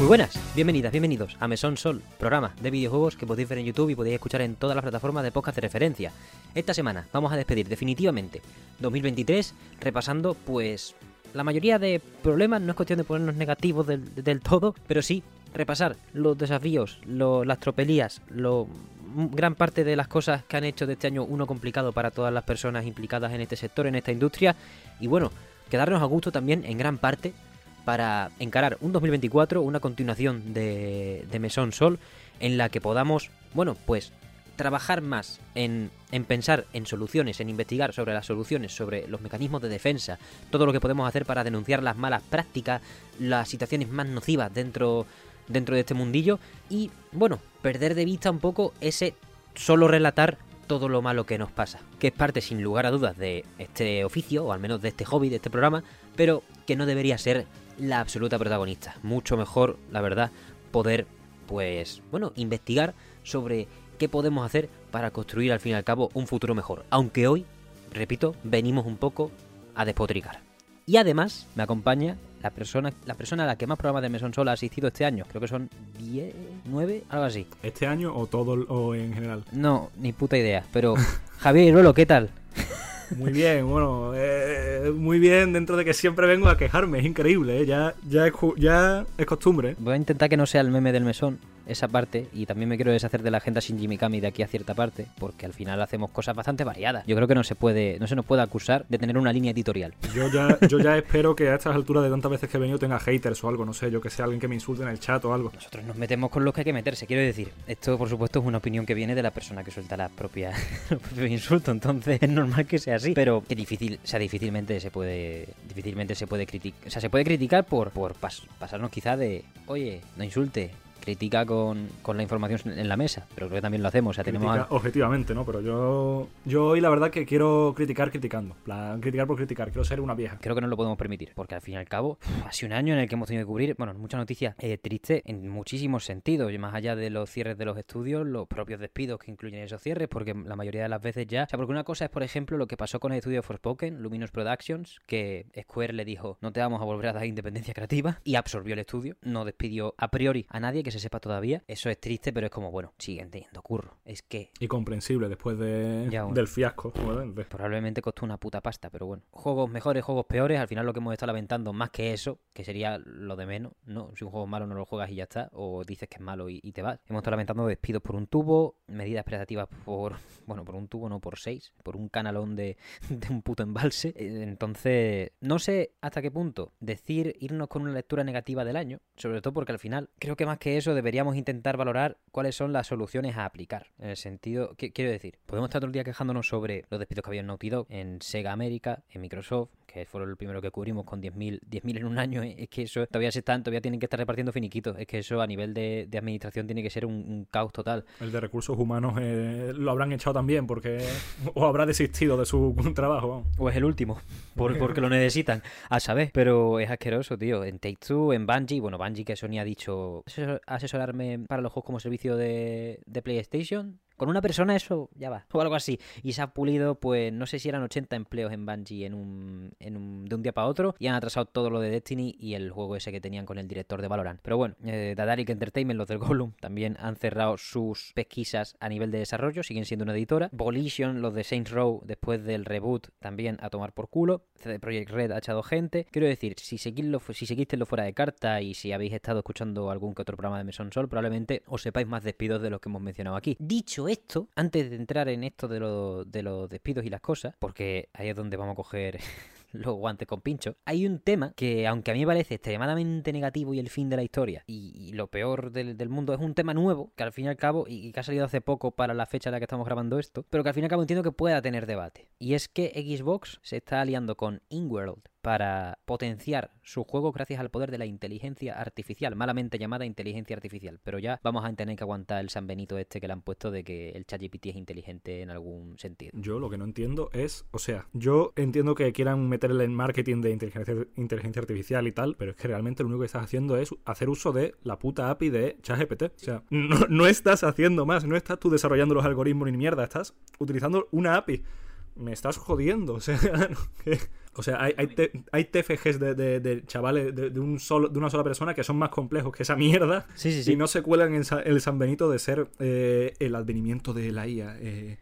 Muy buenas, bienvenidas, bienvenidos a Mesón Sol, programa de videojuegos que podéis ver en YouTube y podéis escuchar en todas las plataformas de podcast de referencia. Esta semana vamos a despedir definitivamente 2023 repasando pues la mayoría de problemas, no es cuestión de ponernos negativos del, del todo, pero sí repasar los desafíos, lo- las tropelías, lo, gran parte de las cosas que han hecho de este año uno complicado para todas las personas implicadas en este sector, en esta industria, y bueno, quedarnos a gusto también en gran parte para encarar un 2024, una continuación de, de Mesón Sol, en la que podamos, bueno, pues trabajar más en, en pensar en soluciones, en investigar sobre las soluciones, sobre los mecanismos de defensa, todo lo que podemos hacer para denunciar las malas prácticas, las situaciones más nocivas dentro, dentro de este mundillo y, bueno, perder de vista un poco ese solo relatar todo lo malo que nos pasa, que es parte sin lugar a dudas de este oficio, o al menos de este hobby, de este programa, pero que no debería ser la absoluta protagonista. Mucho mejor, la verdad, poder, pues, bueno, investigar sobre qué podemos hacer para construir al fin y al cabo un futuro mejor. Aunque hoy, repito, venimos un poco a despotricar. Y además me acompaña la persona, la persona a la que más programas de Mesón Sol ha asistido este año. Creo que son 10, 9, algo así. ¿Este año o todo o en general? No, ni puta idea. Pero, Javier Iruelo, ¿qué tal? Muy bien, bueno, eh, muy bien dentro de que siempre vengo a quejarme, es increíble, ¿eh? ya, ya, ya es costumbre. Voy a intentar que no sea el meme del mesón, esa parte, y también me quiero deshacer de la agenda Shinji Mikami de aquí a cierta parte, porque al final hacemos cosas bastante variadas. Yo creo que no se puede, no se nos puede acusar de tener una línea editorial. Yo ya, yo ya espero que a estas alturas de tantas veces que he venido tenga haters o algo, no sé, yo que sea alguien que me insulte en el chat o algo. Nosotros nos metemos con los que hay que meterse, quiero decir. Esto, por supuesto, es una opinión que viene de la persona que suelta la propia, los propios insultos, entonces es normal que sea así. Pero que difícil, o sea, difícilmente se puede, difícilmente se puede criticar, o sea, se puede criticar por, por pas- pasarnos quizá de, oye, no insulte, critica con, con la información en la mesa, pero creo que también lo hacemos, o sea, tenemos... Critica a- objetivamente, ¿no? Pero yo, yo hoy la verdad que quiero criticar criticando, plan, criticar por criticar, quiero ser una vieja. Creo que no lo podemos permitir, porque al fin y al cabo, uf, ha sido un año en el que hemos tenido que cubrir, bueno, muchas noticias eh, tristes en muchísimos sentidos, y más allá de los cierres de los estudios, los propios despidos que incluyen esos cierres, porque la mayoría de las veces ya, o sea, porque una cosa es, por ejemplo, lo que pasó con el estudio Forspoken, Luminous Productions, que Square le dijo, no te vamos a volver a dar independencia creativa, y absorbió el estudio, no despidió a priori a nadie que se sepa todavía, eso es triste, pero es como, bueno, siguen teniendo curro, es que Y comprensible después de, Ya, bueno. del fiasco, obviamente. Probablemente costó una puta pasta, pero bueno. Juegos mejores, juegos peores, al final lo que hemos estado lamentando más que eso, que sería lo de menos, ¿no? Si un juego es malo no lo juegas y ya está, o dices que es malo y, y te vas. Hemos estado lamentando despidos por un tubo, medidas prestativas por, bueno, por un tubo, no por seis, por un canalón de, de un puto embalse. Entonces, no sé hasta qué punto decir irnos con una lectura negativa del año, sobre todo porque al final creo que más que eso deberíamos intentar valorar cuáles son las soluciones a aplicar. En el sentido, ¿qué quiero decir? Podemos estar todo el día quejándonos sobre los despidos que había en Naughty Dog, en Sega América, en Microsoft, que fueron el primero que cubrimos con 10.000 10.000 en un año. Es que eso todavía se están, todavía tienen que estar repartiendo finiquitos. Es que eso a nivel de, de administración tiene que ser un, un caos total. El de recursos humanos eh, lo habrán echado también porque o habrá desistido de su trabajo. O es el último, por- porque lo necesitan, a saber. Pero es asqueroso, tío. En Take Two, en Bungie, bueno, Bungie que Sony ha dicho "Asesor- asesorarme para los juegos como servicio de, de PlayStation. Con una persona eso ya va, o algo así. Y se ha pulido, pues no sé si eran 80 empleos en Bungie en un, en un, de un día para otro. Y han atrasado todo lo de Destiny y el juego ese que tenían con el director de Valorant. Pero bueno, eh, Daedalic Entertainment, los del Gollum, también han cerrado sus pesquisas a nivel de desarrollo. Siguen siendo una editora. Volition, los de Saints Row, después del reboot, también a tomar por culo. CD Projekt Red ha echado gente. Quiero decir, si seguidlo, si seguisteis lo fuera de carta y si habéis estado escuchando algún que otro programa de Mesón Sol, probablemente os sepáis más despidos de los que hemos mencionado aquí. Dicho esto, antes de entrar en esto de, lo- los despidos y las cosas, porque ahí es donde vamos a coger los guantes con pincho, hay un tema que, aunque a mí me parece extremadamente negativo y el fin de la historia, y, lo peor del, del mundo, es un tema nuevo, que al fin y al cabo, y, y que ha salido hace poco para la fecha en la que estamos grabando esto, pero que al fin y al cabo entiendo que pueda tener debate. Y es que Xbox se está aliando con InWorld para potenciar su juego gracias al poder de la inteligencia artificial, malamente llamada inteligencia artificial. Pero ya vamos a tener que aguantar el San Benito este que le han puesto de que el ChatGPT es inteligente en algún sentido. Yo lo que no entiendo es, o sea, yo entiendo que quieran meterle en marketing de inteligencia, inteligencia artificial y tal, pero es que realmente lo único que estás haciendo es hacer uso de la puta API de ChatGPT. O sea, no, no estás haciendo más, no estás tú desarrollando los algoritmos ni mierda, estás utilizando una API. Me estás jodiendo, o sea, que- O sea, hay, hay, te- hay TFGs de, de- de chavales de, de un solo, de una sola persona que son más complejos que esa mierda Sí, sí, sí. y no se cuelan en sa- el San Benito de ser eh, el advenimiento de la IA. Eh,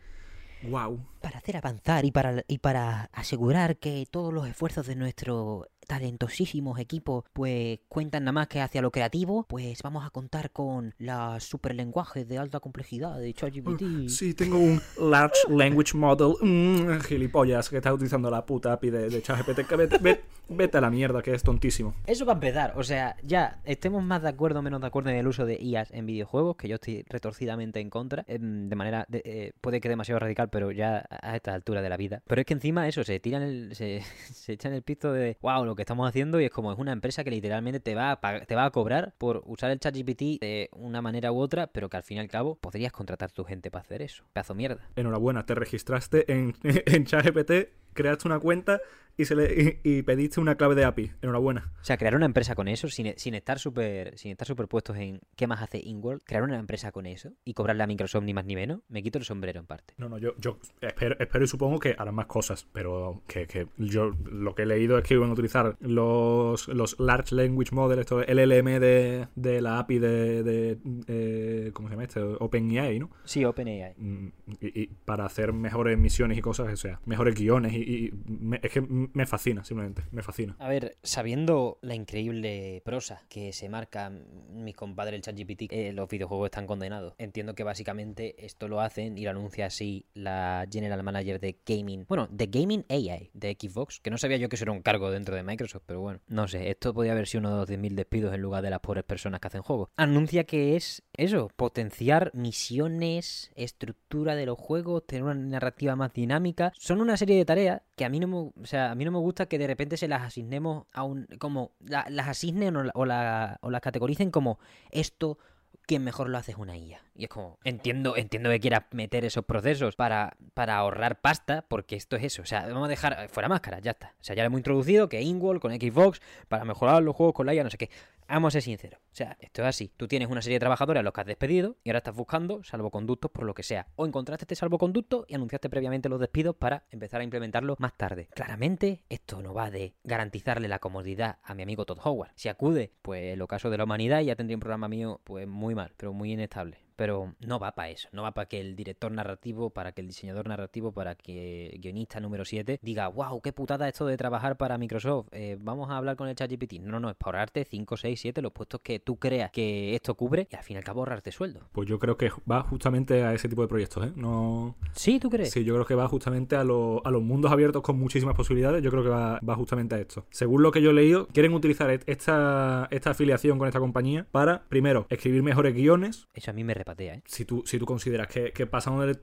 wow. Para hacer avanzar y para, y para asegurar que todos los esfuerzos de nuestro talentosísimos equipos pues cuentan nada más que hacia lo creativo, pues vamos a contar con los superlenguajes de alta complejidad de ChatGPT. Sí, tengo un Large Language Model. Mm, gilipollas, que estás utilizando la puta API de, de ChatGPT. Vete, vete- vete a la mierda, que es tontísimo. Eso va a empezar, o sea, ya estemos más de acuerdo o menos de acuerdo en el uso de IAs en videojuegos, que yo estoy retorcidamente en contra, em, de manera, de- eh, puede que demasiado radical, pero ya a esta altura de la vida. Pero es que encima eso, se tiran el, se, se echan el pisto de, wow, lo que estamos haciendo y es como es una empresa que literalmente te va a, pag- te va a cobrar por usar el ChatGPT de una manera u otra, pero que al fin y al cabo podrías contratar tu gente para hacer eso. Pedazo mierda. Enhorabuena, te registraste en, en ChatGPT, creaste una cuenta y, se le, y, y pediste una clave de API. Enhorabuena. O sea, crear una empresa con eso, sin, sin estar súper sin estar superpuestos en qué más hace InWorld, crear una empresa con eso y cobrarle a Microsoft ni más ni menos, me quito el sombrero en parte. No, no, yo, yo espero, espero y supongo que harán más cosas, pero que, que yo lo que he leído es que iban a utilizar los, los Large Language Model, esto LLM de, de la API de, de eh, ¿cómo se llama este? OpenAI, ¿no? Sí, OpenAI. Mm, Y, y para hacer mejores misiones y cosas, o sea, mejores guiones y, y me- es que me fascina, simplemente, me fascina. A ver, sabiendo la increíble prosa que se marca mi compadre el ChatGPT, eh, los videojuegos están condenados. Entiendo que básicamente esto lo hacen y lo anuncia así la General Manager de Gaming. Bueno, de Gaming AI de Xbox, que no sabía yo que eso era un cargo dentro de Microsoft, pero bueno, no sé, esto podría haber sido uno de los 10.000 despidos en lugar de las pobres personas que hacen juegos. Anuncia que es eso, potenciar misiones, estructura de los juegos, tener una narrativa más dinámica. Son una serie de tareas que a mí no me, o sea, a mí no me gusta que de repente se las asignemos a un como la- las asignen o, la- o, la- o las categoricen como esto quien mejor lo hace es una IA. Y es como, entiendo, entiendo que quieras meter esos procesos para, para ahorrar pasta, porque esto es eso. O sea, vamos a dejar fuera máscaras, ya está. O sea, ya lo hemos introducido, que Inwall con Xbox, para mejorar los juegos con la IA, no sé qué. Vamos a ser sinceros. O sea, esto es así. Tú tienes una serie de trabajadores a los que has despedido y ahora estás buscando salvoconductos por lo que sea. O encontraste este salvoconducto y anunciaste previamente los despidos para empezar a implementarlo más tarde. Claramente, esto no va de garantizarle la comodidad a mi amigo Todd Howard. Si acude, pues el ocaso de la humanidad ya tendría un programa mío pues muy mal, pero muy inestable. Pero no va para eso, no va para que el director narrativo, para que el diseñador narrativo, para que el guionista número 7 diga, wow, qué putada esto de trabajar para Microsoft, eh, vamos a hablar con el ChatGPT. No, no, es para ahorrarte 5, 6, 7 los puestos que tú creas que esto cubre y al fin y al cabo ahorrarte sueldo. Pues yo creo que va justamente a ese tipo de proyectos, ¿eh? No... ¿Sí, tú crees? Sí, yo creo que va justamente a, lo- a los mundos abiertos con muchísimas posibilidades. Yo creo que va, va justamente a esto. Según lo que yo he leído, quieren utilizar et- esta, esta afiliación con esta compañía para, primero, escribir mejores guiones. Eso a mí me ¿eh? Si tú, si tú consideras que, que pasando de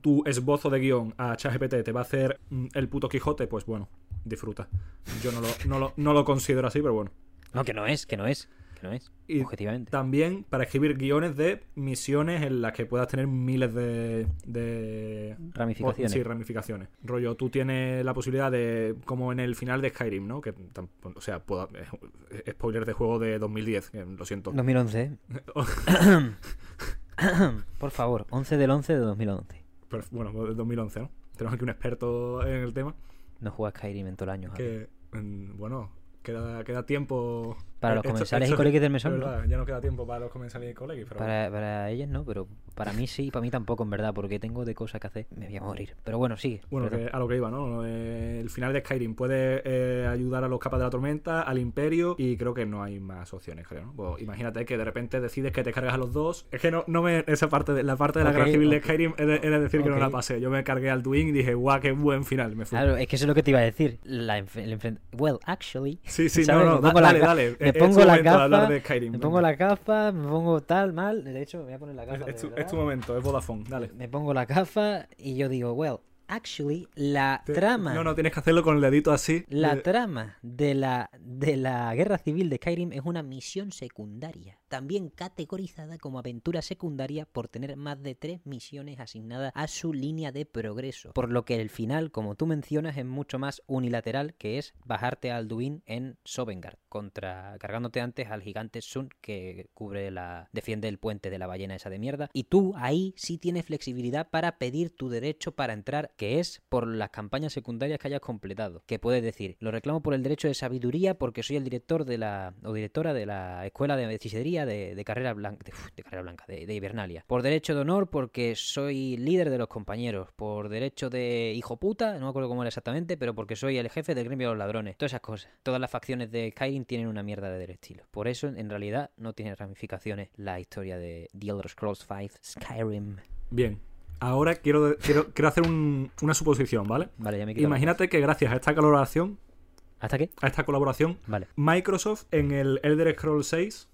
tu esbozo de guion a ChatGPT te va a hacer mm, el puto Quijote, pues bueno, disfruta. Yo no lo, no lo, no lo considero así, pero bueno. No, que no es, que no es, que no es, Y objetivamente. También para escribir guiones de misiones en las que puedas tener miles de. de Ramificaciones. Sí, ramificaciones. Rollo, tú tienes la posibilidad de. Como en el final de Skyrim, ¿no? Que, o sea, puedo- eh, spoiler de juego de 2010, que lo siento. 2011. Por favor, 11 del 11 de 2011. Pero, bueno, de 2011, ¿no? Tenemos aquí un experto en el tema. No juega Skyrim en todo el año. Que, bueno, queda, queda tiempo. Para los Esto- comensales y colegios del es mesón, ¿no? verdad, Ya no queda tiempo para los comensales y colegios, pero. Para, para ellos no, pero para mí sí, para mí tampoco, en verdad, porque tengo de cosas que hacer. Me voy a morir. Pero bueno, sigue. Bueno, que a lo que iba, ¿no? Eh, el final de Skyrim puede eh, ayudar a los capas de la tormenta, al imperio, y creo que no hay más opciones, creo, ¿no? Pues imagínate que de repente decides que te cargas a los dos. Es que no, no me. Esa parte de la parte de la guerra civil de. Skyrim he de, decir que no la pasé. Yo me cargué al Twin y dije, guau, qué buen final. Me fui. Claro, es que eso es lo que te iba a decir. La el Well, actually. Sí, sí, ¿sabes? no, no, da- dale, dale. Me Es pongo la gafa. Skyrim. Me pongo la gafa, me pongo tal, mal. De hecho, me voy a poner la Es, gafa. de es tu, es tu momento, es Vodafone, dale. Me pongo la gafa y yo digo, well, actually, la Te- trama. No, no, tienes que hacerlo con el dedito así. La de- trama de la, de la guerra civil de Skyrim es una misión secundaria, también categorizada como aventura secundaria por tener más de tres misiones asignadas a su línea de progreso, por lo que el final, como tú mencionas, es mucho más unilateral, que es bajarte a Alduin en Sovngarde, contra cargándote antes al gigante Sun que cubre la defiende el puente de la ballena esa de mierda, y tú ahí sí tienes flexibilidad para pedir tu derecho para entrar que es por las campañas secundarias que hayas completado. Que puedes decir, lo reclamo por el derecho de sabiduría porque soy el director de la o directora de la escuela de hechicería de, carrera blanca, de, carrera blanca, de, de Hibernalia. Por derecho de honor porque soy líder de los compañeros. Por derecho de hijo puta, no me acuerdo cómo era exactamente, pero porque soy el jefe del gremio de los ladrones. Todas esas cosas. Todas las facciones de Skyrim tienen una mierda de estilo. Por eso, en realidad, no tiene ramificaciones la historia de The Elder Scrolls V Skyrim. Bien, Ahora quiero, quiero, quiero hacer una suposición, ¿vale? Vale, ya me Imagínate que gracias a esta colaboración. ¿Hasta qué? A esta colaboración. Vale. Microsoft en el Elder Scrolls 6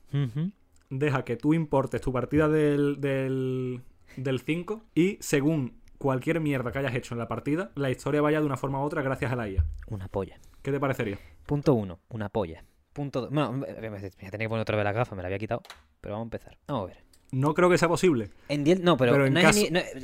deja que tú importes tu partida del, del, del 5 y según cualquier mierda que hayas hecho en la partida, la historia vaya de una forma u otra gracias a la IA. Una polla. ¿Qué te parecería? Punto 1. Una polla. Punto 2. No, voy a tener que poner otra vez la gafa, me la había quitado. Pero vamos a empezar. Vamos a ver. No creo que sea posible. En no, pero,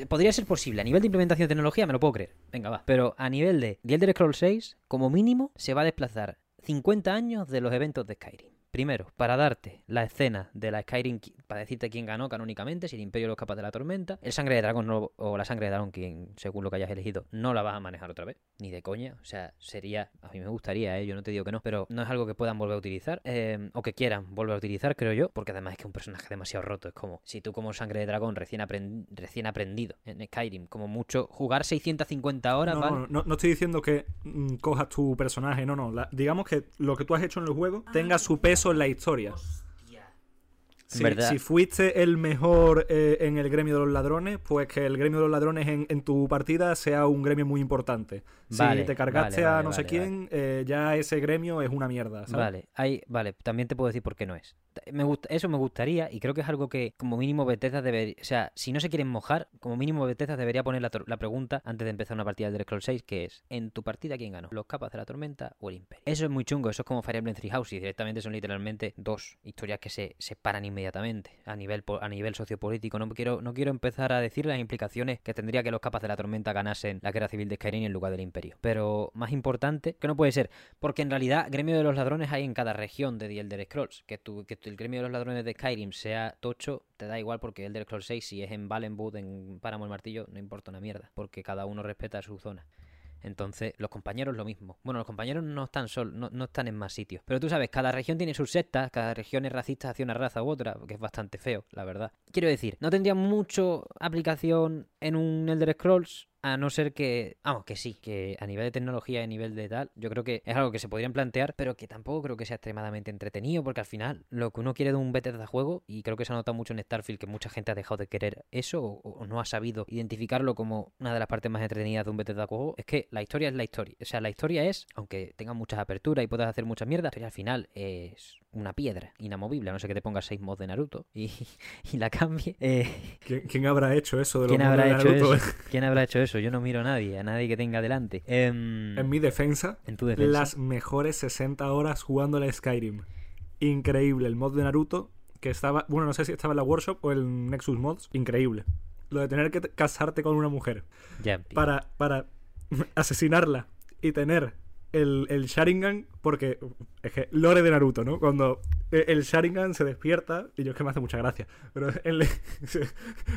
podría ser posible. A nivel de implementación de tecnología me lo puedo creer. Venga, va. Pero a nivel de The Elder Scrolls 6, como mínimo, se va a desplazar 50 años de los eventos de Skyrim. Primero, para darte la escena de la Skyrim, para decirte quién ganó canónicamente, si el Imperio lo capaz de la tormenta, el sangre de dragón o la sangre de dragón, quien, según lo que hayas elegido, no la vas a manejar otra vez, ni de coña. O sea, sería, a mí me gustaría, ¿eh? yo no te digo que no, pero no es algo que puedan volver a utilizar, eh, o que quieran volver a utilizar, creo yo, porque además es que un personaje demasiado roto, es como, si tú como sangre de dragón recién, recién aprendido en Skyrim, como mucho, jugar 650 horas, no, ¿vale? no, no, estoy diciendo que mm, cojas tu personaje, no, no, digamos que lo que tú has hecho en el juego tenga su peso en la historia. Si, fuiste el mejor eh, en el gremio de los ladrones, pues que el gremio de los ladrones en, tu partida sea un gremio muy importante. si te cargaste a no sé quién, eh, ya ese gremio es una mierda. Vale, hay, vale, también te puedo decir por qué no es. Me gusta, eso me gustaría y creo que es algo que como mínimo Bethesda debería... O sea, si no se quieren mojar, como mínimo Bethesda debería poner la, la pregunta antes de empezar una partida del Scroll 6, que es, ¿en tu partida quién ganó? ¿Los capas de la tormenta o el imperio? Eso es muy chungo, eso es como Fire Emblem Three Houses, directamente son literalmente dos historias que se separan inmediatamente a nivel a nivel sociopolítico. No quiero, no quiero empezar a decir las implicaciones que tendría que los capas de la tormenta ganasen la guerra civil de Skyrim en lugar del imperio. Pero más importante, que no puede ser, porque en realidad gremio de los ladrones hay en cada región de The Elder Scrolls. Que, tu, que el gremio de los ladrones de Skyrim sea tocho, te da igual porque Elder Scrolls 6, si es en Valenwood, en Páramo el Martillo, no importa una mierda, porque cada uno respeta su zona. Entonces, los compañeros lo mismo. Bueno, los compañeros no están sol, no, están en más sitios. Pero tú sabes, cada región tiene sus sectas, cada región es racista hacia una raza u otra, que es bastante feo, la verdad. Quiero decir, no tendría mucho aplicación en un Elder Scrolls a no ser que, vamos, que sí, que a nivel de tecnología y a nivel de tal, yo creo que es algo que se podrían plantear, pero que tampoco creo que sea extremadamente entretenido, porque al final lo que uno quiere de un Bethesda juego, y creo que se ha notado mucho en Starfield que mucha gente ha dejado de querer eso o, no ha sabido identificarlo como una de las partes más entretenidas de un Bethesda juego, es que la historia es la historia. O sea, la historia es, aunque tenga muchas aperturas y puedas hacer muchas mierdas, pero al final es una piedra inamovible, a no sé que te pongas seis mods de Naruto y, la cambie. Eh, ¿Quién, habrá hecho eso de los ¿quién habrá de Naruto? Eso? ¿Quién habrá hecho eso? Yo no miro a nadie, a nadie que tenga delante. Em, en mi defensa, ¿En tu defensa? las mejores 60 horas jugando la Skyrim. Increíble, el mod de Naruto, que estaba, bueno, no sé si estaba en la workshop o en Nexus Mods, increíble. Lo de tener que casarte con una mujer para, para asesinarla y tener el, el Sharingan, porque es que lore de Naruto, ¿no? Cuando el Sharingan se despierta, y yo es que me hace mucha gracia, pero él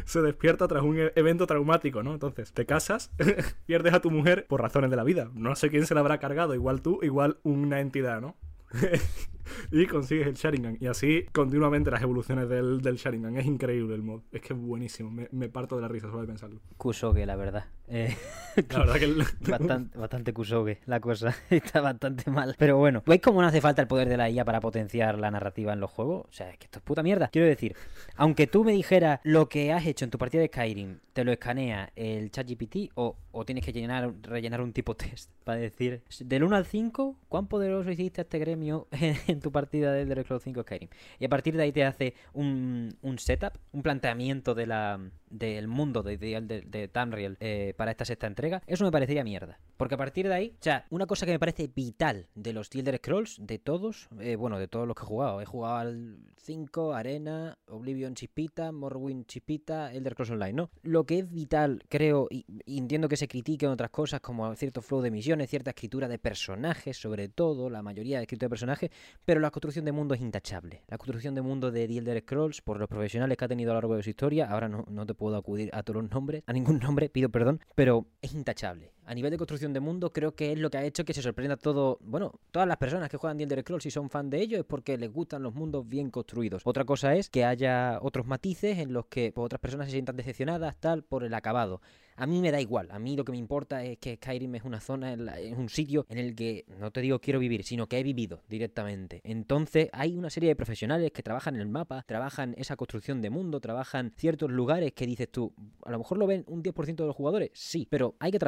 se, despierta tras un e, evento traumático, ¿no? Entonces, te casas, pierdes a tu mujer por razones de la vida. No sé quién se la habrá cargado, igual tú, igual una entidad, ¿no? y consigues el Sharingan. Y así continuamente las evoluciones del, del Sharingan. Es increíble el mod. Es que es buenísimo. Me, parto de la risa solo de pensarlo. Kusoge, la verdad. Eh, la verdad que... bastante, bastante Kusoge la cosa. Está bastante mal. Pero bueno, ¿veis cómo no hace falta el poder de la IA para potenciar la narrativa en los juegos? O sea, es que esto es puta mierda. Quiero decir, aunque tú me dijeras lo que has hecho en tu partida de Skyrim, te lo escanea el ChatGPT o, o tienes que llenar, rellenar un tipo test para decir, del 1 al 5, ¿cuán poderoso hiciste este gremio en tu partida del The Scrolls 5 Skyrim. Y a partir de ahí te hace un, un setup, un planteamiento de la, del mundo de, de, de, Tamriel eh, para esta sexta entrega, eso me parecería mierda. Porque a partir de ahí, o sea, una cosa que me parece vital de los Elder Scrolls, de todos, eh, bueno, de todos los que he jugado, he jugado al 5, Arena, Oblivion Chispita, Morrowind Chispita, Elder Scrolls Online, ¿no? Lo que es vital, creo, y, entiendo que se critiquen otras cosas como cierto flow de misiones, cierta escritura de personajes, sobre todo, la mayoría de escritura de personajes, pero la construcción de mundo es intachable. La construcción de mundo de The Elder Scrolls, por los profesionales que ha tenido a lo largo de su historia, ahora no, no te puedo acudir a todos los nombres, a ningún nombre, pido perdón, pero es intachable a nivel de construcción de mundo, creo que es lo que ha hecho que se sorprenda todo. Bueno, todas las personas que juegan The Elder Scrolls y son fan de ello es porque les gustan los mundos bien construidos. Otra cosa es que haya otros matices en los que pues, otras personas se sientan decepcionadas, tal, por el acabado. A mí me da igual, a mí lo que me importa es que Skyrim es una zona, es un sitio en el que no te digo quiero vivir, sino que he vivido directamente. Entonces hay una serie de profesionales que trabajan en el mapa, trabajan esa construcción de mundo, trabajan ciertos lugares que dices tú, a lo mejor lo ven un 10% de los jugadores, sí, pero hay que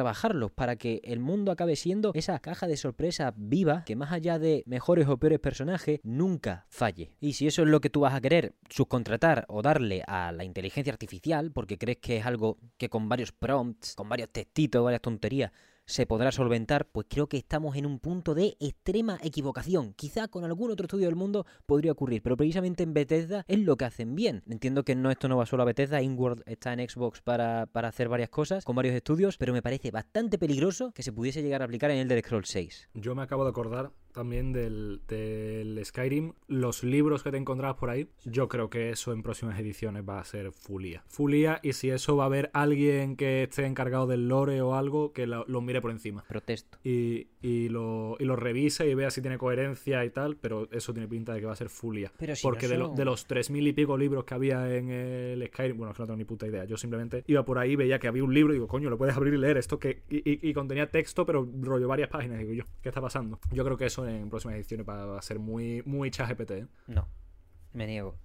para que el mundo acabe siendo esa caja de sorpresa viva que más allá de mejores o peores personajes, nunca falle. Y si eso es lo que tú vas a querer subcontratar o darle a la inteligencia artificial, porque crees que es algo que con varios prompts, con varios textitos, varias tonterías, se podrá solventar, pues creo que estamos en un punto de extrema equivocación. Quizá con algún otro estudio del mundo podría ocurrir, pero precisamente en Bethesda es lo que hacen bien. Entiendo que no esto no va solo a Bethesda, InWorld está en Xbox para, para hacer varias cosas, con varios estudios, pero me parece bastante peligroso que se pudiese llegar a aplicar en el Elder Scrolls 6. Yo me acabo de acordar también del, Skyrim, los libros que te encontrabas por ahí, yo creo que eso en próximas ediciones va a ser fulía. Fulía y si eso va a haber alguien que esté encargado del lore o algo, que lo, mire por encima. Protesto. Y, y, lo, y lo revise y vea si tiene coherencia y tal, pero eso tiene pinta de que va a ser fulía. Porque de, de, los tres mil y pico libros que había en el Skyrim, bueno, es que no tengo ni puta idea, yo simplemente iba por ahí, veía que había un libro y digo, coño, lo puedes abrir y leer esto que... Y, y contenía texto, pero rollo varias páginas, digo yo, ¿qué está pasando? Yo creo que eso en próximas ediciones va a ser muy, muy ChatGPT. ¿eh? No, me niego.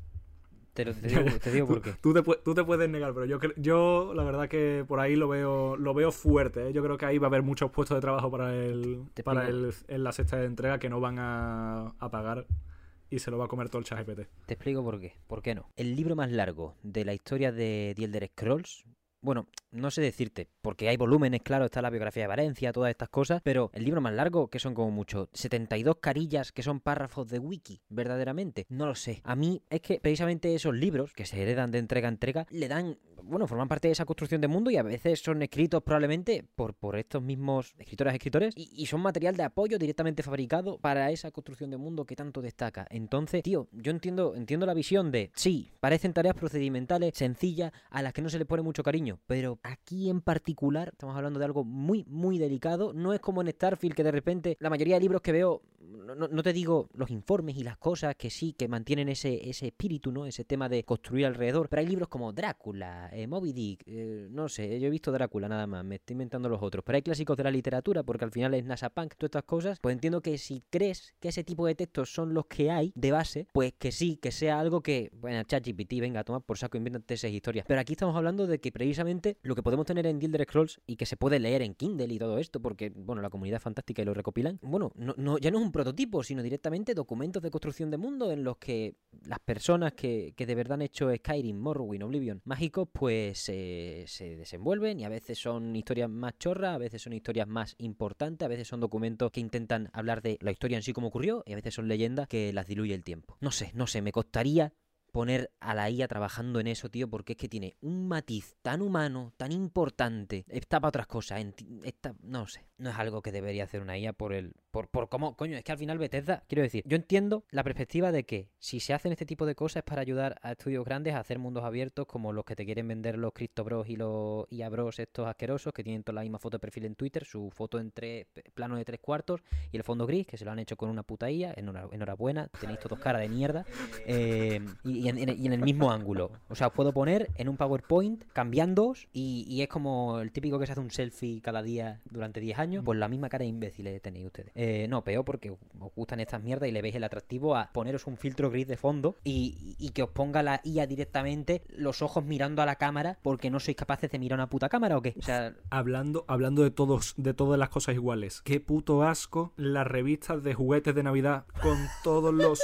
Te, lo, te, digo, por qué. Tú, te, puedes negar, pero yo, yo la verdad que por ahí lo veo, lo veo fuerte. ¿eh? Yo creo que ahí va a haber muchos puestos de trabajo para el, para el, en la sexta de entrega que no van a, a pagar y se lo va a comer todo el ChatGPT. Te explico por qué. ¿Por qué no? El libro más largo de la historia de The Elder Scrolls bueno, no sé decirte, porque hay volúmenes, claro, está la biografía de Valencia, todas estas cosas, pero el libro más largo, que son como mucho 72 carillas, que son párrafos de wiki, verdaderamente, no lo sé. A mí es que precisamente esos libros, que se heredan de entrega a entrega, le dan, bueno, forman parte de esa construcción de mundo y a veces son escritos probablemente por, por estos mismos escritoras escritores y, y son material de apoyo directamente fabricado para esa construcción de mundo que tanto destaca. Entonces, tío, yo entiendo, entiendo la visión de, sí, parecen tareas procedimentales, sencillas, a las que no se le pone mucho cariño pero aquí en particular estamos hablando de algo muy, muy delicado. No es como en Starfield que de repente la mayoría de libros que veo, no, te digo los informes y las cosas que sí, que mantienen ese, ese espíritu, ¿no? Ese tema de construir alrededor. Pero hay libros como Drácula, eh, Moby Dick, eh, no sé, yo he visto Drácula nada más, me estoy inventando los otros. Pero hay clásicos de la literatura, porque al final es NASA Punk, todas estas cosas. Pues entiendo que si crees que ese tipo de textos son los que hay de base, pues que sí, que sea algo que, bueno, ChatGPT, venga, toma por saco, invéntate esas historias. Pero aquí estamos hablando de que precisamente lo que podemos tener en Elder Scrolls y que se puede leer en Kindle y todo esto, porque, bueno, la comunidad es fantástica y lo recopilan, bueno, no, ya no es un prototipo, sino directamente documentos de construcción de mundo en los que las personas que, de verdad han hecho Skyrim, Morrowind, Oblivion mágicos, pues se desenvuelven y a veces son historias más chorras, a veces son historias más importantes, a veces son documentos que intentan hablar de la historia en sí como ocurrió y a veces son leyendas que las diluye el tiempo. No sé, no sé, me costaría poner a la IA trabajando en eso, tío, porque es que tiene un matiz tan humano, tan importante. Está para otras cosas. Está, no sé, no es algo que debería hacer una IA por el. Por, por cómo. Coño, es que al final Bethesda. Quiero decir, yo entiendo la perspectiva de que si se hacen este tipo de cosas es para ayudar a estudios grandes a hacer mundos abiertos como los que te quieren vender los Crypto Bros y los IA Bros estos asquerosos que tienen toda la misma foto de perfil en Twitter, su foto en tres plano de tres cuartos y el fondo gris, que se lo han hecho con una puta IA. Enhorabuena, tenéis todos cara de mierda. Eh, y y en, el mismo ángulo. O sea, puedo poner en un PowerPoint cambiando y, y, es como el típico que se hace un selfie cada día durante 10 años. Pues la misma cara de imbéciles tenéis ustedes. Eh, no, peor porque os gustan estas mierdas y le veis el atractivo a poneros un filtro gris de fondo y, y que os ponga la IA directamente los ojos mirando a la cámara porque no sois capaces de mirar una puta cámara o qué. O sea, hablando, hablando de todos, de todas las cosas iguales. Qué puto asco las revistas de juguetes de Navidad con todos los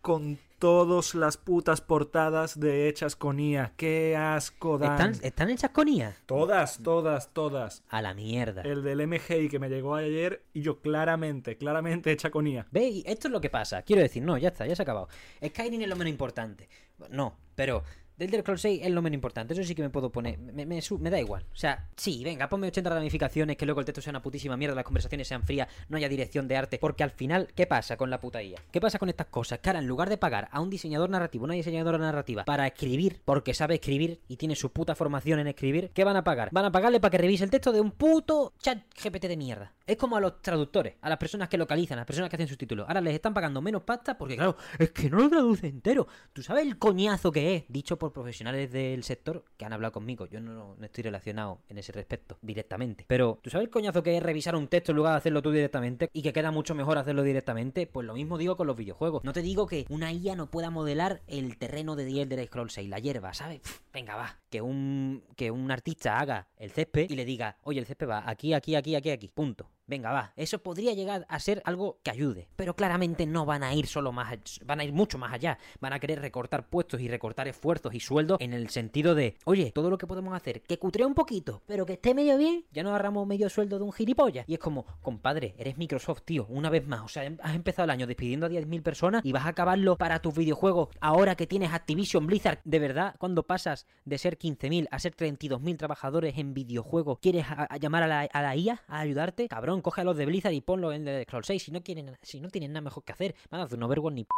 con todas las putas portadas de hechas con IA. ¡Qué asco dan! ¿Están, hechas con IA? Todas, todas, todas. A la mierda. El del MGI que me llegó ayer y yo claramente, claramente hecha con IA. ¿Veis? Esto es lo que pasa. Quiero decir, no, ya está, ya se ha acabado. Skyrim es lo menos importante. No, pero Del Elder Scrolls 6 es lo menos importante, eso sí que me puedo poner, me, me, me, da igual. O sea, sí, venga, ponme 80 ramificaciones, que luego el texto sea una putísima mierda, las conversaciones sean frías, no haya dirección de arte, porque al final, ¿qué pasa con la puta IA? ¿Qué pasa con estas cosas? Ahora, en lugar de pagar a un diseñador narrativo, una diseñadora narrativa, para escribir, porque sabe escribir y tiene su puta formación en escribir, ¿qué van a pagar? Van a pagarle para que revise el texto de un puto chat GPT de mierda. Es como a los traductores, a las personas que localizan, a las personas que hacen sus títulos. Ahora les están pagando menos pasta porque, claro, es que no lo traduce entero. ¿Tú sabes el coñazo que es? Dicho por profesionales del sector que han hablado conmigo. Yo no, no estoy relacionado en ese respecto directamente. Pero, ¿tú sabes el coñazo que es revisar un texto en lugar de hacerlo tú directamente? Y que queda mucho mejor hacerlo directamente. Pues lo mismo digo con los videojuegos. No te digo que una IA no pueda modelar el terreno de The Elder Scrolls 6, la hierba, ¿sabes? venga, va. Que un, que un artista haga el césped y le diga, oye, el césped va aquí, aquí, aquí, aquí, aquí. Punto. Venga, va. Eso podría llegar a ser algo que ayude. Pero claramente no van a ir solo más. Van a ir mucho más allá. Van a querer recortar puestos y recortar esfuerzos y sueldos en el sentido de, oye, todo lo que podemos hacer, que cutre un poquito, pero que esté medio bien, ya nos agarramos medio sueldo de un gilipollas. Y es como, compadre, eres Microsoft, tío, una vez más. O sea, has empezado el año despidiendo a 10.000 personas y vas a acabarlo para tus videojuegos ahora que tienes Activision Blizzard. De verdad, cuando pasas de ser 15.000 a ser 32.000 trabajadores en videojuegos, ¿quieres llamar a la, a la IA a ayudarte? Cabrón coge los de Blizzard y ponlo en el Scroll 6 si no quieren, si no tienen nada mejor que hacer. Van a hacer un ni p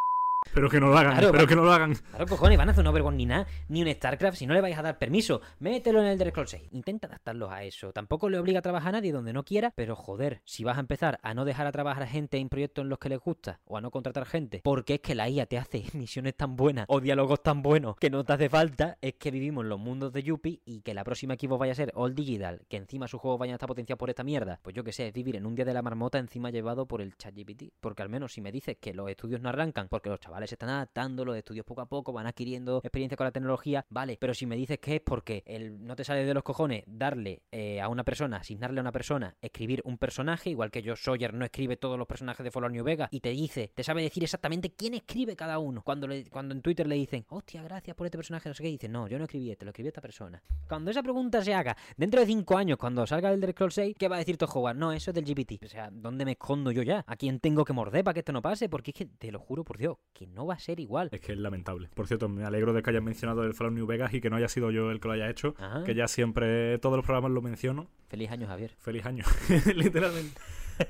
pero que no lo hagan, pero que no lo hagan. Claro, cojones, van a hacer un Overwatch ni nada, ni un StarCraft, si no le vais a dar permiso. Mételo en el Elder Scrolls 6. Intenta adaptarlos a eso. Tampoco le obliga a trabajar a nadie donde no quiera, pero joder, si vas a empezar a no dejar a trabajar a gente en proyectos en los que les gusta, o a no contratar gente, porque es que la IA te hace misiones tan buenas, o diálogos tan buenos, que no te hace falta, es que vivimos en los mundos de Yuppie y que la próxima equipo vaya a ser All Digital, que encima sus juegos vayan a estar potenciados por esta mierda. Pues yo que sé, es vivir en un día de la marmota encima llevado por el ChatGPT. Porque al menos si me dices que los estudios no arrancan porque los chavales están adaptando, los estudios poco a poco, van adquiriendo experiencia con la tecnología, vale, pero si me dices que es porque el, no te sale de los cojones darle eh, a una persona, asignarle a una persona, escribir un personaje, igual que yo Sawyer no escribe todos los personajes de Fallout New Vegas, y te dice, te sabe decir exactamente quién escribe cada uno. Cuando, le, cuando en Twitter le dicen, hostia, gracias por este personaje, no sé qué, dice, no, yo no escribí este, lo escribió esta persona. Cuando esa pregunta se haga dentro de 5 años, cuando salga el Elder Scrolls 6, ¿qué va a decir tu jugar? No, eso es del GPT. O sea, ¿dónde me escondo yo ya? ¿A quién tengo que morder para que esto no pase? Porque es que, te lo juro por Dios, que no va a ser igual. Es que es lamentable. Por cierto, me alegro de que hayas mencionado el Fallout New Vegas y que no haya sido yo el que lo haya hecho, que ya siempre todos los programas lo menciono. Feliz año, Javier. Feliz año, literalmente.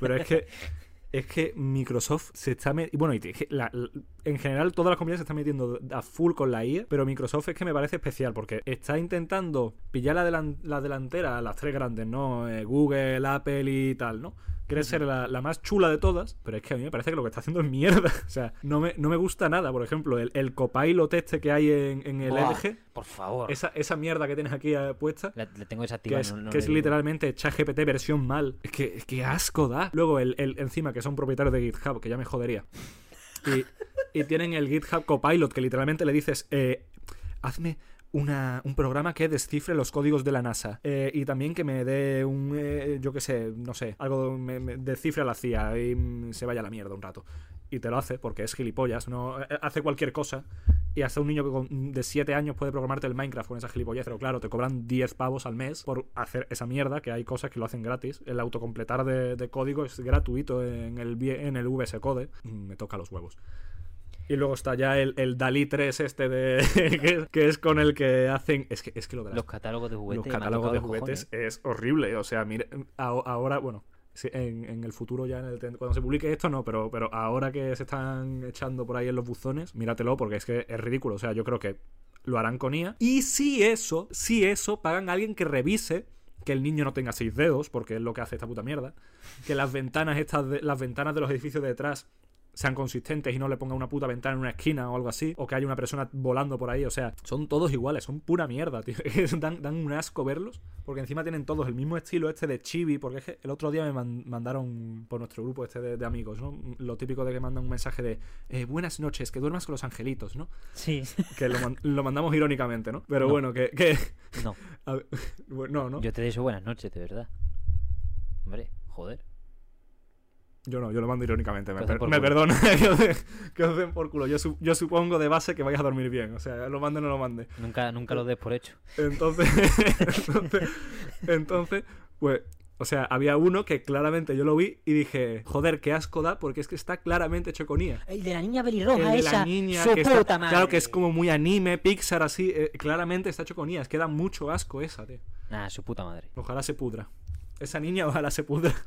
Pero es que es que Microsoft se está metiendo. Bueno, y en general todas las compañías se están metiendo a full con la IA, pero Microsoft es que me parece especial porque está intentando pillar la, la delantera a las tres grandes, ¿no? Eh, Google, Apple y tal, ¿no? quiere ser la, más chula de todas, pero es que a mí me parece que lo que está haciendo es mierda. O sea, no me, no me gusta nada. Por ejemplo, el, el copilot este que hay en, el LG. Por favor. Esa, esa mierda que tienes aquí eh, puesta. Le, tengo desactivada. Que es, que es literalmente ChatGPT versión mal. Es que, es que asco da. Luego, el, el, encima que son propietarios de GitHub, que ya me jodería. Y, y tienen el GitHub Copilot, que literalmente le dices, eh, hazme una, un programa que descifre los códigos de la NASA. Eh, y también que me dé un, eh, yo qué sé, no sé, algo, me, descifre a la CIA y se vaya a la mierda un rato. Y te lo hace porque es gilipollas, no eh, hace cualquier cosa. Y hasta un niño de 7 años puede programarte el Minecraft con esa gilipollas, pero claro, te cobran 10 pavos al mes por hacer esa mierda, que hay cosas que lo hacen gratis. El autocompletar de, de código es gratuito en el, en el VS Code. Mm, me toca los huevos. Y luego está ya el, el Dalí 3 este de que, es con el que hacen... Es que, es que lo de Los catálogos de juguetes. Los catálogos de juguetes es horrible. O sea, mire, ahora, bueno, en, el futuro ya, en el, cuando se publique esto, no, pero, pero ahora que se están echando por ahí en los buzones, míratelo porque es que es ridículo. O sea, yo creo que lo harán con IA. Y si eso, si eso, pagan a alguien que revise que el niño no tenga seis dedos, porque es lo que hace esta puta mierda. Que las ventanas estas, las ventanas de los edificios de detrás sean consistentes y no le ponga una puta ventana en una esquina o algo así, o que haya una persona volando por ahí, o sea, son todos iguales, son pura mierda, tío. dan, dan un asco verlos, porque encima tienen todos el mismo estilo este de chibi, porque es que el otro día me mandaron por nuestro grupo este de, amigos, ¿no? Lo típico de que mandan un mensaje de eh, buenas noches, que duermas con los angelitos, ¿no? Sí. Que lo, mandamos irónicamente, ¿no? Pero bueno, que... que... No. no, no. Yo te deseo buenas noches, de verdad. Hombre, joder. Yo no, yo lo mando irónicamente. Me, perdona que os, den, por culo. Yo, yo, supongo de base que vais a dormir bien. O sea, lo mande o no lo mande. Nunca, nunca lo des por hecho. Entonces, entonces, entonces, pues O sea, había uno que claramente yo lo vi y dije, joder, qué asco da, porque es que está claramente hecho con IA. El de la niña pelirroja El de esa. la niña su que está- puta madre. claro que es como muy anime, Pixar así, eh, claramente está hecho con IA, es que da mucho asco esa, tío. Nah, su puta madre. Ojalá se pudra. Esa niña ojalá se pudra.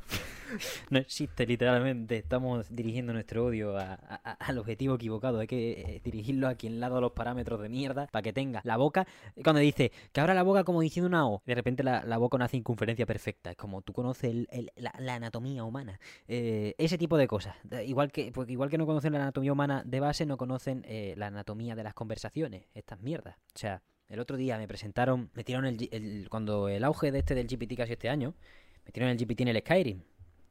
No existe literalmente. Estamos dirigiendo nuestro odio a- al objetivo equivocado. Hay que eh, dirigirlo a quien dado los parámetros de mierda para que tenga la boca. Cuando dice que abra la boca como diciendo una O, de repente la, la boca una circunferencia perfecta. Es como tú conoces el- el- la, anatomía humana. Eh, ese tipo de cosas. Igual que, pues, igual que no conocen la anatomía humana de base, no conocen eh, la anatomía de las conversaciones. Estas mierdas. O sea. El otro día me presentaron, metieron el, G- el- cuando el auge de este del GPT casi este año, metieron el GPT en el Skyrim.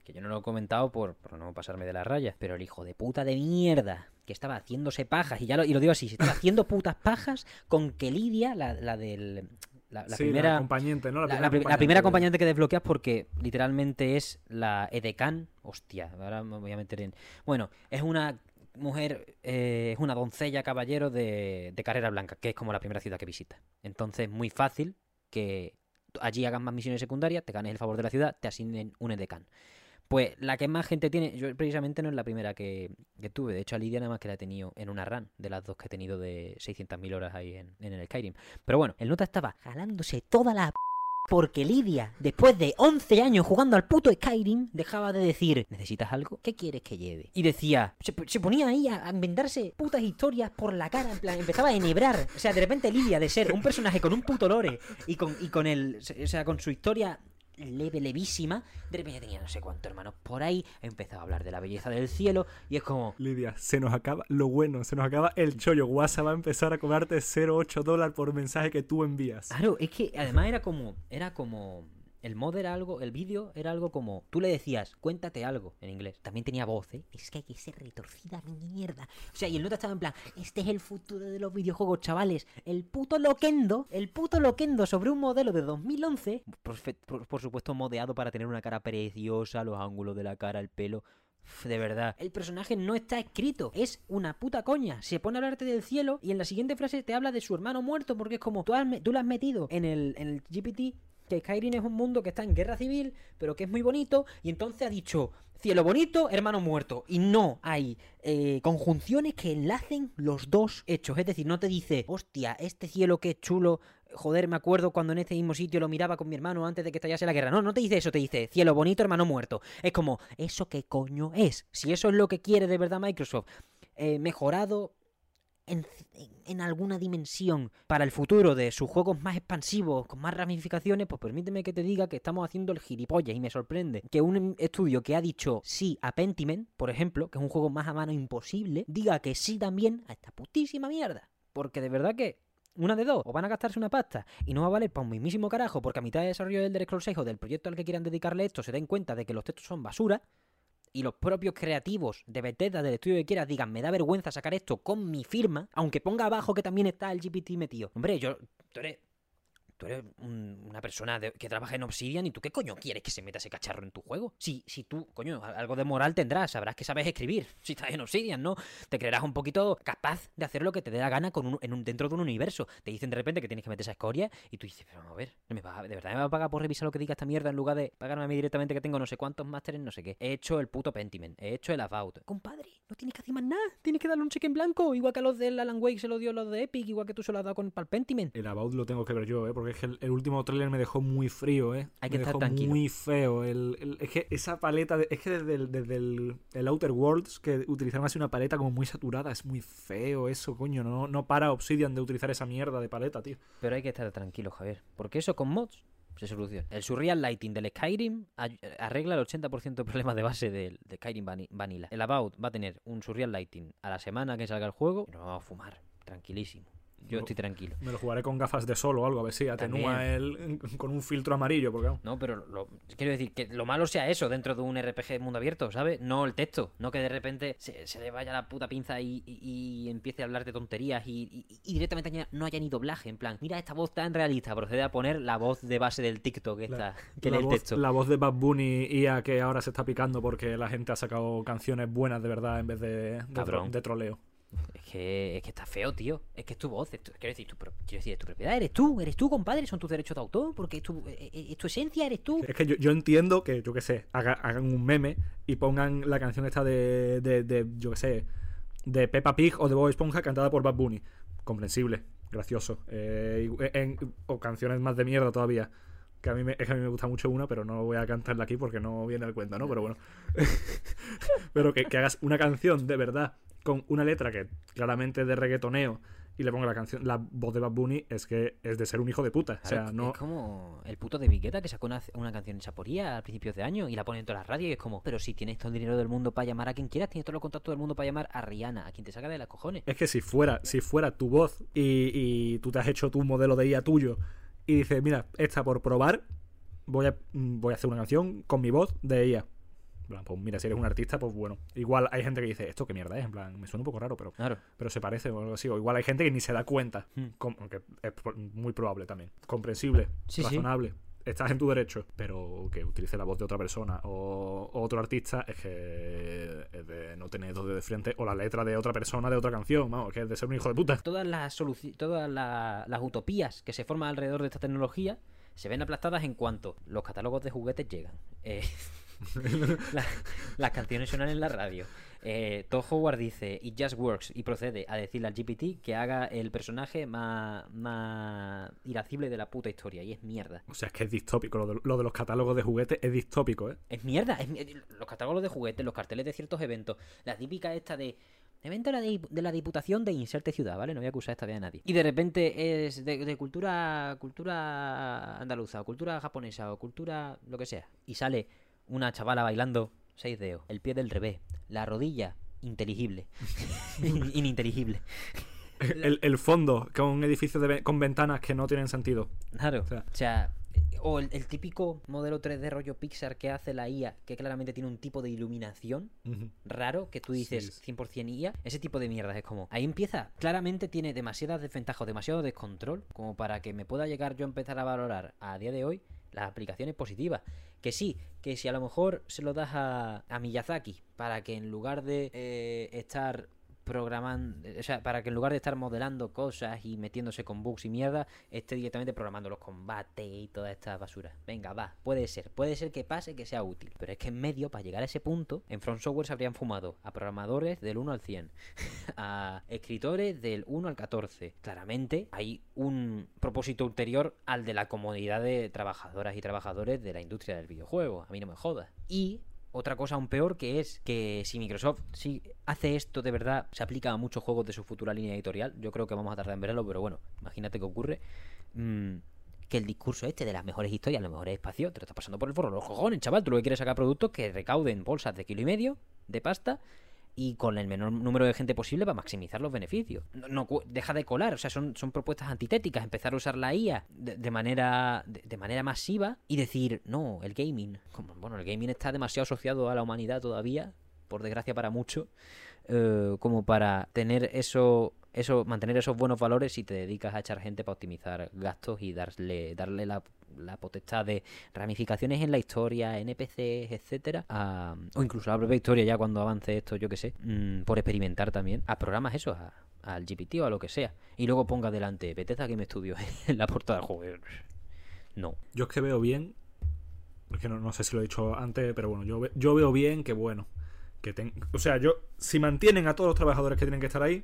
Que yo no lo he comentado por, por no pasarme de la raya. Pero el hijo de puta de mierda. Que estaba haciéndose pajas. Y ya lo, y lo digo así. Se estaba haciendo putas pajas con que Lidia, la, la del... La, la sí, primera... acompañante, ¿no? La, la pri- la primera acompañante que desbloqueas porque literalmente es la edecán. Hostia, ahora me voy a meter en. Bueno, es una mujer, eh, es una doncella caballero de, de carrera blanca, que es como la primera ciudad que visita. Entonces, muy fácil que allí hagas más misiones secundarias, te ganes el favor de la ciudad, te asignen un edecán. Pues la que más gente tiene, yo precisamente no es la primera que, tuve, de hecho a Lidia nada más que la he tenido en una run, de las dos que he tenido de 600.000 horas ahí en, en el Skyrim. Pero bueno, el nota estaba jalándose toda la p- porque Lidia, después de 11 años jugando al puto Skyrim, dejaba de decir, ¿necesitas algo? ¿Qué quieres que lleve? Y decía, se, ponía ahí a, a putas historias por la cara, en plan, empezaba a enhebrar. O sea, de repente Lidia, de ser un personaje con un puto lore y con, y con el, o sea, con su historia leve, levísima, de repente tenía no sé cuántos hermanos por ahí, empezaba a hablar de la belleza del cielo y es como, Lidia, se nos acaba lo bueno, se nos acaba el chollo. WhatsApp va a empezar a cobrarte 0,8 dólares por mensaje que tú envías. Claro, es que además era como. Era como. El mod era algo. El vídeo era algo como. Tú le decías, cuéntate algo en inglés. También tenía voz, ¿eh? Es que hay que ser retorcida mierda. O sea, y el nota estaba en plan. Este es el futuro de los videojuegos, chavales. El puto Loquendo. El puto Loquendo sobre un modelo de 2011. Por, por- por supuesto, modeado para tener una cara preciosa, los ángulos de la cara, el pelo. De verdad, el personaje no está escrito, es una puta coña. Se pone a hablarte del cielo y en la siguiente frase te habla de su hermano muerto porque es como tú lo has metido en el, en el GPT que Skyrim es un mundo que está en guerra civil, pero que es muy bonito, y entonces ha dicho cielo bonito, hermano muerto. Y no hay eh, conjunciones que enlacen los dos hechos. Es decir, no te dice, hostia, este cielo que es chulo, joder, me acuerdo cuando en este mismo sitio lo miraba con mi hermano antes de que estallase la guerra. No, no te dice eso, te dice cielo bonito, hermano muerto. Es como, ¿eso qué coño es? Si eso es lo que quiere de verdad Microsoft, eh, mejorado en, alguna dimensión para el futuro de sus juegos más expansivos, con más ramificaciones, pues permíteme que te diga que estamos haciendo el gilipollas y me sorprende que un estudio que ha dicho sí a Pentiment, por ejemplo, que es un juego más a mano imposible, diga que sí también a esta putísima mierda. Porque de verdad que una de dos, o van a gastarse una pasta y no va a valer para un mismísimo carajo porque a mitad de desarrollo del Elder Scrolls 6 o del proyecto al que quieran dedicarle esto se den cuenta de que los textos son basura y los propios creativos de Bethesda, del estudio que quieras, digan, me da vergüenza sacar esto con mi firma, aunque ponga abajo que también está el GPT metido. Hombre, yo, tú eres un- una persona de- que trabaja en Obsidian y tú qué coño quieres que se meta ese cacharro en tu juego. Si, si tú, coño, algo de moral tendrás, sabrás que sabes escribir. Si estás en Obsidian, ¿no? Te creerás un poquito capaz de hacer lo que te dé la gana con un, en un, dentro de un universo. Te dicen de repente que tienes que meter esa escoria y tú dices, pero a ver, ¿me va a- ¿de verdad me va a pagar por revisar lo que diga esta mierda en lugar de pagarme a mí directamente que tengo no sé cuántos másteres, no sé qué? He hecho el puto Pentiment, he hecho el About. Compadre, no tienes que hacer más nada, tienes que darle un cheque en blanco, igual que a los de Alan Wake se lo dio los de Epic, igual que tú se lo has dado con el Pentiment. El About lo tengo que ver yo, ¿eh? Porque es que el, el último tráiler me dejó muy frío, ¿eh? Hay que me estar dejó tranquilo. muy feo. El, el- es que esa paleta, de- es que desde, el, desde el, el Outer Worlds, que utilizaron así una paleta como muy saturada, es muy feo eso, coño. No, no para Obsidian de utilizar esa mierda de paleta, tío. Pero hay que estar tranquilo, Javier, porque eso con mods se soluciona. El Surreal Lighting del Skyrim arregla el 80% de problemas de base del de Skyrim Vani- Vanilla. El About va a tener un Surreal Lighting a la semana que salga el juego y nos vamos a fumar, tranquilísimo. Yo estoy tranquilo. Me lo jugaré con gafas de sol o algo, a ver si atenúa el, con un filtro amarillo, porque. No, pero lo- quiero decir que lo malo sea eso dentro de un RPG de mundo abierto, ¿sabes? No el texto. No que de repente se, se le vaya la puta pinza y, y- y empiece a hablar de tonterías y, y- y directamente no haya ni doblaje. En plan, mira esta voz tan realista. Procede a poner la voz de base del TikTok esta, que la, lee el voz, texto. la voz de Bad Bunny IA que ahora se está picando porque la gente ha sacado canciones buenas de verdad en vez de, de, de troleo. Es que, es que está feo, tío. Es que es tu voz. es quiero, decir, tu, es tu propiedad. Eres tú, eres tú, compadre. Son tus derechos de autor. Porque es tu, es, es tu esencia, eres tú. Es que yo, yo entiendo que, yo qué sé, haga- hagan un meme y pongan la canción esta de, de, yo qué sé, de Peppa Pig o de Bob Esponja cantada por Bad Bunny. Comprensible, gracioso. Eh, en- o canciones más de mierda todavía. Que a mí me, es que a mí me gusta mucho una, pero no voy a cantarla aquí porque no viene al cuento, ¿no? Pero bueno. pero que, que hagas una canción de verdad con una letra que claramente es de reggaetoneo y le ponga la canción, la voz de Bad Bunny, es que es de ser un hijo de puta. O Claro, sea, no. Es como el puto de Vigueta que sacó una, una canción en Chaporía a principios de año y la pone en todas las radios y es como, pero si tienes todo el dinero del mundo para llamar a quien quieras, tienes todos los contactos del mundo para llamar a Rihanna, a quien te saca de las cojones. Es que si fuera, si fuera tu voz y, y tú te has hecho tu modelo de IA tuyo y dices, mira, esta por probar, voy a, mm, voy a hacer una canción con mi voz de plan, Pues mira, si eres un artista, pues bueno. Igual hay gente que dice, ¿esto qué mierda es? En plan, me suena un poco raro, pero, Claro. pero se parece o algo así. O igual hay gente que ni se da cuenta. Hmm. Es muy probable también. Comprensible, Sí, sí. Estás en tu derecho, pero que utilice la voz de otra persona o, otro artista es que es de no tener dos de frente o la letra de otra persona de otra canción, vamos, que es de ser un hijo de puta. Todas las todas la- las utopías que se forman alrededor de esta tecnología se ven aplastadas en cuanto los catálogos de juguetes llegan. Eh, la- las canciones suenan en la radio. Eh, Todd Howard dice It just works y procede a decirle al GPT que haga el personaje más, más irascible de la puta historia y es mierda. O sea, es que es distópico. Lo de, lo de los catálogos de juguetes es distópico, ¿eh? Es mierda. es los catálogos de juguetes, los carteles de ciertos eventos, la típica esta de evento de la, di- de la Diputación de inserte ciudad, ¿vale? No voy a acusar esta vez a nadie. Y de repente es de, de cultura cultura andaluza, o cultura japonesa, o cultura lo que sea. Y sale una chavala bailando seis dedos, el pie del revés, la rodilla inteligible, ininteligible. El, el fondo con edificios de ve- con ventanas que no tienen sentido. Claro. O sea- O sea, o el, el típico modelo 3D rollo Pixar que hace la IA, que claramente tiene un tipo de iluminación raro que tú dices Sí. 100% IA, ese tipo de mierdas es como, ahí empieza, claramente tiene demasiadas desventajas demasiado descontrol como para que me pueda llegar yo a empezar a valorar a día de hoy las aplicaciones positivas. Que sí, que si a lo mejor se lo das a, a Miyazaki para que en lugar de eh, estar programando, o sea, para que en lugar de estar modelando cosas y metiéndose con bugs y mierda, esté directamente programando los combates y toda esta basura. Venga, va, puede ser, puede ser que pase, que sea útil, pero es que en medio, para llegar a ese punto, en Front Software se habrían fumado a programadores del 1 al 100, a escritores del 1 al 14. Claramente hay un propósito ulterior al de la comodidad de trabajadoras y trabajadores de la industria del videojuego, a mí no me jodas. Y otra cosa aún peor que es que si Microsoft si hace esto de verdad, se aplica a muchos juegos de su futura línea editorial, yo creo que vamos a tardar en verlo, pero bueno, imagínate que ocurre. mm, que el discurso este de las mejores historias, los mejores espacios, te lo estás pasando por el forro los cojones, chaval. Tú lo que quieres es sacar productos que recauden bolsas de kilo y medio de pasta y con el menor número de gente posible para maximizar los beneficios. No, deja de colar, o sea, son, son propuestas antitéticas. Empezar a usar la IA de, manera de, de manera masiva y decir, no, el gaming. Como, bueno, el gaming está demasiado asociado a la humanidad todavía, por desgracia para muchos, eh, como para tener eso, eso, mantener esos buenos valores si te dedicas a echar gente para optimizar gastos y darle, darle la, la potestad de ramificaciones en la historia, NPCs, etcétera, a- o incluso la propia historia ya cuando avance esto, yo que sé, mm, por experimentar también, a programas esos, a- al GPT o a lo que sea, y luego ponga delante Bethesda Game Studio en la portada del juego. No. Yo es que veo bien. Es que no, no sé si lo he dicho antes, pero bueno, yo, yo veo bien que bueno. Que ten- o sea, yo, si mantienen a todos los trabajadores que tienen que estar ahí,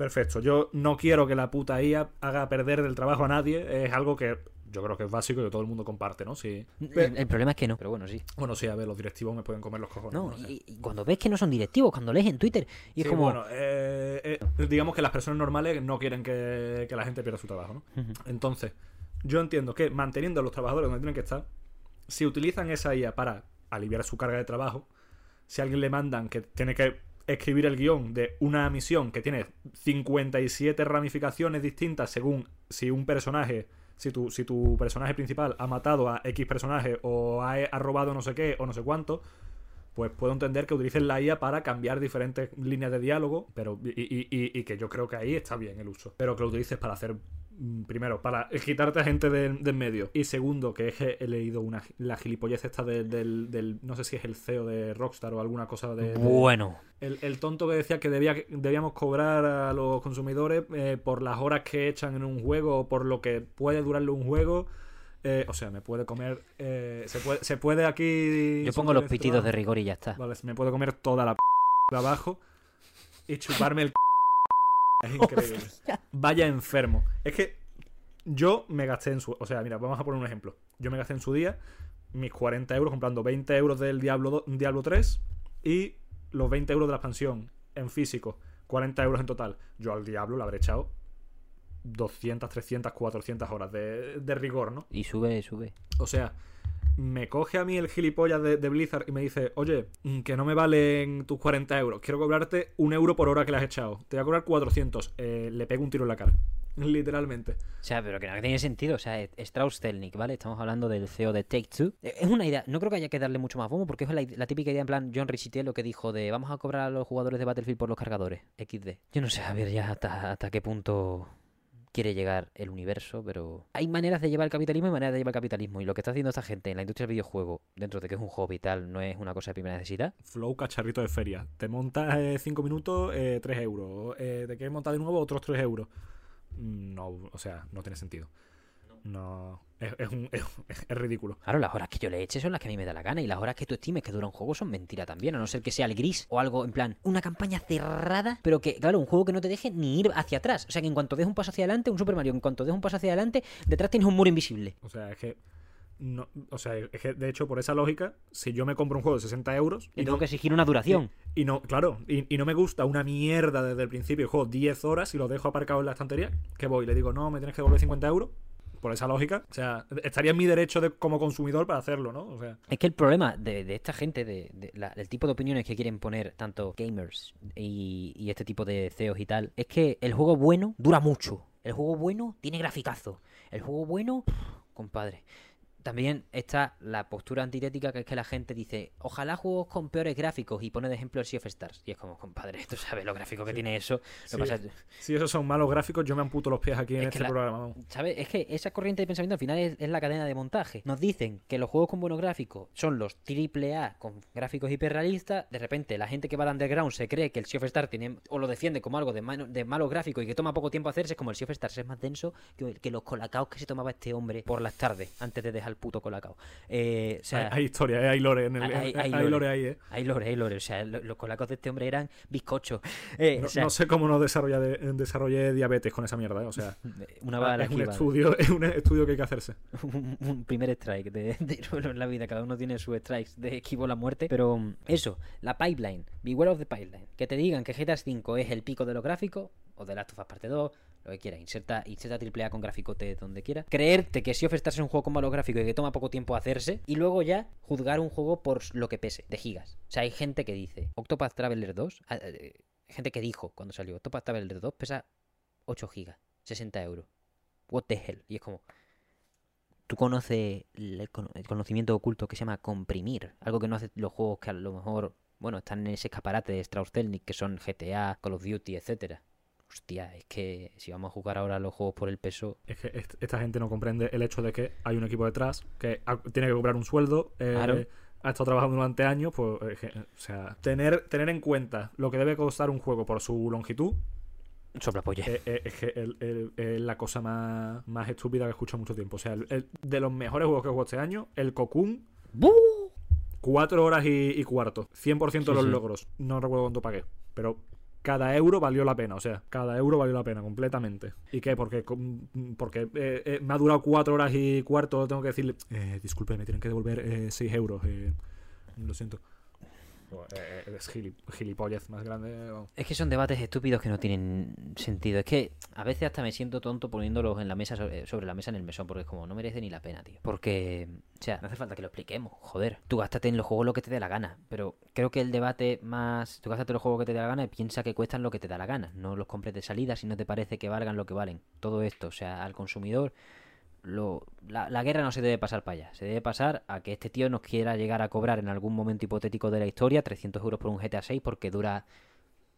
perfecto. Yo no quiero que la puta IA haga perder del trabajo a nadie. Es algo que yo creo que es básico y que todo el mundo comparte, ¿no? Sí. El, el problema es que no, pero bueno, sí. Bueno, sí, a ver, los directivos me pueden comer los cojones. No, sé. y, y cuando ves que no son directivos, cuando lees en Twitter, y es como... bueno, eh, eh, digamos que las personas normales no quieren que, que la gente pierda su trabajo, ¿no? Entonces, yo entiendo que manteniendo a los trabajadores donde tienen que estar, si utilizan esa IA para aliviar su carga de trabajo, si a alguien le mandan que tiene que escribir el guion de una misión que tiene 57 ramificaciones distintas según si un personaje, si tu, si tu personaje principal ha matado a X personaje o ha, robado no sé qué o no sé cuánto, pues puedo entender que utilicen la IA para cambiar diferentes líneas de diálogo, pero y, y- que yo creo que ahí está bien el uso. Pero que lo utilices para hacer primero, para quitarte a gente de, de en medio. Y segundo, que es que he leído una, la gilipollez esta de- del, del- No sé si es el CEO de Rockstar o alguna cosa de. de- Bueno. el, el tonto que decía que debía, debíamos cobrar a los consumidores eh, por las horas que echan en un juego o por lo que puede durarle un juego. Eh, o sea, me puede comer. eh, se, puede, se puede aquí. Yo pongo los pitidos de rigor y ya está. Vale, me puede comer toda la p de abajo y chuparme el Es increíble. Vaya enfermo. Es que yo me gasté en su. O sea, mira, vamos a poner un ejemplo. Yo me gasté en su día mis 40 euros comprando 20 euros del Diablo, do- Diablo 3 y los 20 euros de la expansión en físico. 40 euros en total. Yo al Diablo le habré echado 200, 300, 400 horas de, de rigor, ¿no? Y sube, sube. O sea, me coge a mí el gilipollas de, Blizzard y me dice, oye, mm, que no me valen tus 40 euros, quiero cobrarte un euro por hora que le has echado. Te voy a cobrar 400. Eh, le pego un tiro en la cara. Literalmente. O sea, pero que no tiene sentido. O sea, Strauss Telnik, ¿vale? Estamos hablando del CEO de Take Two. Eh, Es una idea, no creo que haya que darle mucho más bombo porque es la, típica idea en plan John Richitiel lo que dijo de vamos a cobrar a los jugadores de Battlefield por los cargadores. XD. Yo no sé, a ver ya hasta, hasta qué punto quiere llegar el universo, pero hay maneras de llevar el capitalismo y maneras de llevar el capitalismo. Y lo que está haciendo esta gente en la industria del videojuego, dentro de que es un hobby y tal, no es una cosa de primera necesidad. Flow cacharrito de feria. Te montas 5 minutos, 3 euros. Eh, te quieres montar de nuevo, otros 3 euros. No, o sea, no tiene sentido. No. Es, es un, es, es ridículo. Claro, las horas que yo le eche son las que a mí me da la gana y las horas que tú estimes que dura un juego son mentira también, a no ser que sea el gris o algo en plan, una campaña cerrada, pero que, claro, un juego que no te deje ni ir hacia atrás. O sea, que en cuanto des un paso hacia adelante, un Super Mario, en cuanto des un paso hacia adelante, detrás tienes un muro invisible. O sea, es que. No, o sea, es que de hecho, por esa lógica, si yo me compro un juego de 60 euros Y tengo que exigir una duración. Y no, claro, y, y no me gusta una mierda desde el principio. Juego 10 horas y lo dejo aparcado en la estantería. Que voy, le digo, no, me tienes que devolver 50 euros. Por esa lógica. O sea, estaría en mi derecho de, como consumidor para hacerlo, ¿no? O sea, Es que el problema de, de esta gente, de, de la- del tipo de opiniones que quieren poner tanto gamers y, y este tipo de CEOs y tal, es que el juego bueno dura mucho. El juego bueno tiene graficazo. El juego bueno, compadre. También está la postura antitética que es que la gente dice, ojalá juegos con peores gráficos y pone de ejemplo el Sea of Stars. Y es como, compadre, tú sabes lo gráfico que tiene eso. Sí. pasa si esos son malos gráficos, yo me amputo los pies aquí en Es este la- programa. ¿Sabes? Es que esa corriente de pensamiento al final es, es la cadena de montaje. Nos dicen que los juegos con buenos gráficos son los AAA con gráficos hiperrealistas. De repente, la gente que va al underground se cree que el Sea of Stars tiene, o lo defiende como algo de, mano- de malos gráficos y que toma poco tiempo hacerse. Es como el Sea of Stars es más denso que, que los colacaos que se tomaba este hombre por las tardes antes de dejar el puto colacao. Eh, o sea, hay, hay historia, eh, hay lore en el. Hay- hay- lore. lore. ahí, eh. hay lore, hay lore. O sea, lo- los colacos de este hombre eran bizcochos. Eh, No, o sea, no sé cómo no desarrolla de- desarrollé diabete con esa mierda, eh. O sea, una bala es un esquiva. estudio, es un estudio que hay que hacerse. un, un primer strike de, de duelo en la vida. Cada uno tiene sus strikes de esquivo la muerte. Pero mm, eso, la pipeline. Beware of the pipeline. Que te digan que GTA V es el pico de los gráficos. O de Last of Us Parte 2. Lo que quieras. Inserta, inserta AAA con gráficote donde quiera. Creerte que Sea of Stars es un juego con malos gráficos y que toma poco tiempo hacerse. Y luego ya juzgar un juego por lo que pese. De gigas. O sea, hay gente que dice Octopath Traveler 2. ah, eh, gente que dijo cuando salió Octopath Traveler 2 pesa 8 gigas. 60 euros. What the hell. Y es como tú conoces el, cono- el conocimiento oculto que se llama comprimir, algo que no hace los juegos que a lo mejor, bueno, están en ese escaparate de Strauss-Zelnick, que son GTA, Call of Duty, etcétera. Hostia, es que si vamos a jugar ahora los juegos por el peso, Es que est- esta gente no comprende el hecho de que hay un equipo detrás que tiene que cobrar un sueldo. eh, Claro. Ha estado trabajando durante años, pues, eh, o sea, tener, tener en cuenta lo que debe costar un juego por su longitud sopla eh, eh, es que la cosa más, más estúpida que he escuchado mucho tiempo. O sea, el- el- de los mejores juegos que he jugado este año, el Cocoon, ¡Bu! 4 horas y, y cuarto. 100% de Sí, los sí. logros. No recuerdo cuánto pagué. Pero cada euro valió la pena. O sea, cada euro valió la pena completamente. ¿Y qué? Porque, com- porque eh, eh, me ha durado 4 horas y cuarto. Tengo que decirle, eh, disculpe, me tienen que devolver 6 euros. eh, lo siento. Eh, eh, es gili- gilipollez más grande. Es que son debates estúpidos que no tienen sentido. Es que a veces hasta me siento tonto poniéndolos en la mesa sobre, sobre la mesa en el mesón porque es como no merece ni la pena, tío. Porque, o sea, no hace falta que lo expliquemos, joder. Tú gástate en los juegos lo que te dé la gana, pero creo que el debate más tú gástate en los juegos que te dé la gana y piensa que cuestan lo que te da la gana, no los compres de salida si no te parece que valgan lo que valen. Todo esto, o sea, al consumidor lo, la, la guerra no se debe pasar para allá. Se debe pasar a que este tío nos quiera llegar a cobrar en algún momento hipotético de la historia 300 euros por un GTA 6 porque dura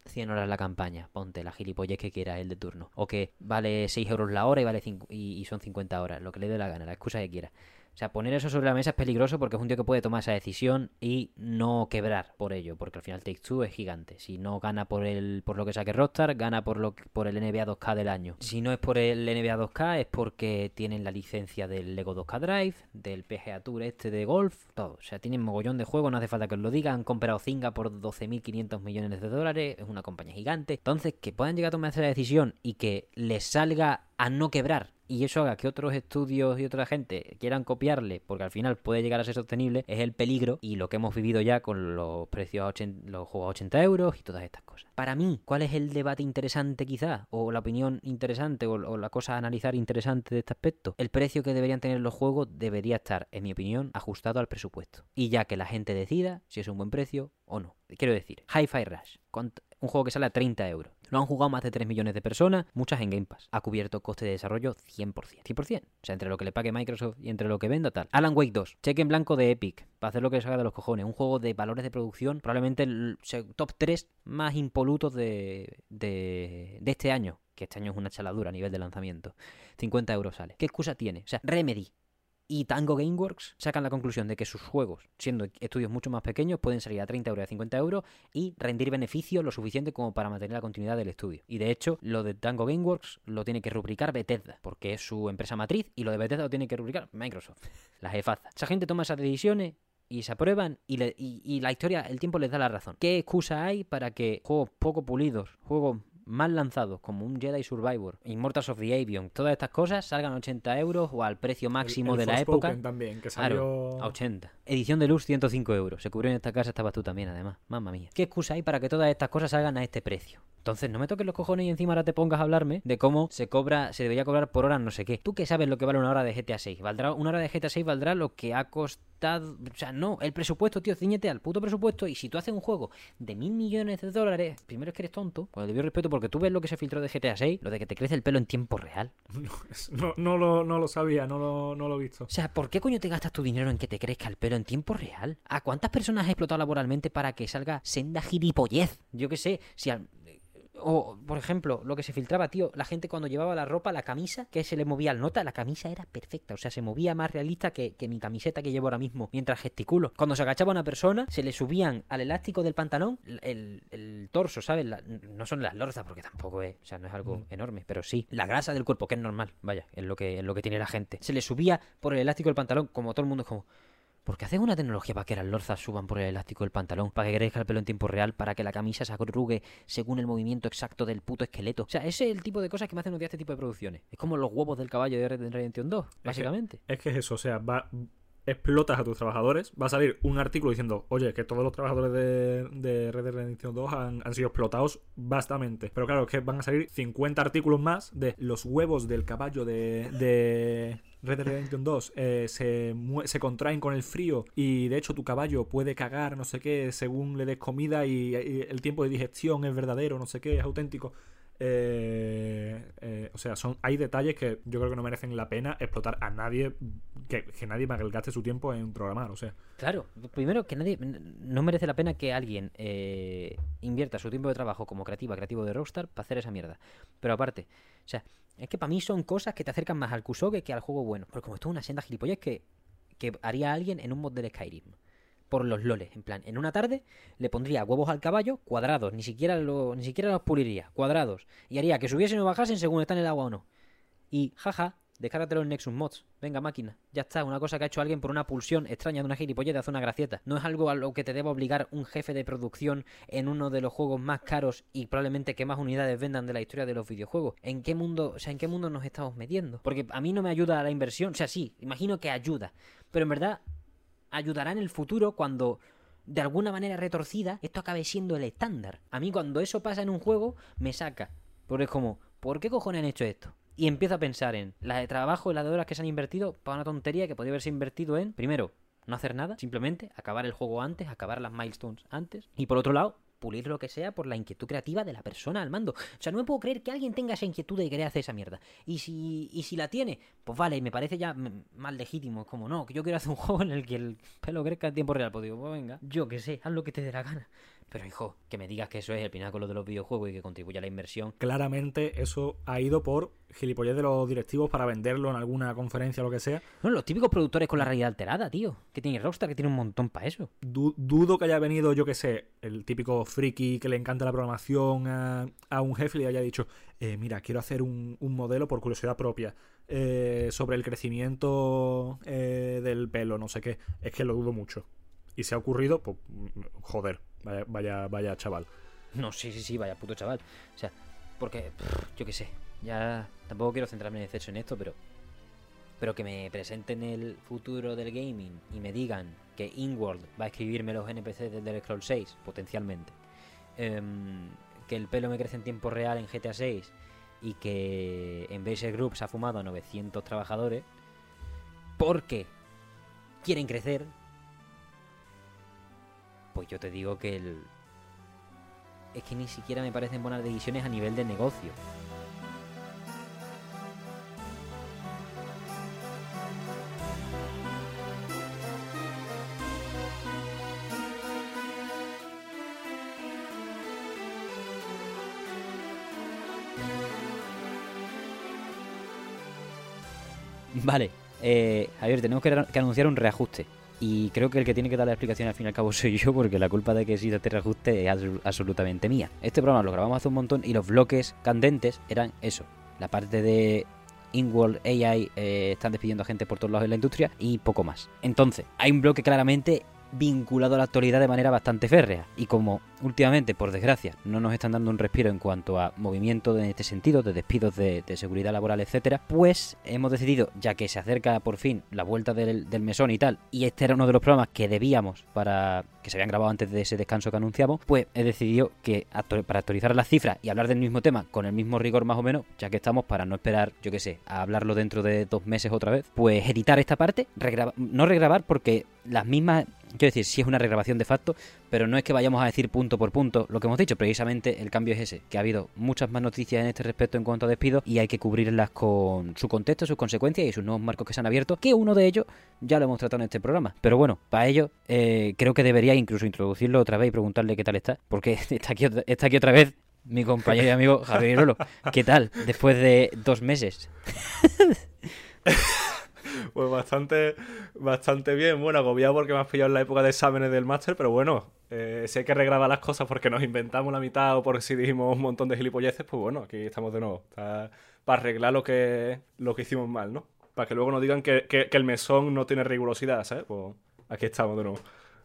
100 horas la campaña, ponte la gilipollez que quieras el de turno. O que vale 6 euros la hora y, vale cinco- y, y son 50 horas, lo que le dé la gana, la excusa que quiera. O sea, poner eso sobre la mesa es peligroso porque es un tío que puede tomar esa decisión y no quebrar por ello, porque al final Take Two es gigante. Si no gana por el por lo que saque Rockstar, gana por lo por el NBA 2K del año. Si no es por el NBA 2K es porque tienen la licencia del Lego 2K Drive, del PGA Tour este de golf, todo. O sea, tienen mogollón de juegos, no hace falta que os lo digan. Han comprado Zynga por 12.500 millones de dólares, es una compañía gigante. Entonces, que puedan llegar a tomar esa decisión y que les salga a no quebrar y eso haga que otros estudios y otra gente quieran copiarle, porque al final puede llegar a ser sostenible, es el peligro y lo que hemos vivido ya con los precios a 80, los juegos a 80 euros y todas estas cosas. Para mí, ¿cuál es el debate interesante quizá? O la opinión interesante o, o la cosa a analizar interesante de este aspecto. El precio que deberían tener los juegos debería estar, en mi opinión, ajustado al presupuesto. Y ya que la gente decida si es un buen precio o no. Quiero decir, Hi-Fi Rush, ¿cuánto- un juego que sale a 30 euros. Lo han jugado más de 3 millones de personas, muchas en Game Pass. Ha cubierto coste de desarrollo 100%. 100%. O sea, entre lo que le pague Microsoft y entre lo que venda tal. Alan Wake 2, cheque en blanco de Epic, para hacer lo que les haga de los cojones. Un juego de valores de producción, probablemente el top 3 más impolutos de, de, de este año. Que este año es una chaladura a nivel de lanzamiento. 50 euros sale. ¿Qué excusa tiene? O sea, Remedy, y Tango Gameworks sacan la conclusión de que sus juegos, siendo estudios mucho más pequeños, pueden salir a 30 euros a 50 euros y rendir beneficios lo suficiente como para mantener la continuidad del estudio. Y de hecho, lo de Tango Gameworks lo tiene que rubricar Bethesda, porque es su empresa matriz, y lo de Bethesda lo tiene que rubricar Microsoft, la jefaza. Esa gente toma esas decisiones y se aprueban y, le- y- y la historia, el tiempo les da la razón. ¿Qué excusa hay para que juegos poco pulidos, juegos mal lanzados como un Jedi Survivor, Immortals of the Avion, todas estas cosas salgan a 80 euros o al precio máximo El- el de la época? también, que Claro, salió... a 80. Edición de luz 105 euros. Se cubrió en esta casa, estabas tú también, además. Mamma mía. ¿Qué excusa hay para que todas estas cosas salgan a este precio? Entonces, no me toques los cojones y encima ahora te pongas a hablarme de cómo se cobra, se debería cobrar por hora no sé qué. ¿Tú qué sabes lo que vale una hora de GTA 6? ¿Valdrá, una hora de GTA 6 valdrá lo que ha costado... O sea, no, el presupuesto, tío, ciñete al puto presupuesto y si tú haces un juego de mil millones de dólares, primero es que eres tonto, con el debido respeto, porque tú ves lo que se filtró de GTA 6, lo de que te crece el pelo en tiempo real. No, no, lo, no lo sabía, no lo, no lo he visto. O sea, ¿por qué coño te gastas tu dinero en que te crezca el pelo en tiempo real? ¿A cuántas personas has explotado laboralmente para que salga senda gilipollez? Yo qué sé, si al- O, por ejemplo, lo que se filtraba, tío, la gente cuando llevaba la ropa, la camisa, que se le movía al nota, la camisa era perfecta. O sea, se movía más realista que, que mi camiseta que llevo ahora mismo, mientras gesticulo. Cuando se agachaba una persona, se le subían al elástico del pantalón el, el torso, ¿sabes? La- no son las lorzas, porque tampoco es, o sea, no es algo enorme, pero sí. La grasa del cuerpo, que es normal, vaya, es lo que, es lo que tiene la gente. Se le subía por el elástico del pantalón, como todo el mundo es como... ¿Por qué haces una tecnología para que las lorzas suban por el elástico del pantalón? Para que crezca el pelo en tiempo real, para que la camisa se arrugue según el movimiento exacto del puto esqueleto. O sea, ese es el tipo de cosas que me hacen odiar este tipo de producciones. Es como los huevos del caballo de Red Dead Redemption 2, básicamente. Es que es eso, o sea, va, explotas a tus trabajadores, va a salir un artículo diciendo, oye, que todos los trabajadores de, de Red Dead Redemption 2 han, han sido explotados bastante. Pero claro, es que van a salir 50 artículos más de los huevos del caballo de, de Red Dead Redemption 2 eh, se, se contraen con el frío y de hecho tu caballo puede cagar, no sé qué, según le des comida y, y el tiempo de digestión es verdadero, no sé qué, es auténtico. Eh, eh, o sea, son hay detalles que yo creo que no merecen la pena explotar a nadie, que, que nadie malgaste su tiempo en programar, o sea. Claro, primero que nadie. No merece la pena que alguien eh, invierta su tiempo de trabajo como creativa, creativo de Rockstar, para hacer esa mierda. Pero aparte, o sea, es que para mí son cosas que te acercan más al Kusoge que al juego bueno. Porque como esto es una senda gilipollas que, que haría alguien en un mod del Skyrim. Por los loles, en plan, en una tarde le pondría huevos al caballo cuadrados, ni siquiera, lo, ni siquiera los puliría, cuadrados. Y haría que subiesen o bajasen según está en el agua o no. Y, jaja, descárgatelo en Nexus Mods. Venga, máquina. Ya está, una cosa que ha hecho alguien por una pulsión extraña de una gilipollez de hacer una gracieta. No es algo a lo que te deba obligar un jefe de producción en uno de los juegos más caros y probablemente que más unidades vendan de la historia de los videojuegos. ¿En qué mundo, o sea, en qué mundo nos estamos metiendo? Porque a mí no me ayuda la inversión. O sea, sí, imagino que ayuda. Pero en verdad, ayudará en el futuro cuando de alguna manera retorcida esto acabe siendo el estándar. A mí cuando eso pasa en un juego me saca. Porque es como, ¿por qué cojones han hecho esto? Y empiezo a pensar en las de trabajo y las de horas que se han invertido para una tontería que podría haberse invertido en, primero, no hacer nada, simplemente acabar el juego antes, acabar las milestones antes. Y por otro lado, pulir lo que sea por la inquietud creativa de la persona al mando. O sea, no me puedo creer que alguien tenga esa inquietud de querer hacer esa mierda. Y si, y si la tiene, pues vale, me parece ya más legítimo. Es como, no, que yo quiero hacer un juego en el que el pelo crezca en tiempo real. Pues digo, pues venga, yo que sé, haz lo que te dé la gana. Pero hijo, que me digas que eso es el pináculo de los videojuegos y que contribuye a la inversión. Claramente eso ha ido por gilipollez de los directivos para venderlo en alguna conferencia o lo que sea. No, los típicos productores con la realidad alterada, tío. Que tiene Rockstar, que tiene un montón para eso. Du- dudo que haya venido, yo que sé, el típico friki que le encanta la programación a, a un jefe y le haya dicho, eh, mira, quiero hacer un, un modelo por curiosidad propia eh, sobre el crecimiento eh, del pelo, no sé qué. Es que lo dudo mucho. Y se ha ocurrido, pues, mm, joder, vaya, vaya, vaya chaval. No, sí, sí, sí, vaya puto chaval. O sea, porque, yo qué sé, ya tampoco quiero centrarme en exceso en esto, pero pero que me presenten el futuro del gaming y me digan que Inworld va a escribirme los NPCs del Elder Scrolls 6, potencialmente. Em, que el pelo me crece en tiempo real en GTA 6 y que Embracer Group se ha fumado a 900 trabajadores porque quieren crecer. Pues yo te digo que el, es que ni siquiera me parecen buenas decisiones a nivel de negocio. Vale, eh, Javier, tenemos que, que anunciar un reajuste. Y creo que el que tiene que dar la explicación al fin y al cabo soy yo, porque la culpa de que exista este reajuste es abs- absolutamente mía. Este programa lo grabamos hace un montón y los bloques candentes eran eso. La parte de InWorld AI eh, están despidiendo a gente por todos lados de la industria y poco más. Entonces, hay un bloque claramente vinculado a la actualidad de manera bastante férrea. Y como últimamente, por desgracia, no nos están dando un respiro en cuanto a movimiento en este sentido, de despidos de, seguridad laboral, etcétera, pues hemos decidido, ya que se acerca por fin la vuelta del, mesón y tal, y este era uno de los programas que debíamos para que se habían grabado antes de ese descanso que anunciamos, pues he decidido que para actualizar las cifras y hablar del mismo tema con el mismo rigor más o menos, ya que estamos para no esperar, yo que sé, a hablarlo dentro de dos meses otra vez, pues editar esta parte, regraba- no regrabar porque las mismas, quiero decir, sí es una regrabación de facto, pero no es que vayamos a decir punto por punto lo que hemos dicho, precisamente el cambio es ese, que ha habido muchas más noticias en este respecto en cuanto a despidos y hay que cubrirlas con su contexto, sus consecuencias y sus nuevos marcos que se han abierto, que uno de ellos ya lo hemos tratado en este programa. Pero bueno, para ello eh, creo que debería incluso introducirlo otra vez y preguntarle qué tal está, porque está aquí, está aquí otra vez mi compañero y amigo Javier Irolo. ¿Qué tal? Después de dos meses. Pues bastante, bastante bien. Bueno, agobiado porque me has pillado en la época de exámenes del máster, pero bueno, eh, si hay que regrabar las cosas porque nos inventamos la mitad o porque si dijimos un montón de gilipolleces, pues bueno, aquí estamos de nuevo. Para arreglar lo que, lo que hicimos mal, ¿no? Para que luego nos digan que, que- que el mesón no tiene rigurosidad, ¿sabes? Pues aquí estamos de nuevo.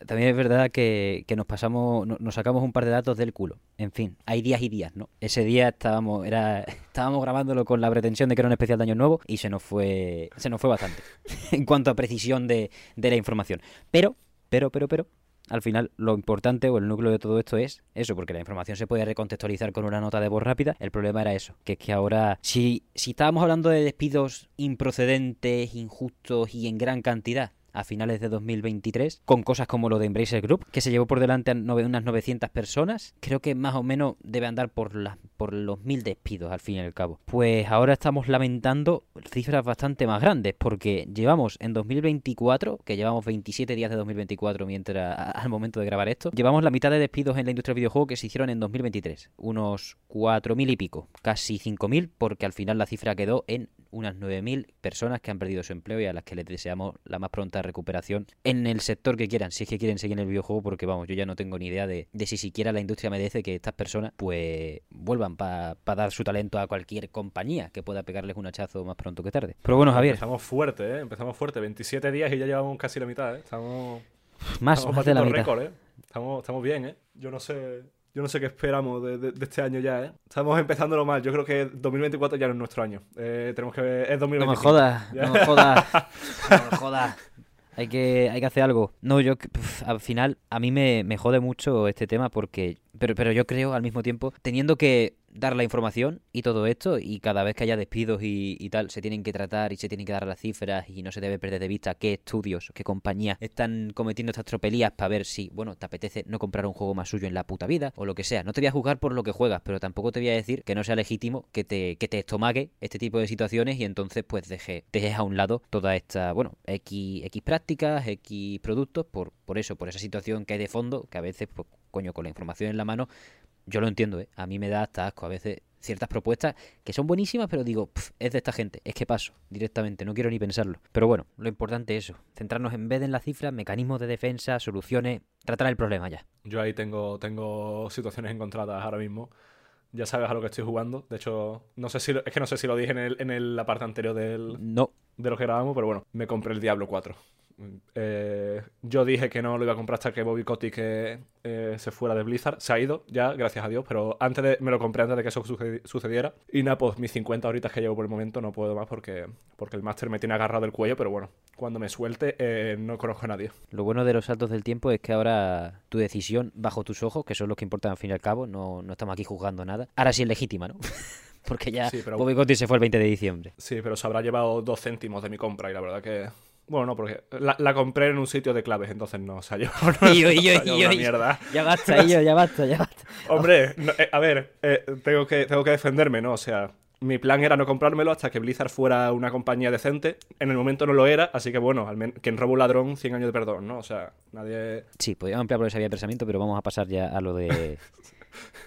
También es verdad que, que nos pasamos, no- nos sacamos un par de datos del culo. En fin, hay días y días, ¿no? Ese día estábamos, era, estábamos grabándolo con la pretensión de que era un especial de año nuevo y se nos fue, se nos fue bastante en cuanto a precisión de, de la información. Pero, pero, pero, pero, al final lo importante o el núcleo de todo esto es eso, porque la información se puede recontextualizar con una nota de voz rápida. El problema era eso, que es que ahora, si, si estábamos hablando de despidos improcedentes, injustos y en gran cantidad a finales de 2023, con cosas como lo de Embracer Group, que se llevó por delante a unas 900 personas, creo que más o menos debe andar por, las por los 1000 despidos al fin y al cabo. Pues ahora estamos lamentando cifras bastante más grandes, porque llevamos en 2024, que llevamos 27 días de 2024 mientras al momento de grabar esto, llevamos la mitad de despidos en la industria del videojuego que se hicieron en 2023, unos 4.000 y pico, casi 5.000, porque al final la cifra quedó en unas 9.000 personas que han perdido su empleo y a las que les deseamos la más pronta recuperación en el sector que quieran, si es que quieren seguir en el videojuego, porque vamos, yo ya no tengo ni idea de, de si siquiera la industria merece que estas personas pues vuelvan para dar su talento a cualquier compañía que pueda pegarles un hachazo más pronto que tarde. Pero bueno, Javier, Empezamos fuerte, ¿eh? Empezamos fuerte. 27 días y ya llevamos casi la mitad, ¿eh? Estamos, más, estamos más de la mitad. récord, ¿eh? Estamos, estamos bien, ¿eh? Yo no sé... Yo no sé qué esperamos de, de- de este año ya, ¿eh? Estamos empezándolo mal. Yo creo que 2024 ya no es nuestro año. Eh, tenemos que ver... Es 2025. No me jodas, no me jodas, no me jodas. Hay que, hay que hacer algo. No, yo, al final, a mí me, me jode mucho este tema porque. Pero, pero yo creo al mismo tiempo, teniendo que dar la información y todo esto, y cada vez que haya despidos y, y tal, se tienen que tratar y se tienen que dar las cifras y no se debe perder de vista qué estudios, qué compañías están cometiendo estas tropelías para ver si, bueno, te apetece no comprar un juego más suyo en la puta vida o lo que sea. No te voy a juzgar por lo que juegas, pero tampoco te voy a decir que no sea legítimo que te, que te estomague este tipo de situaciones y entonces pues deje, dejes a un lado toda esta, bueno, X, X prácticas, X productos por, por eso, por esa situación que hay de fondo, que a veces pues coño, con la información en la mano, yo lo entiendo, ¿eh? A mí me da hasta asco a veces ciertas propuestas que son buenísimas, pero digo, es de esta gente, es que paso directamente, no quiero ni pensarlo. Pero bueno, lo importante es eso, centrarnos en vez de en las cifras, mecanismos de defensa, soluciones, tratar el problema ya. Yo ahí tengo, tengo situaciones encontradas ahora mismo. Ya sabes a lo que estoy jugando. De hecho, no sé si es que no sé si lo dije en, el, en el, la parte anterior del, no. de lo que grabamos, pero bueno, me compré el Diablo 4. Eh, yo dije que no lo iba a comprar hasta que Bobby Kotick que, eh, se fuera de Blizzard. Se ha ido ya, gracias a Dios, pero antes de, me lo compré antes de que eso sucediera. Y nada, pues mis 50 horitas que llevo por el momento no puedo más porque, porque el máster me tiene agarrado el cuello, pero bueno, cuando me suelte eh, no conozco a nadie. Lo bueno de los saltos del tiempo es que ahora tu decisión bajo tus ojos, que son los que importan al fin y al cabo, no, no estamos aquí juzgando nada, ahora sí es legítima, ¿no? porque ya Bobby Kotick se fue el 20 de diciembre. Sí, pero se habrá llevado dos céntimos de mi compra y la verdad que bueno, no, porque la, compré en un sitio de claves, entonces no, o sea, yo, no, y yo, y yo, y yo, mierda. Ya basta, yo, ya basta, ya basta. Hombre, eh, a ver, eh, tengo, que, tengo que defenderme, ¿no? O sea, mi plan era no comprármelo hasta que Blizzard fuera una compañía decente. En el momento no lo era, así que bueno, al menos quien roba un ladrón, 100 años de perdón, ¿no? O sea, nadie... Sí, podríamos ampliar por esa vía de pensamiento, pero vamos a pasar ya a lo de...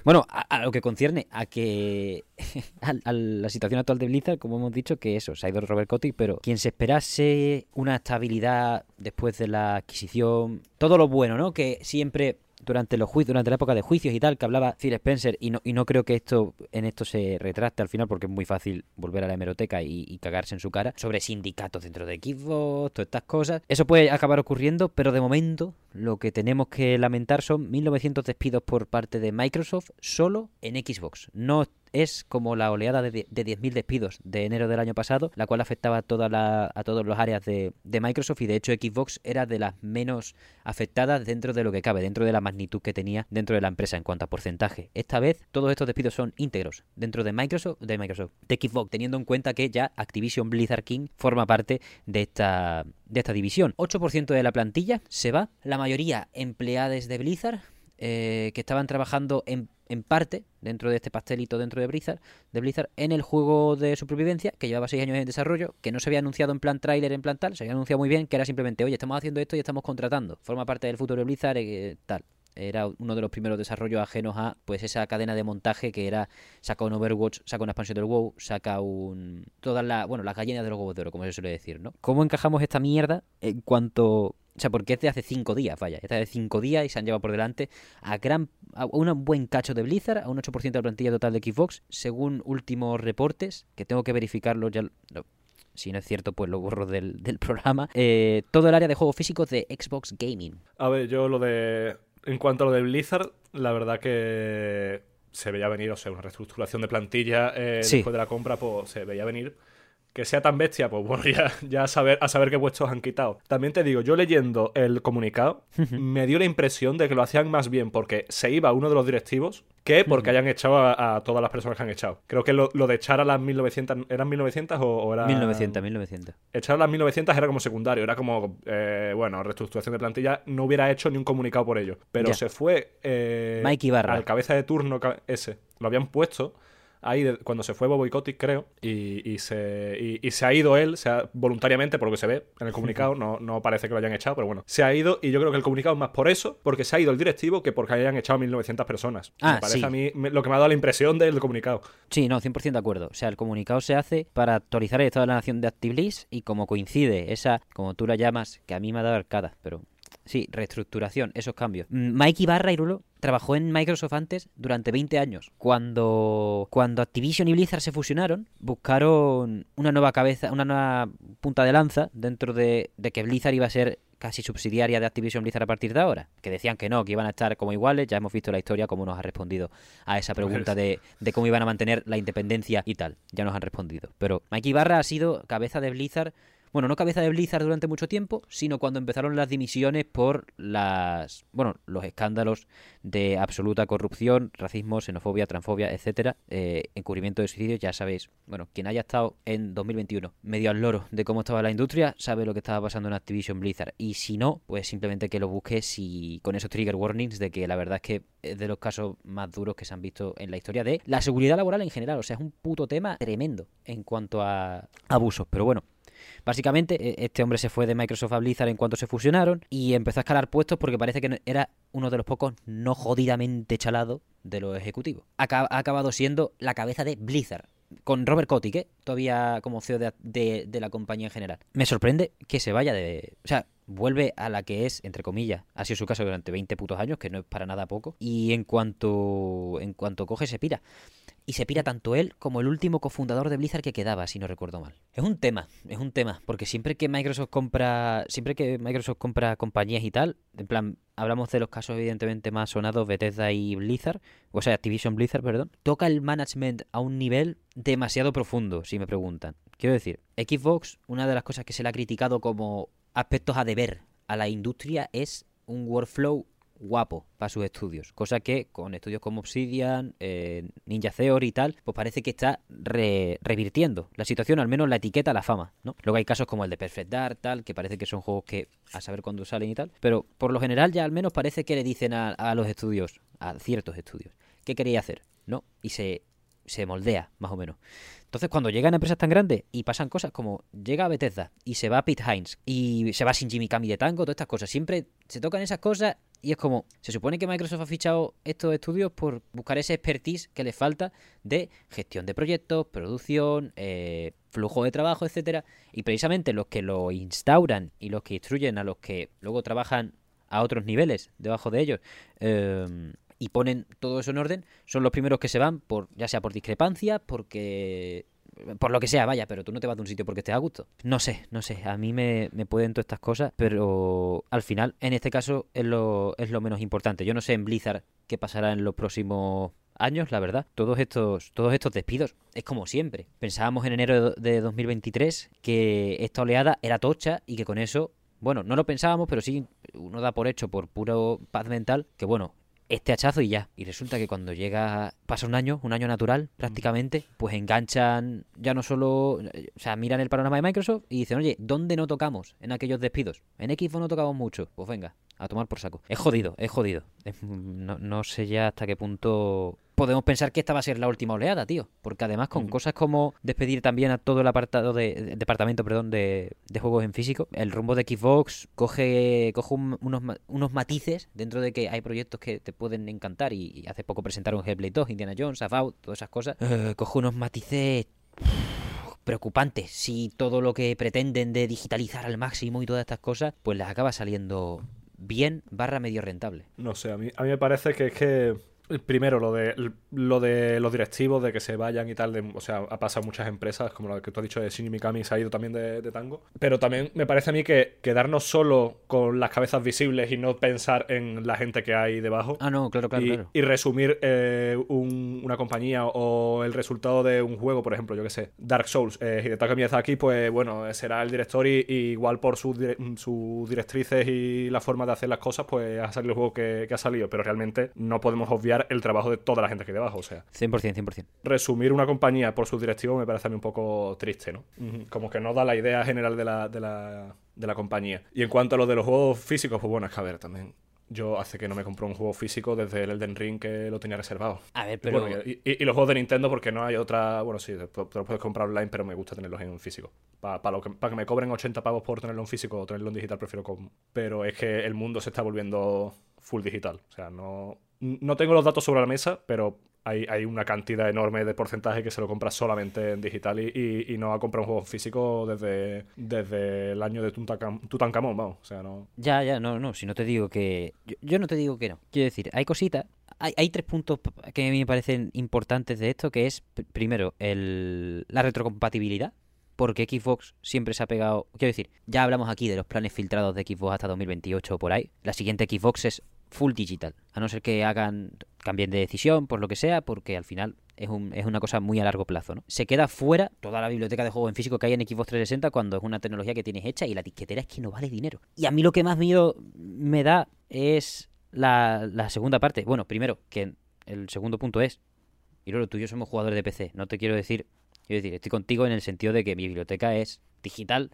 Bueno, a, lo que concierne a que a, la situación actual de Blizzard, como hemos dicho, que eso, se ha ido Robert Kotick, pero quien se esperase una estabilidad después de la adquisición, todo lo bueno, ¿no? Que siempre durante los juicios, durante la época de juicios y tal, que hablaba Phil Spencer, y no, y no creo que esto en esto se retracte al final, porque es muy fácil volver a la hemeroteca y, cagarse en su cara, sobre sindicatos dentro de Xbox, todas estas cosas. Eso puede acabar ocurriendo, pero de momento lo que tenemos que lamentar son 1900 despidos por parte de Microsoft solo en Xbox. No es como la oleada de, 10.000 despidos de enero del año pasado, la cual afectaba a, toda la, a todas las áreas de, Microsoft y de hecho Xbox era de las menos afectadas dentro de lo que cabe, dentro de la magnitud que tenía dentro de la empresa en cuanto a porcentaje. Esta vez todos estos despidos son íntegros dentro de Microsoft, de Microsoft, de Xbox, teniendo en cuenta que ya Activision Blizzard King forma parte de esta, de esta división. 8% de la plantilla se va, la mayoría empleados de Blizzard, eh, que estaban trabajando en en parte dentro de este pastelito dentro de Blizzard, de Blizzard en el juego de supervivencia que llevaba seis años en desarrollo, que no se había anunciado en plan trailer, en plan tal, se había anunciado muy bien, que era simplemente, oye, estamos haciendo esto y estamos contratando, forma parte del futuro de Blizzard, eh, tal. Era uno de los primeros desarrollos ajenos a pues esa cadena de montaje que era saca un Overwatch, saca una expansión del WoW, saca un todas las, bueno, las gallinas de los huevos de oro, como se suele decir, ¿no? ¿Cómo encajamos esta mierda en cuanto o sea, porque es de hace cinco días, vaya. Es de cinco días y se han llevado por delante a gran a un buen cacho de Blizzard, a un 8% de la plantilla total de Xbox, según últimos reportes, que tengo que verificarlo ya. si no es cierto, pues lo borro del, programa. Eh, todo el área de juegos físicos de Xbox Gaming. A ver, yo lo de. En cuanto a lo de Blizzard, la verdad que se veía venir, o sea, una reestructuración de plantilla eh, después de la compra, pues se veía venir que sea tan bestia, pues bueno, ya, ya a, saber, a saber qué puestos han quitado. También te digo, yo leyendo el comunicado, me dio la impresión de que lo hacían más bien porque se iba uno de los directivos que porque hayan echado a, todas las personas que han echado. Creo que lo, de echar a las 1900, ¿eran 1900 o, o era...? 1900, 1900. Echar a las 1900 era como secundario, era como, eh, bueno, reestructuración de plantilla, no hubiera hecho ni un comunicado por ello. Pero se fue... Eh, Mike Ibarra. Al cabeza de turno ese, lo habían puesto ahí cuando se fue Bobo creo, y, se, y, se ha ido él, sea, voluntariamente, por lo que se ve en el comunicado, no, no parece que lo hayan echado, pero bueno, se ha ido y yo creo que el comunicado es más por eso, porque se ha ido el directivo, que porque hayan echado a 1900 personas. Ah, me parece a mí lo que me ha dado la impresión del comunicado. Sí, no, 100% de acuerdo. O sea, el comunicado se hace para actualizar el estado de la nación de Activities y como coincide esa, como tú la llamas, que a mí me ha dado arcada, pero Sí, reestructuración, esos cambios. Mike Ibarra, Irulo, trabajó en Microsoft antes durante 20 años. Cuando, cuando Activision y Blizzard se fusionaron, buscaron una nueva cabeza, una nueva punta de lanza dentro de, que Blizzard iba a ser casi subsidiaria de Activision Blizzard a partir de ahora. Que decían que no, que iban a estar como iguales. Ya hemos visto la historia, cómo nos ha respondido a esa pregunta de, de cómo iban a mantener la independencia y tal. Ya nos han respondido. Pero Mike Ibarra ha sido cabeza de Blizzard bueno, no cabeza de Blizzard durante mucho tiempo, sino cuando empezaron las dimisiones por las, bueno, los escándalos de absoluta corrupción, racismo, xenofobia, transfobia, etcétera, eh, encubrimiento de suicidios, ya sabéis, bueno, quien haya estado en 2021 medio al loro de cómo estaba la industria, sabe lo que estaba pasando en Activision Blizzard, y si no, pues simplemente que lo busque si con esos trigger warnings de que la verdad es que es de los casos más duros que se han visto en la historia de la seguridad laboral en general, o sea, es un puto tema tremendo en cuanto a abusos, pero bueno, Básicamente, e- este hombre se fue de Microsoft a Blizzard en cuanto se fusionaron y empezó a escalar puestos porque parece que era uno de los pocos no jodidamente chalados de los ejecutivos. Ha acabado siendo la cabeza de Blizzard. Con Robert Kotick, ¿eh? todavía como CEO de, de- de la compañía en general. Me sorprende que se vaya de... O sea, vuelve a la que es, entre comillas, ha sido su caso durante 20 putos años, que no es para nada poco. Y en cuanto, en cuanto coge, se pira. Y se pira tanto él como el último cofundador de Blizzard que quedaba, si no recuerdo mal. Es un tema, es un tema, porque siempre que Microsoft compra, siempre que Microsoft compra compañías y tal, en plan, hablamos de los casos evidentemente más sonados, Bethesda y Blizzard, o sea, Activision Blizzard, perdón, toca el management a un nivel demasiado profundo, si me preguntan. Quiero decir, Xbox, una de las cosas que se le ha criticado como aspectos a deber a la industria es un workflow guapo para sus estudios. Cosa que con estudios como Obsidian, eh, Ninja Theory y tal, pues parece que está re- revirtiendo la situación, al menos la etiqueta, la fama, ¿no? Luego hay casos como el de Perfect Dark, tal, que parece que son juegos que a saber cuándo salen y tal. Pero por lo general ya al menos parece que le dicen a, a los estudios, a ciertos estudios, ¿qué queréis hacer? ¿No? Y se, se moldea, más o menos. Entonces, cuando llegan empresas tan grandes y pasan cosas como llega a Bethesda y se va Pete Hines y se va sin Jimmy Kami de Tango, todas estas cosas, siempre se tocan esas cosas y es como, se supone que Microsoft ha fichado estos estudios por buscar ese expertise que les falta de gestión de proyectos, producción, eh, flujo de trabajo, etcétera, y precisamente los que lo instauran y los que instruyen a los que luego trabajan a otros niveles debajo de ellos eh, y ponen todo eso en orden, son los primeros que se van, por ya sea por discrepancia, porque... Por lo que sea, vaya, pero tú no te vas de un sitio porque estés a gusto. No sé, no sé, a mí me, me pueden todas estas cosas, pero al final, en este caso, es lo, es lo menos importante. Yo no sé en Blizzard qué pasará en los próximos años, la verdad. Todos estos, todos estos despidos, es como siempre. Pensábamos en enero de 2023 que esta oleada era tocha y que con eso bueno, no lo pensábamos, pero sí uno da por hecho, por puro paz mental, que bueno, este hachazo y ya. Y resulta que cuando llega, pasa un año, un año natural prácticamente, pues enganchan ya no solo, o sea, miran el panorama de Microsoft y dicen, oye, ¿dónde no tocamos en aquellos despidos? En Xbox no tocamos mucho. Pues venga, a tomar por saco. Es jodido, es jodido. Es- no, no sé ya hasta qué punto podemos pensar que esta va a ser la última oleada, tío. Porque además con cosas como despedir también a todo el apartado de, de- departamento, perdón, de, de juegos en físico, el rumbo de Xbox coge, coge un- unos, unos matices dentro de que hay proyectos que te pueden encantar y, y hace poco presentaron Hellblade 2, Indiana Jones, About, todas esas cosas. Eh, coge unos matices preocupantes si todo lo que pretenden de digitalizar al máximo y todas estas cosas, pues les acaba saliendo bien barra medio rentable. No sé, a mí, a mí me parece que es que. Primero, lo de, lo de los directivos, de que se vayan y tal, de- o sea, ha pasado muchas empresas, como la que tú has dicho de Shinji Mikami, se ha ido también de, de Tango. Pero también me parece a mí que quedarnos solo con las cabezas visibles y no pensar en la gente que hay debajo. Ah, no, claro, claro, y, claro. y resumir eh, un- una compañía o el resultado de un juego, por ejemplo, yo que sé, Dark Souls, eh, Hidetaka Miyazaki, pues bueno, será el director y, y igual por sus sus directrices y la forma de hacer las cosas, pues ha salido el juego que, que ha salido, pero realmente no podemos obviar el trabajo de toda la gente que hay debajo, o sea, 100%, 100%. resumir una compañía por sus directivos me parece a mí un poco triste, ¿no? Como que no da la idea general de la, de la, de la compañía. Y en cuanto a lo de los juegos físicos, pues bueno, es que a ver, también. Yo hace que no me compró un juego físico desde el Elden Ring que lo tenía reservado. A ver, pero... bueno, y, y- y los juegos de Nintendo porque no hay otra... Bueno, sí, te, te los puedes comprar online, pero me gusta tenerlos en físico. Para que, pa que me cobren 80 pavos por tenerlo en físico o tenerlo en digital, prefiero... con- Pero es que el mundo se está volviendo full digital. O sea, no... No tengo los datos sobre la mesa, pero hay, hay una cantidad enorme de porcentaje que se lo compra solamente en digital y, y- no ha comprado un juego físico desde, desde el año de Tutankham- Tutankamón, vamos. O sea, no... Ya, ya, no, no, si no te digo que... Yo, yo no te digo que no. Quiero decir, hay cositas... Hay, hay tres puntos que a mí me parecen importantes de esto, que es, pr- primero, el, la retrocompatibilidad, porque Xbox siempre se ha pegado... Quiero decir, ya hablamos aquí de los planes filtrados de Xbox hasta 2028 o por ahí. La siguiente Xbox es full digital, a no ser que hagan cambien de decisión, por lo que sea, porque al final es, un- es una cosa muy a largo plazo, ¿no? Se queda fuera toda la biblioteca de juegos en físico que hay en Xbox 360 cuando es una tecnología que tienes hecha y la disquetera es que no vale dinero. Y a mí lo que más miedo me da es la, la segunda parte. Bueno, primero, que el segundo punto es, y luego tú y yo somos jugadores de PC, no te quiero decir, quiero decir, estoy contigo en el sentido de que mi biblioteca es digital,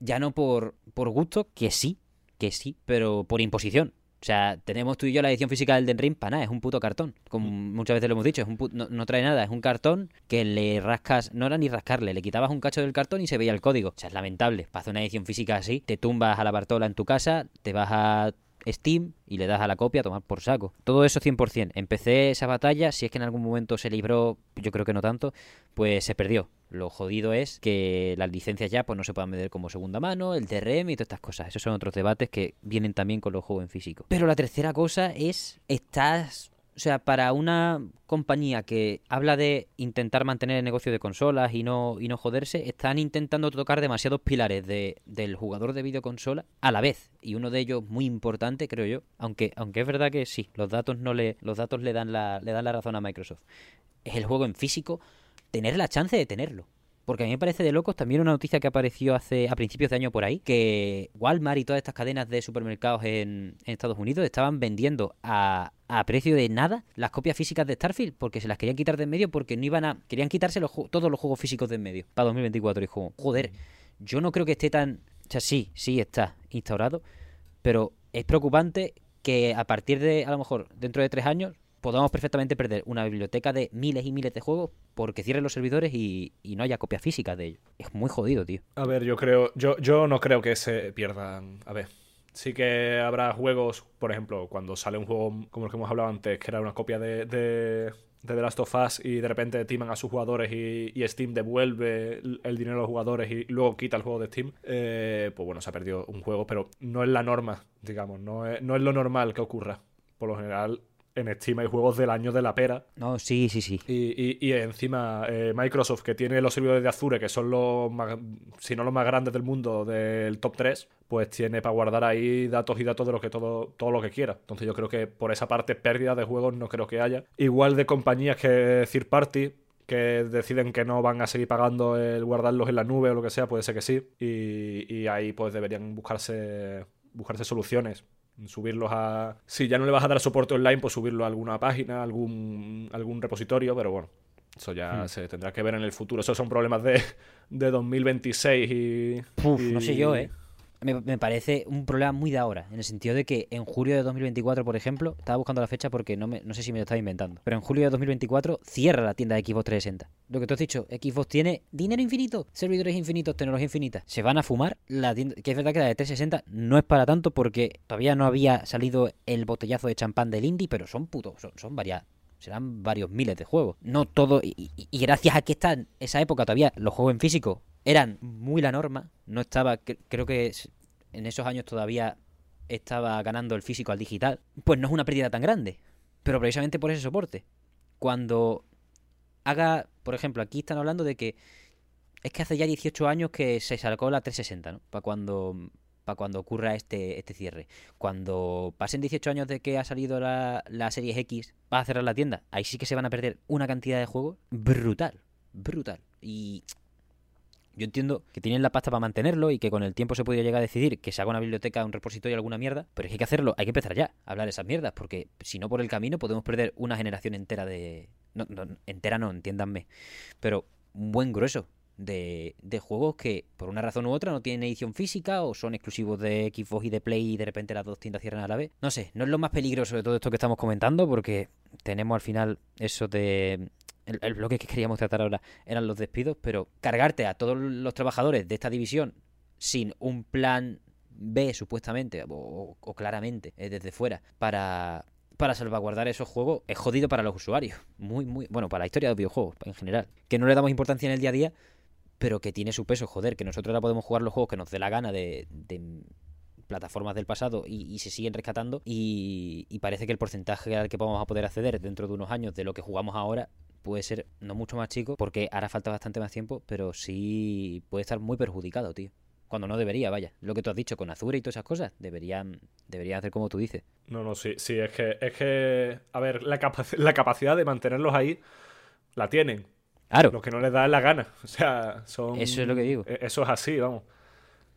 ya no por, por gusto, que sí, que sí, pero por imposición. sea, tenemos tú y yo la edición física del Den Ring para nada, es un puto cartón. Como Mm. muchas veces lo hemos dicho, es un no, no trae nada, es un cartón que le rascas, no era ni rascarle, le quitabas un cacho del cartón y se veía el código. O sea, es lamentable. Para hacer una edición física así, te tumbas a la Bartola en tu casa, te vas a Steam y le das a la copia a tomar por saco. Todo eso 100%. Empecé esa batalla, si es que en algún momento se libró, yo creo que no tanto, pues se perdió. Lo jodido es que las licencias ya pues no se puedan vender como segunda mano, el DRM y todas estas cosas. Esos son otros debates que vienen también con los juegos en físico. Pero la tercera cosa es, estás... O sea, para una compañía que habla de intentar mantener el negocio de consolas y no, y no joderse, están intentando tocar demasiados pilares de, del jugador de videoconsola a la vez. Y uno de ellos muy importante, creo yo, aunque, aunque es verdad que sí, los datos no le, los datos le dan la, le dan la razón a Microsoft. Es el juego en físico, tener la chance de tenerlo. Porque a mí me parece de locos también una noticia que apareció hace a principios de año por ahí, que Walmart y todas estas cadenas de supermercados en, en Estados Unidos estaban vendiendo a, a precio de nada las copias físicas de Starfield porque se las querían quitar de en medio porque no iban a querían quitarse los, todos los juegos físicos de en medio para 2024 y como joder yo no creo que esté tan o sea sí sí está instaurado pero es preocupante que a partir de a lo mejor dentro de tres años podamos perfectamente perder una biblioteca de miles y miles de juegos porque cierren los servidores y, no haya copias físicas de ellos es muy jodido tío A ver, yo creo, yo, yo no creo que se pierdan. A ver. Sí que habrá juegos, por ejemplo, cuando sale un juego como el que hemos hablado antes, que era una copia de, de, The Last of Us y de repente timan a sus jugadores y, Steam devuelve el, el dinero a los jugadores y luego quita el juego de Steam, eh, pues bueno, se ha perdido un juego, pero no es la norma, digamos, no es, no es lo normal que ocurra. Por lo general, en Steam hay juegos del año de la pera no sí sí sí y, y- y encima eh, Microsoft, que tiene los servidores de Azure, que son los más, si no los más grandes del mundo, del top 3, pues tiene para guardar ahí datos y datos de lo que todo, todo lo que quiera. Entonces yo creo que por esa parte pérdida de juegos no creo que haya. Igual de compañías que Third Party, que deciden que no van a seguir pagando el guardarlos en la nube o lo que sea, puede ser que sí. Y, y ahí pues deberían buscarse, buscarse soluciones. Subirlos a. Si ya no le vas a dar soporte online, pues subirlo a alguna página, algún, algún repositorio, pero bueno. Eso ya Hmm. se tendrá que ver en el futuro. Esos son problemas de, de 2026 y. Uf, y- no sé yo, ¿eh? Me, parece un problema muy de ahora, en el sentido de que en julio de 2024, por ejemplo, estaba buscando la fecha porque no, me, no sé si me lo estaba inventando, pero en julio de 2024 cierra la tienda de Xbox 360. Lo que tú has dicho, Xbox tiene dinero infinito, servidores infinitos, tecnología infinita. Se van a fumar la tienda, que es verdad que la de 360 no es para tanto porque todavía no había salido el botellazo de champán del indie, pero son putos, son, varias serán varios miles de juegos. No todo. Y, y- y gracias a que está en esa época todavía los juegos en físico eran muy la norma. No estaba. cre- Creo que en esos años todavía estaba ganando el físico al digital. Pues no es una pérdida tan grande. Pero precisamente por ese soporte. Cuando haga. Por ejemplo, aquí están hablando de que. Es que hace ya 18 años que se sacó la 360, ¿no? Para cuando. Para cuando ocurra este, este cierre. Cuando pasen 18 años de que ha salido la, la X, va a cerrar la tienda. Ahí sí que se van a perder una cantidad de juegos brutal. Brutal. Y yo entiendo que tienen la pasta para mantenerlo y que con el tiempo se podría llegar a decidir que se haga una biblioteca, un repositorio, alguna mierda. Pero es que hay que hacerlo, hay que empezar ya a hablar esas mierdas. Porque si no, por el camino podemos perder una generación entera de. No, no, entera no, entiéndanme. Pero un buen grueso de, de juegos que por una razón u otra no tienen edición física o son exclusivos de Xbox y de Play y de repente las dos tiendas cierran a la vez. No sé, no es lo más peligroso de todo esto que estamos comentando porque tenemos al final eso de... El, bloque que queríamos tratar ahora eran los despidos, pero cargarte a todos los trabajadores de esta división sin un plan B supuestamente o, o claramente eh, desde fuera para, para salvaguardar esos juegos es jodido para los usuarios. Muy, muy. Bueno, para la historia de los videojuegos en general. Que no le damos importancia en el día a día, pero que tiene su peso, joder. Que nosotros ahora podemos jugar los juegos que nos dé la gana de, de plataformas del pasado y, y se siguen rescatando. Y, y parece que el porcentaje al que vamos a poder acceder dentro de unos años de lo que jugamos ahora puede ser no mucho más chico, porque hará falta bastante más tiempo, pero sí puede estar muy perjudicado, tío. Cuando no debería, vaya. Lo que tú has dicho con Azure y todas esas cosas, deberían, deberían hacer como tú dices. No, no, sí, sí, es que, es que, a ver, la, la capacidad de mantenerlos ahí la tienen. Claro. Lo que no les da es la gana. O sea, son. Eso es lo que digo. e- Eso es así, vamos.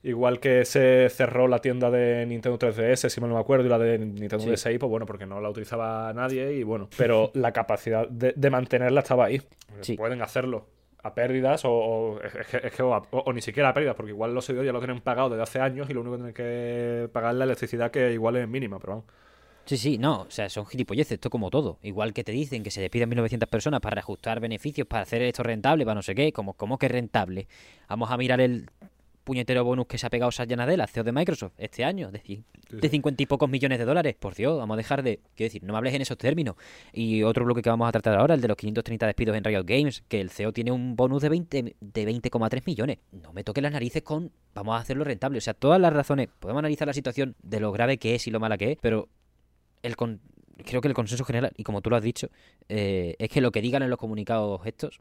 Igual que se cerró la tienda de Nintendo 3DS, si mal no me acuerdo, y la de Nintendo Sí. DSi, pues bueno, porque no la utilizaba nadie y bueno. Pero la capacidad de, de mantenerla estaba ahí. Sí. Pueden hacerlo a pérdidas o, o- es que, es que- o, a- o- o ni siquiera a pérdidas, porque igual los servidores ya lo tienen pagado desde hace años y lo único que tienen que pagar es la electricidad que igual es mínima, pero vamos. Sí, sí, no, o sea, son gilipolleces, esto como todo. Igual que te dicen que se despiden 1.900 personas para reajustar beneficios, para hacer esto rentable, para no sé qué, como, como que rentable. Vamos a mirar el puñetero bonus que se ha pegado Satya Nadella, CEO de Microsoft, este año, de, ci- de 50 y pocos millones de dólares. Por Dios, vamos a dejar de... Quiero decir, no me hables en esos términos. Y otro bloque que vamos a tratar ahora, el de los 530 despidos en Riot Games, que el CEO tiene un bonus de 20 de 20,3 millones. No me toques las narices con... Vamos a hacerlo rentable. O sea, todas las razones... Podemos analizar la situación de lo grave que es y lo mala que es, pero el con- creo que el consenso general, y como tú lo has dicho, eh, es que lo que digan en los comunicados estos,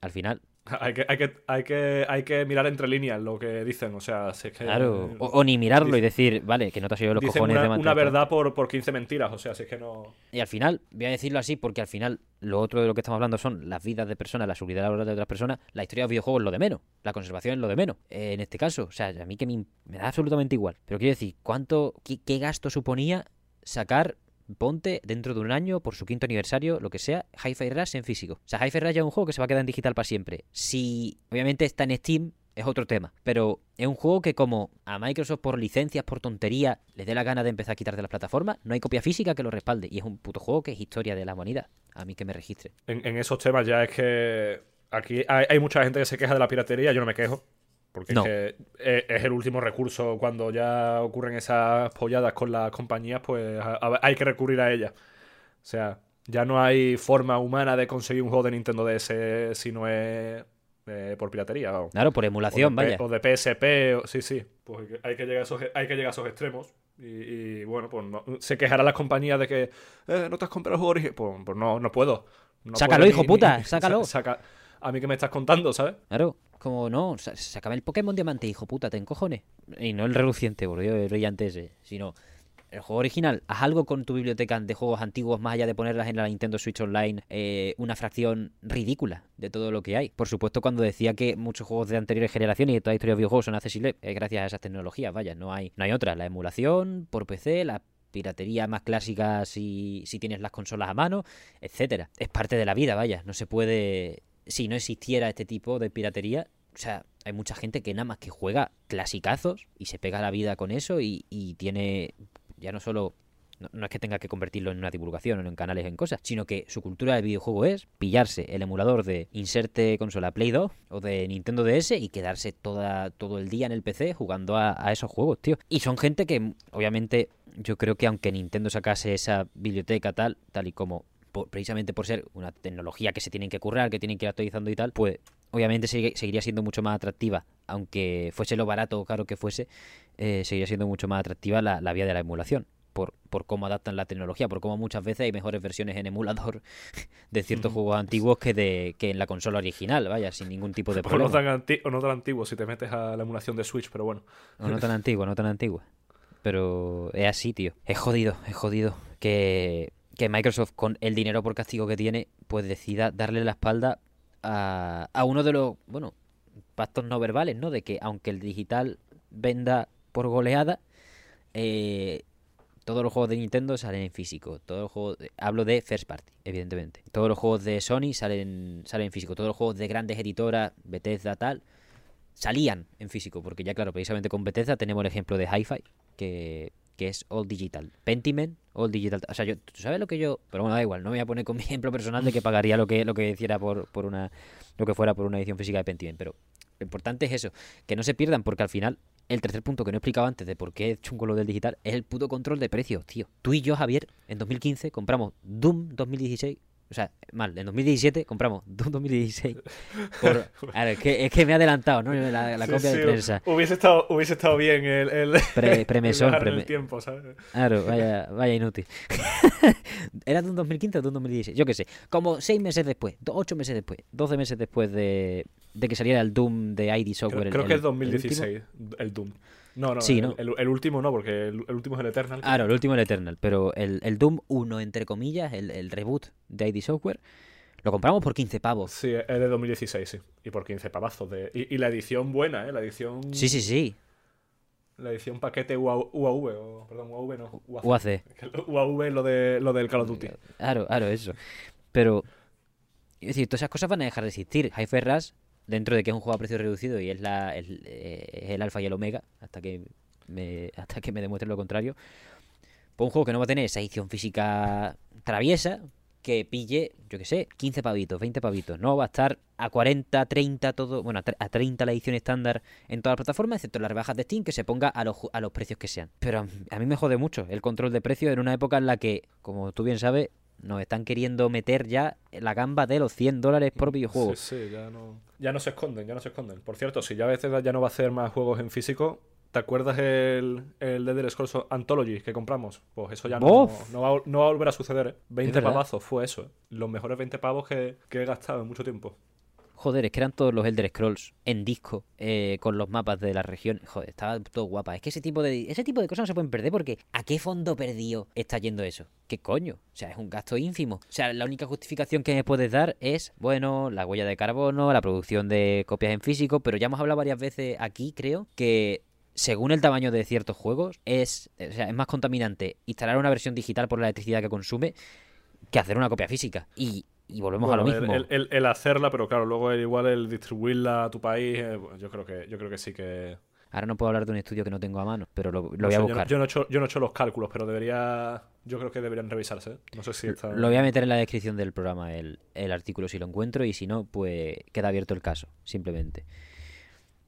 al final, Hay que, hay, que, hay, que, hay que mirar entre líneas lo que dicen. O sea, si es que. claro, o, o ni mirarlo y decir, vale, que no te has ido los dicen cojones una, de una mantener- verdad por, por 15 mentiras. O sea, si es que no. Y al final, voy a decirlo así porque al final lo otro de lo que estamos hablando son las vidas de personas, la seguridad laboral de otras personas, la historia de los videojuegos es lo de menos, la conservación es lo de menos. Eh, en este caso, o sea, a mí que me, me da absolutamente igual. Pero quiero decir, ¿cuánto, qué, qué gasto suponía sacar, ponte, dentro de un año, por su quinto aniversario, lo que sea, Hi-Fi Rush en físico? O sea, Hi-Fi Rush ya es un juego que se va a quedar en digital para siempre. Si, obviamente, está en Steam, es otro tema. Pero es un juego que como a Microsoft por licencias, por tontería, le dé la gana de empezar a quitar de las plataformas, no hay copia física que lo respalde. Y es un puto juego que es historia de la humanidad. A mí que me registre. En, en esos temas ya es que. Aquí hay, hay mucha gente que se queja de la piratería. Yo no me quejo. Porque No. es, que es, el último recurso. Cuando ya ocurren esas polladas con las compañías, pues hay que recurrir a ellas. O sea, ya no hay forma humana de conseguir un juego de Nintendo DS si no es eh, por piratería. vamos. Claro, por O emulación, P- vaya. o de PSP, o- sí, sí. Pues hay que llegar a esos, hay que llegar a esos extremos. Y, y, bueno, pues no- se quejarán las compañías de que eh, no te has comprado el juego original. Pues, pues no, no puedo. No Sácalo, puedo hijo puta, sácalo. sa- saca- a mí que me estás contando, ¿sabes? Claro, como no, sa- sácame el Pokémon Diamante, hijo puta, te encojones. Y no el reluciente, por Dios, el brillante ese, sino el juego original. Haz algo con tu biblioteca de juegos antiguos, más allá de ponerlas en la Nintendo Switch Online, eh, una fracción ridícula de todo lo que hay. Por supuesto, cuando decía que muchos juegos de anteriores generaciones y toda la historia de videojuegos son accesibles, es gracias a esas tecnologías, vaya, no hay, no hay otra. La emulación por PC, la piratería más clásica si, si tienes las consolas a mano, etcétera. Es parte de la vida, vaya, no se puede si no existiera este tipo de piratería, o sea, hay mucha gente que nada más que juega clasicazos y se pega la vida con eso y, tiene ya no solo... No, no es que tenga que convertirlo en una divulgación o en canales en cosas, sino que su cultura del videojuego es pillarse el emulador de inserte consola Play 2 o de Nintendo DS y quedarse toda, todo el día en el PC jugando a, a esos juegos, tío. Y son gente que, obviamente, yo creo que aunque Nintendo sacase esa biblioteca tal, tal y como por- precisamente por ser una tecnología que se tienen que currar, que tienen que ir actualizando y tal, pues obviamente seguiría siendo mucho más atractiva, aunque fuese lo barato o caro que fuese, eh, seguiría siendo mucho más atractiva la, la vía de la emulación. Por, por cómo adaptan la tecnología, por cómo muchas veces hay mejores versiones en emulador de ciertos juegos antiguos que de que en la consola original, vaya, sin ningún tipo de O no, problema. tan anti- o no tan antiguo si te metes a la emulación de Switch, pero bueno. O no tan antigua, no tan antigua. Pero es así, tío. Es jodido, es jodido que, que Microsoft, con el dinero por castigo que tiene, pues decida darle la espalda a, a uno de los, bueno, pactos no verbales, ¿no? De que aunque el digital venda por goleada, eh, todos los juegos de Nintendo salen en físico. Todos los juegos, hablo de first party, evidentemente. Todos los juegos de Sony salen, salen en físico. Todos los juegos de grandes editoras, Bethesda, tal, salían en físico, porque ya claro, precisamente con Bethesda tenemos el ejemplo de Hi-Fi, que, que es All Digital. Pentiment, All Digital. O sea, yo, ¿tú sabes lo que yo...? Pero bueno, da igual, no me voy a poner con mi ejemplo personal de que pagaría lo que, lo que hiciera por, por una... lo que fuera por una edición física de Pentiment, pero lo importante es eso, que no se pierdan, porque al final, el tercer punto que no he explicado antes de por qué es chungo lo del digital, es el puto control de precios, tío. Tú y yo, Javier, en 2015 compramos Doom 2016... O sea, mal, en 2017 compramos Doom 2016 por... A ver, es que, es que me he adelantado, ¿no? La, la Sí, copia sí, de prensa. Hubiese estado, hubiese estado bien el, el, Pre- el premesón, el tiempo, ¿sabes? Claro, vaya, vaya inútil. ¿Era de un 2015 o de un 2016? Yo qué sé. Como seis meses después, ocho meses después, 12 meses después de, de que saliera el Doom de ID Creo, Software. el- creo el- que es el último. 2016, el, Doom. No, no, Sí, el, ¿no? el- el último no, porque el, el último es el Eternal. Claro, el último el Eternal, pero el, el Doom 1, entre comillas, el, el reboot de ID Software, lo compramos por 15 pavos. Sí, es de 2016, sí. Y por 15 pavazos. De... Y, y la edición buena, ¿eh? La edición. Sí, sí, sí. La edición paquete UAV, o, perdón, UAV no. UAC. El UAV es lo, de, lo del Call of Duty. Claro, claro, eso. Pero, es decir, todas esas cosas van a dejar de existir. Hi-Fi Rush, dentro de que es un juego a precio reducido y es, la, el, eh, es el alfa y el omega, hasta que me, hasta que me demuestre lo contrario, Pues un juego que no va a tener esa edición física traviesa, que pille, yo qué sé, 15 pavitos, 20 pavitos. No va a estar a 40, 30, todo, bueno, a 30 la edición estándar en todas las plataformas, excepto las rebajas de Steam, que se ponga a los, a los precios que sean. Pero a mí me jode mucho el control de precios en una época en la que, como tú bien sabes, nos están queriendo meter ya la gamba de los 100 dólares por videojuego. Sí, sí, ya no, ya no se esconden, ya no se esconden. Por cierto, si ya a veces ya no va a hacer más juegos en físico, ¿Te acuerdas el, el Dead Scrolls Anthology que compramos? Pues eso ya no, no, va, no, va, a volver a suceder. ¿eh? 20 pavazos fue eso. ¿eh? Los mejores 20 pavos que, que, he gastado en mucho tiempo. Joder, es que eran todos los Elder Scrolls en disco, eh, con los mapas de la región. Joder, estaba todo guapa. Es que ese tipo de ese tipo de cosas no se pueden perder porque ¿a qué fondo perdido está yendo eso? ¿Qué coño? O sea, es un gasto ínfimo. O sea, la única justificación que me puedes dar es, bueno, la huella de carbono, la producción de copias en físico, pero ya hemos hablado varias veces aquí, creo, que según el tamaño de ciertos juegos, es, es más contaminante instalar una versión digital por la electricidad que consume que hacer una copia física. Y, volvemos a lo mismo. El, hacerla, pero claro, luego igual el distribuirla a tu país, eh, yo creo que yo creo que sí que. Ahora no puedo hablar de un estudio que no tengo a mano, pero lo, voy a buscar. Yo no, he hecho, yo no he hecho los cálculos, pero debería. Yo creo que deberían revisarse. ¿eh? No sé si está... Lo voy a meter en la descripción del programa, el, el artículo, si lo encuentro, y si no, pues queda abierto el caso, simplemente.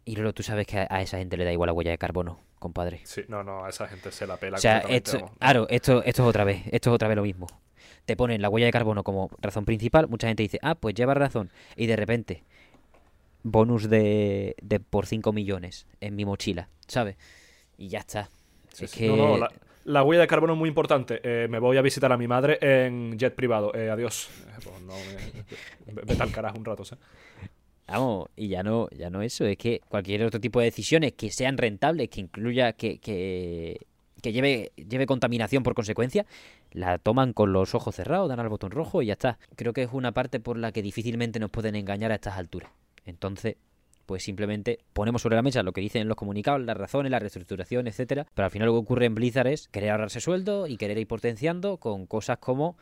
Y luego tú sabes que a esa gente le da igual la huella de carbono, compadre. Sí, no, no, a esa gente se la pela. O sea, esto, claro, esto, esto es otra vez, esto es otra vez lo mismo. Te ponen la huella de carbono como razón principal, mucha gente dice, ah, pues lleva razón. Y de repente, bonus de, de por 5 millones en mi mochila, ¿sabes? Y ya está. es que... No, no, la, huella de carbono es muy importante. Eh, me voy a visitar a mi madre en jet privado. Eh, adiós. Eh, pues no, vete al carajo un rato, ¿sabes? Vamos, y ya no, ya no eso, es que cualquier otro tipo de decisiones que sean rentables, que incluya, que, que, que lleve, lleve contaminación por consecuencia, la toman con los ojos cerrados, dan al botón rojo y ya está. Creo que es una parte por la que difícilmente nos pueden engañar a estas alturas. Entonces, pues simplemente ponemos sobre la mesa lo que dicen los comunicados, las razones, la reestructuración, etcétera. Pero al final lo que ocurre en Blizzard es querer ahorrarse sueldo y querer ir potenciando con cosas como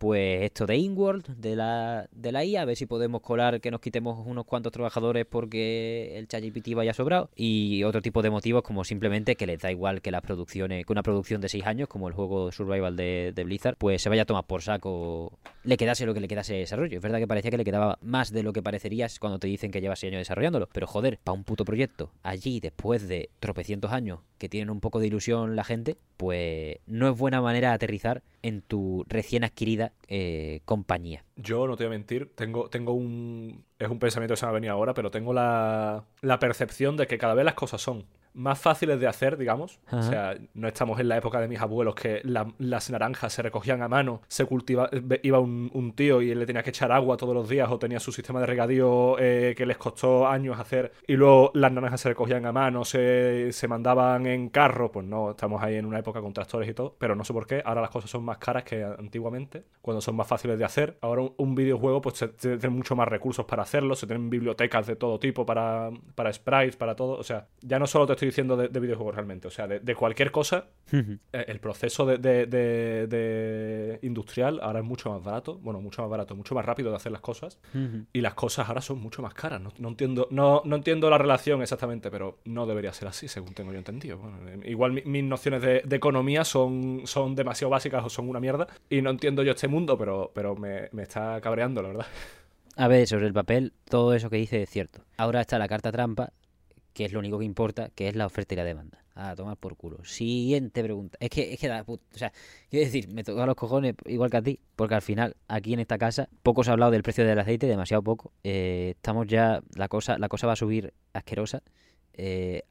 pues esto de InWorld, de la, de la IA, a ver si podemos colar que nos quitemos unos cuantos trabajadores porque el ChatGPT vaya sobrado. Y otro tipo de motivos como simplemente que les da igual que las producciones, que una producción de 6 años, como el juego Survival de, Blizzard, pues se vaya a tomar por saco, le quedase lo que le quedase de desarrollo. Es verdad que parecía que le quedaba más de lo que parecerías cuando te dicen que llevas 6 años desarrollándolo. Pero joder, para un puto proyecto, allí después de tropecientos años que tienen un poco de ilusión la gente, pues no es buena manera de aterrizar en tu recién adquirida eh, compañía. Yo no te voy a mentir, tengo, tengo un... Es un pensamiento que se me ha venido ahora, pero tengo la, la percepción de que cada vez las cosas son más fáciles de hacer, digamos. O sea, no estamos en la época de mis abuelos que las naranjas se recogían a mano, se cultiva, iba un, tío y él le tenía que echar agua todos los días o tenía su sistema de regadío eh, que les costó años hacer y luego las naranjas se recogían a mano, se, se mandaban en carro. Pues no, estamos ahí en una época con tractores y todo, pero no sé por qué. Ahora las cosas son más caras que antiguamente, cuando son más fáciles de hacer. Ahora un, videojuego pues se, tiene mucho más recursos para hacerlo, se tienen bibliotecas de todo tipo para, para sprites, para todo. O sea, ya no solo te estoy diciendo de, videojuegos realmente. O sea, de, cualquier cosa, eh, el proceso de, industrial ahora es mucho más barato. Bueno, mucho más barato, mucho más rápido de hacer las cosas. Y las cosas ahora son mucho más caras. No, entiendo, no, no, entiendo la relación exactamente, pero no debería ser así, según tengo yo entendido. Eh, igual mis nociones de, economía son, son demasiado básicas o son una mierda. Y no entiendo yo este mundo, pero, pero me, me está cabreando, la verdad. A ver, sobre el papel, todo eso que dice es cierto. Ahora está la carta trampa que es lo único que importa, que es la oferta y la demanda. A tomar por culo. Siguiente pregunta. Es que, es que o sea, quiero decir, me toca los cojones igual que a ti, porque al final, aquí en esta casa, poco se ha hablado del precio del aceite, demasiado poco. Eh, estamos ya, la cosa, la cosa va a subir asquerosa. Eh,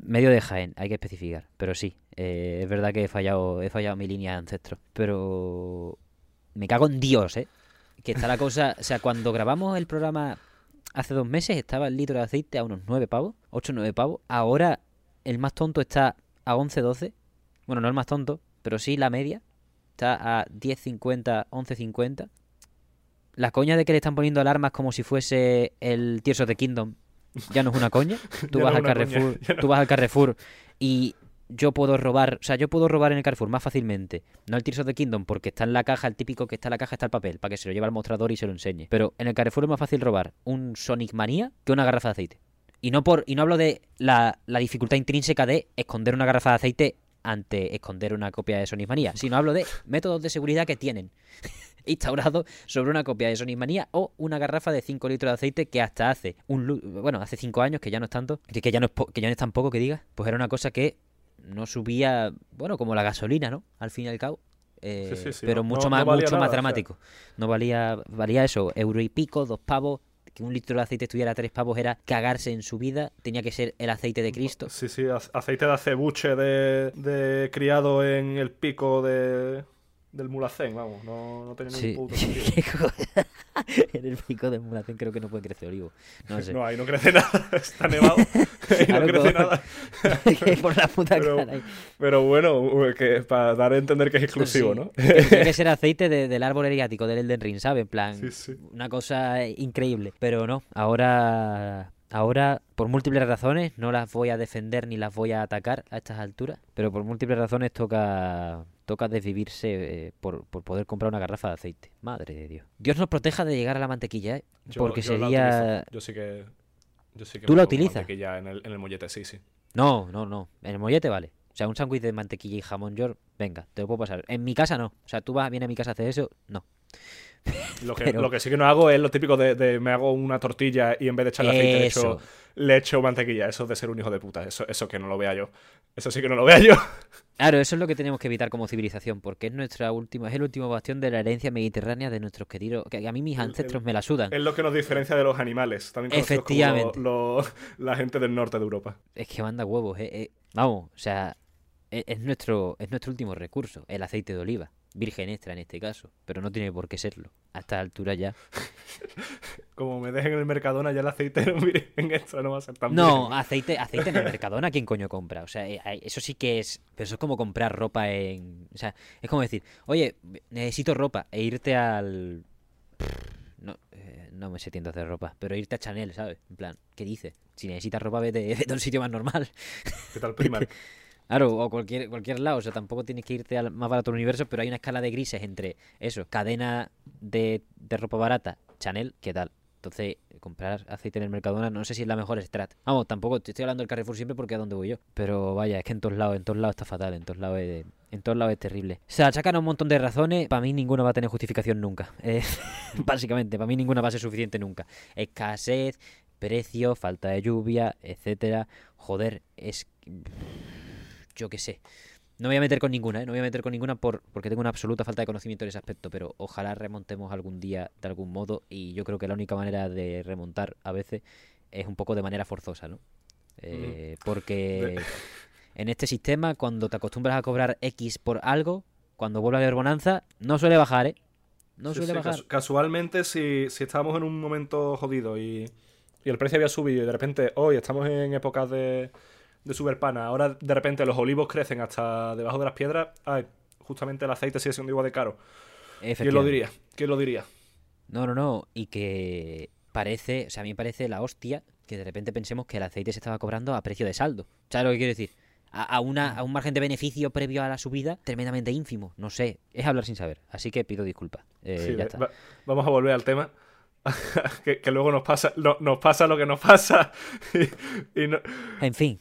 medio de Jaén, hay que especificar. Pero sí, eh, es verdad que he fallado, he fallado mi línea de ancestro. Pero me cago en Dios, ¿eh? Que está la cosa, o sea, cuando grabamos el programa hace dos meses estaba el litro de aceite a unos 9 pavos, 8 o 9 pavos. Ahora el más tonto está a 11, 12. Bueno, no el más tonto, pero sí la media. Está a 10.50, 11.50. La coña de que le están poniendo alarmas como si fuese el Tears of the Kingdom ya no es una coña. Tú vas al Carrefour, tú vas al Carrefour y yo puedo robar, o sea, yo puedo robar en el Carrefour más fácilmente. No el Tears of the Kingdom, porque está en la caja, el típico que está en la caja está el papel, para que se lo lleve al mostrador y se lo enseñe. Pero en el Carrefour es más fácil robar un Sonic Manía que una garrafa de aceite. Y no por y no hablo de la, dificultad intrínseca de esconder una garrafa de aceite ante esconder una copia de Sonic Manía, sino hablo de métodos de seguridad que tienen instaurados sobre una copia de Sonic Manía o una garrafa de 5 litros de aceite que hasta hace un bueno, hace 5 años, que ya no es tanto, que ya no es, que ya no es tan poco que diga, pues era una cosa que no subía, bueno, como la gasolina, ¿no? Al fin y al cabo. Eh, Sí, sí, sí, pero no- mucho no- más no mucho nada, más o sea. dramático. No valía valía eso, euro y pico, dos pavos, que un litro de aceite estuviera a tres pavos era cagarse en su vida, tenía que ser el aceite de Cristo. Sí, sí, ace- aceite de acebuche de, de criado en el pico de, del mulacén, vamos, no, no tenía Sí. ningún puto sentido. En el pico de Mulacén creo que no puede crecer olivo. No sé. No, ahí no crece nada, está nevado, ahí no crece nada. Que por la puta Pero- cara. ahí. Pero bueno, que para dar a entender que es exclusivo, Sí. ¿no? Tiene que ser aceite de- del árbol eriático del Elden Ring, ¿sabes? En plan, Sí, sí. una cosa increíble. Pero no, ahora, ahora, por múltiples razones, no las voy a defender ni las voy a atacar a estas alturas. Pero por múltiples razones toca, toca desvivirse eh, por, por poder comprar una garrafa de aceite. Madre de Dios. Dios nos proteja de llegar a la mantequilla, ¿eh? Yo- Porque yo sería... Yo sí que. Yo sí que ¿Tú la utilizas? mantequilla en el, en el mollete, sí, sí. No, no, no. En el mollete vale. O sea, un sándwich de mantequilla y jamón york, venga, te lo puedo pasar. En mi casa no. O sea, tú vas, vienes a mi casa a hacer eso, no. Lo que, Pero- lo que sí que no hago es lo típico de, de me hago una tortilla y en vez de echarle aceite le echo, Eso. le echo mantequilla. Eso es de ser un hijo de puta. Eso, eso que no lo vea yo. Eso sí que no lo vea yo. Claro, eso es lo que tenemos que evitar como civilización, porque es nuestra última, es el último bastión de la herencia mediterránea de nuestros queridos, que a mí mis ancestros el- me la sudan. Es lo que nos diferencia de los animales. También como Efectivamente. lo- lo- la gente del norte de Europa. Es que manda huevos, eh, eh. Vamos, o sea, es, es nuestro, es nuestro último recurso, el aceite de oliva, virgen extra en este caso, pero no tiene por qué serlo. A esta altura ya. Como me dejen en el Mercadona, ya el aceite en extra no va a ser tan No, virgen. aceite, aceite en el Mercadona, ¿quién coño compra? O sea, eh, eso sí que es. Pero eso es como comprar ropa en. O sea, es como decir, oye, necesito ropa e irte al. No, eh, no me sé tiendas de ropa, pero irte a Chanel, ¿sabes? En plan, ¿qué dices? Si necesitas ropa, vete, vete a un sitio más normal. ¿Qué tal Primark? Claro, o cualquier, cualquier lado. O sea, tampoco tienes que irte al más barato del universo, pero hay una escala de grises entre eso, cadena de, de ropa barata, Chanel, ¿qué tal? Entonces, comprar aceite en el Mercadona no sé si es la mejor strat. Vamos, tampoco te estoy hablando del Carrefour siempre porque es donde voy yo. Pero vaya, es que en todos lados, en todos lados está fatal, en todos lados es, en todos lados es terrible. O sea, sacan un montón de razones, para mí ninguna va a tener justificación nunca. Básicamente, para mí ninguna va a ser suficiente nunca. Escasez, precio, falta de lluvia, etcétera. Joder, es yo qué sé. No me voy a meter con ninguna, ¿eh? No me voy a meter con ninguna por, porque tengo una absoluta falta de conocimiento en ese aspecto, pero ojalá remontemos algún día de algún modo y yo creo que la única manera de remontar a veces es un poco de manera forzosa, ¿no? Eh, Porque en este sistema, cuando te acostumbras a cobrar X por algo, cuando vuelve a haber bonanza, no suele bajar, ¿eh? No suele sí, bajar. casu- casualmente, si, si estábamos en un momento jodido y, y el precio había subido y de repente hoy estamos en épocas de, de superpana, ahora de repente los olivos crecen hasta debajo de las piedras, ay, justamente el aceite sigue siendo igual de caro. ¿Quién lo diría? ¿Quién lo diría? No, no, no. Y que parece, o sea, a mí me parece la hostia que de repente pensemos que el aceite se estaba cobrando a precio de saldo. ¿Sabes lo que quiero decir? A, a una, a un margen de beneficio previo a la subida tremendamente ínfimo. No sé. Es hablar sin saber. Así que pido disculpas. Eh, Sí, ya está. va- vamos a volver al tema. que, que luego nos pasa, no- nos pasa lo que nos pasa. y, y no- En fin.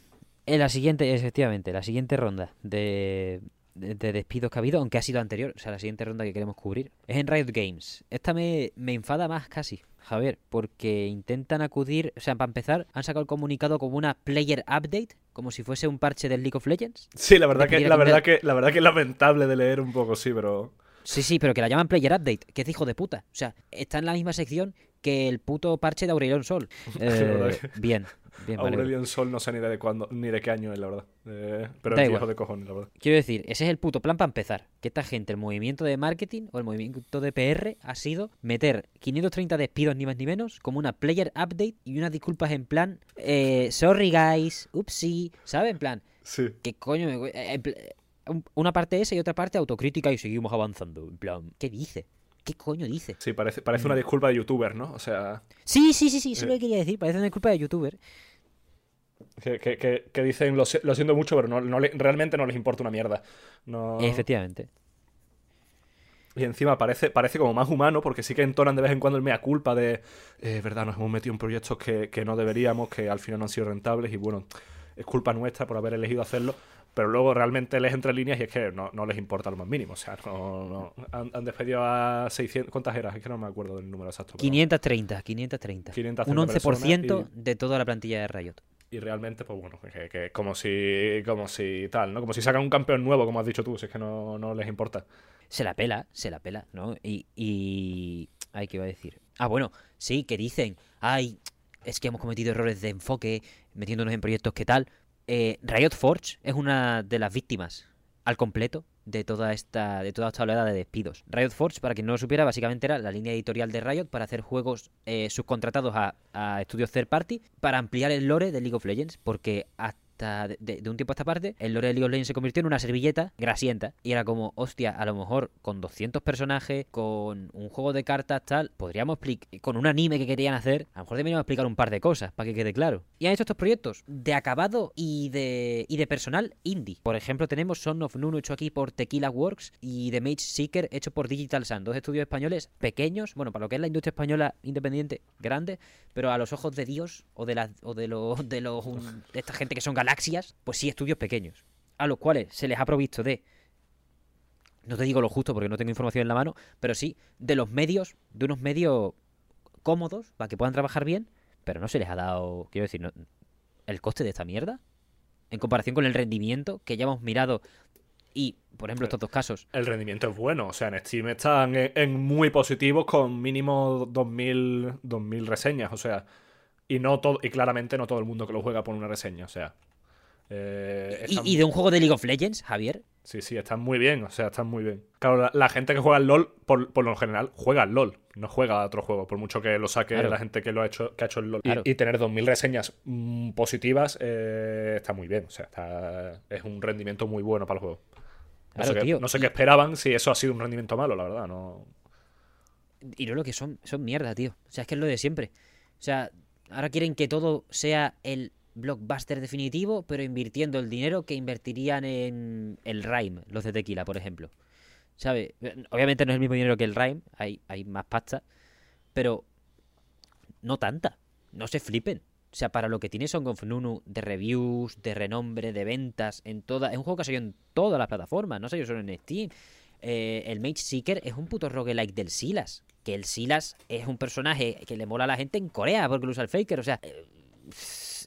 En la siguiente, efectivamente, la siguiente ronda de, de, de despidos que ha habido, aunque ha sido anterior, o sea, la siguiente ronda que queremos cubrir, es en Riot Games. Esta me, me enfada más casi, Javier, porque intentan acudir, o sea, para empezar, han sacado el comunicado como una player update, como si fuese un parche del League of Legends. Sí, la verdad, que, la, verdad que, la verdad que es lamentable de leer un poco, sí, pero... Sí, sí, pero que la llaman Player Update, que es hijo de puta. O sea, está en la misma sección que el puto parche de Aurelion Sol. Eh, bien, bien, vale. Aurelion Sol no sé ni de cuándo, ni de qué año es, la verdad. Eh, pero Da es igual. viejo de cojones, la verdad. Quiero decir, ese es el puto plan para empezar. Que esta gente, el movimiento de marketing o el movimiento de PR ha sido meter 530 despidos ni más ni menos como una player update y unas disculpas en plan, eh, sorry guys, upsi, ¿sabes? En plan, Sí. ¿qué coño? me- eh, un- Una parte esa y otra parte autocrítica y seguimos avanzando. En plan, ¿qué dice? ¿Qué coño dice? Sí, parece, parece Mm. una disculpa de youtuber, ¿no? O sea, Sí, sí, sí, sí, eso es Eh. lo que quería decir. Parece una disculpa de youtuber. que, que- que- que dicen lo, lo siento mucho, pero no, no le- realmente no les importa una mierda. No... Efectivamente. Y encima parece, parece como más humano, porque sí que entonan de vez en cuando el mea culpa de, eh, verdad, nos hemos metido en proyectos que, que no deberíamos, que al final no han sido rentables, y bueno, es culpa nuestra por haber elegido hacerlo, pero luego realmente lees entre líneas y es que no, no les importa lo más mínimo. O sea, no, no- han, han despedido a 600. ¿Cuántas eras? Es que no me acuerdo del número exacto. pero- 530, 530. 530 Un 11% personas de toda la plantilla de Riot. Y, y realmente, pues bueno, que, que como si como si tal, ¿no? Como si sacan un campeón nuevo, como has dicho tú, si es que no, no les importa. Se la pela, se la pela, ¿no? Y. y... Ay, ¿qué iba a decir? Ah, bueno, sí, que dicen, ay, es que hemos cometido errores de enfoque, metiéndonos en proyectos que tal. Eh, Riot Forge es una de las víctimas al completo de toda esta de toda esta oleada de despidos. Riot Forge, para quien no lo supiera, básicamente era la línea editorial de Riot para hacer juegos eh, subcontratados a, a estudios third party para ampliar el lore de League of Legends, porque hasta de, de- de un tiempo a esta parte, el lore de League of Legends se convirtió en una servilleta grasienta y era como, hostia, a lo mejor con 200 personajes, con un juego de cartas tal, podríamos explicar, con un anime que querían hacer, a lo mejor deberíamos explicar un par de cosas para que quede claro. Y han hecho estos proyectos de acabado y de, y de personal indie. Por ejemplo, tenemos Son of Nunu hecho aquí por Tequila Works y The Mage Seeker hecho por Digital Sun, dos estudios españoles pequeños, bueno, para lo que es la industria española independiente, grande, pero a los ojos de Dios o de la, o de los de un- de esta gente que son galaxias, pues sí estudios pequeños, a los cuales se les ha provisto de no te digo lo justo porque no tengo información en la mano, pero sí de los medios, de unos medios cómodos para que puedan trabajar bien, pero no se les ha dado, quiero decir, el coste de esta mierda en comparación con el rendimiento que ya hemos mirado y, por ejemplo, estos dos casos, El rendimiento es bueno. O sea, en Steam están en, muy positivos con mínimo 2000, 2000 reseñas. O sea, y no todo, y claramente no todo el mundo que lo juega pone una reseña. O sea. Eh, y, de un juego de League of Legends, Javier, Sí, sí, están muy bien, o sea, están muy bien. Claro, la, la gente que juega al LOL, por, por lo general, juega al LOL, no juega a otro juego, por mucho que lo saque Claro. la gente que lo ha hecho, que ha hecho el LOL. Y- Claro. Y, tener 2.000 reseñas mm, positivas eh, está muy bien, o sea, está- es un rendimiento muy bueno para el juego. No Claro, sé, qué, tío, no sé y- qué esperaban si eso ha sido un rendimiento malo, la verdad, no... Y no lo que son, son mierda, tío. O sea, es que es lo de siempre. O sea, ahora quieren que todo sea el blockbuster definitivo, pero invirtiendo el dinero que invertirían en el Rhyme, los de Tequila, por ejemplo. ¿Sabes? Obviamente no es el mismo dinero que el Rhyme, hay, hay más pasta, pero no tanta. No se flipen. O sea, para lo que tiene Song of Nunu de reviews, de renombre, de ventas, en toda. Es un juego que ha salido en todas las plataformas, no salió solo en Steam. Eh, el Mage Seeker es un puto roguelike del Silas. Que el Silas es un personaje que le mola a la gente en Corea porque lo usa el Faker. O sea, eh,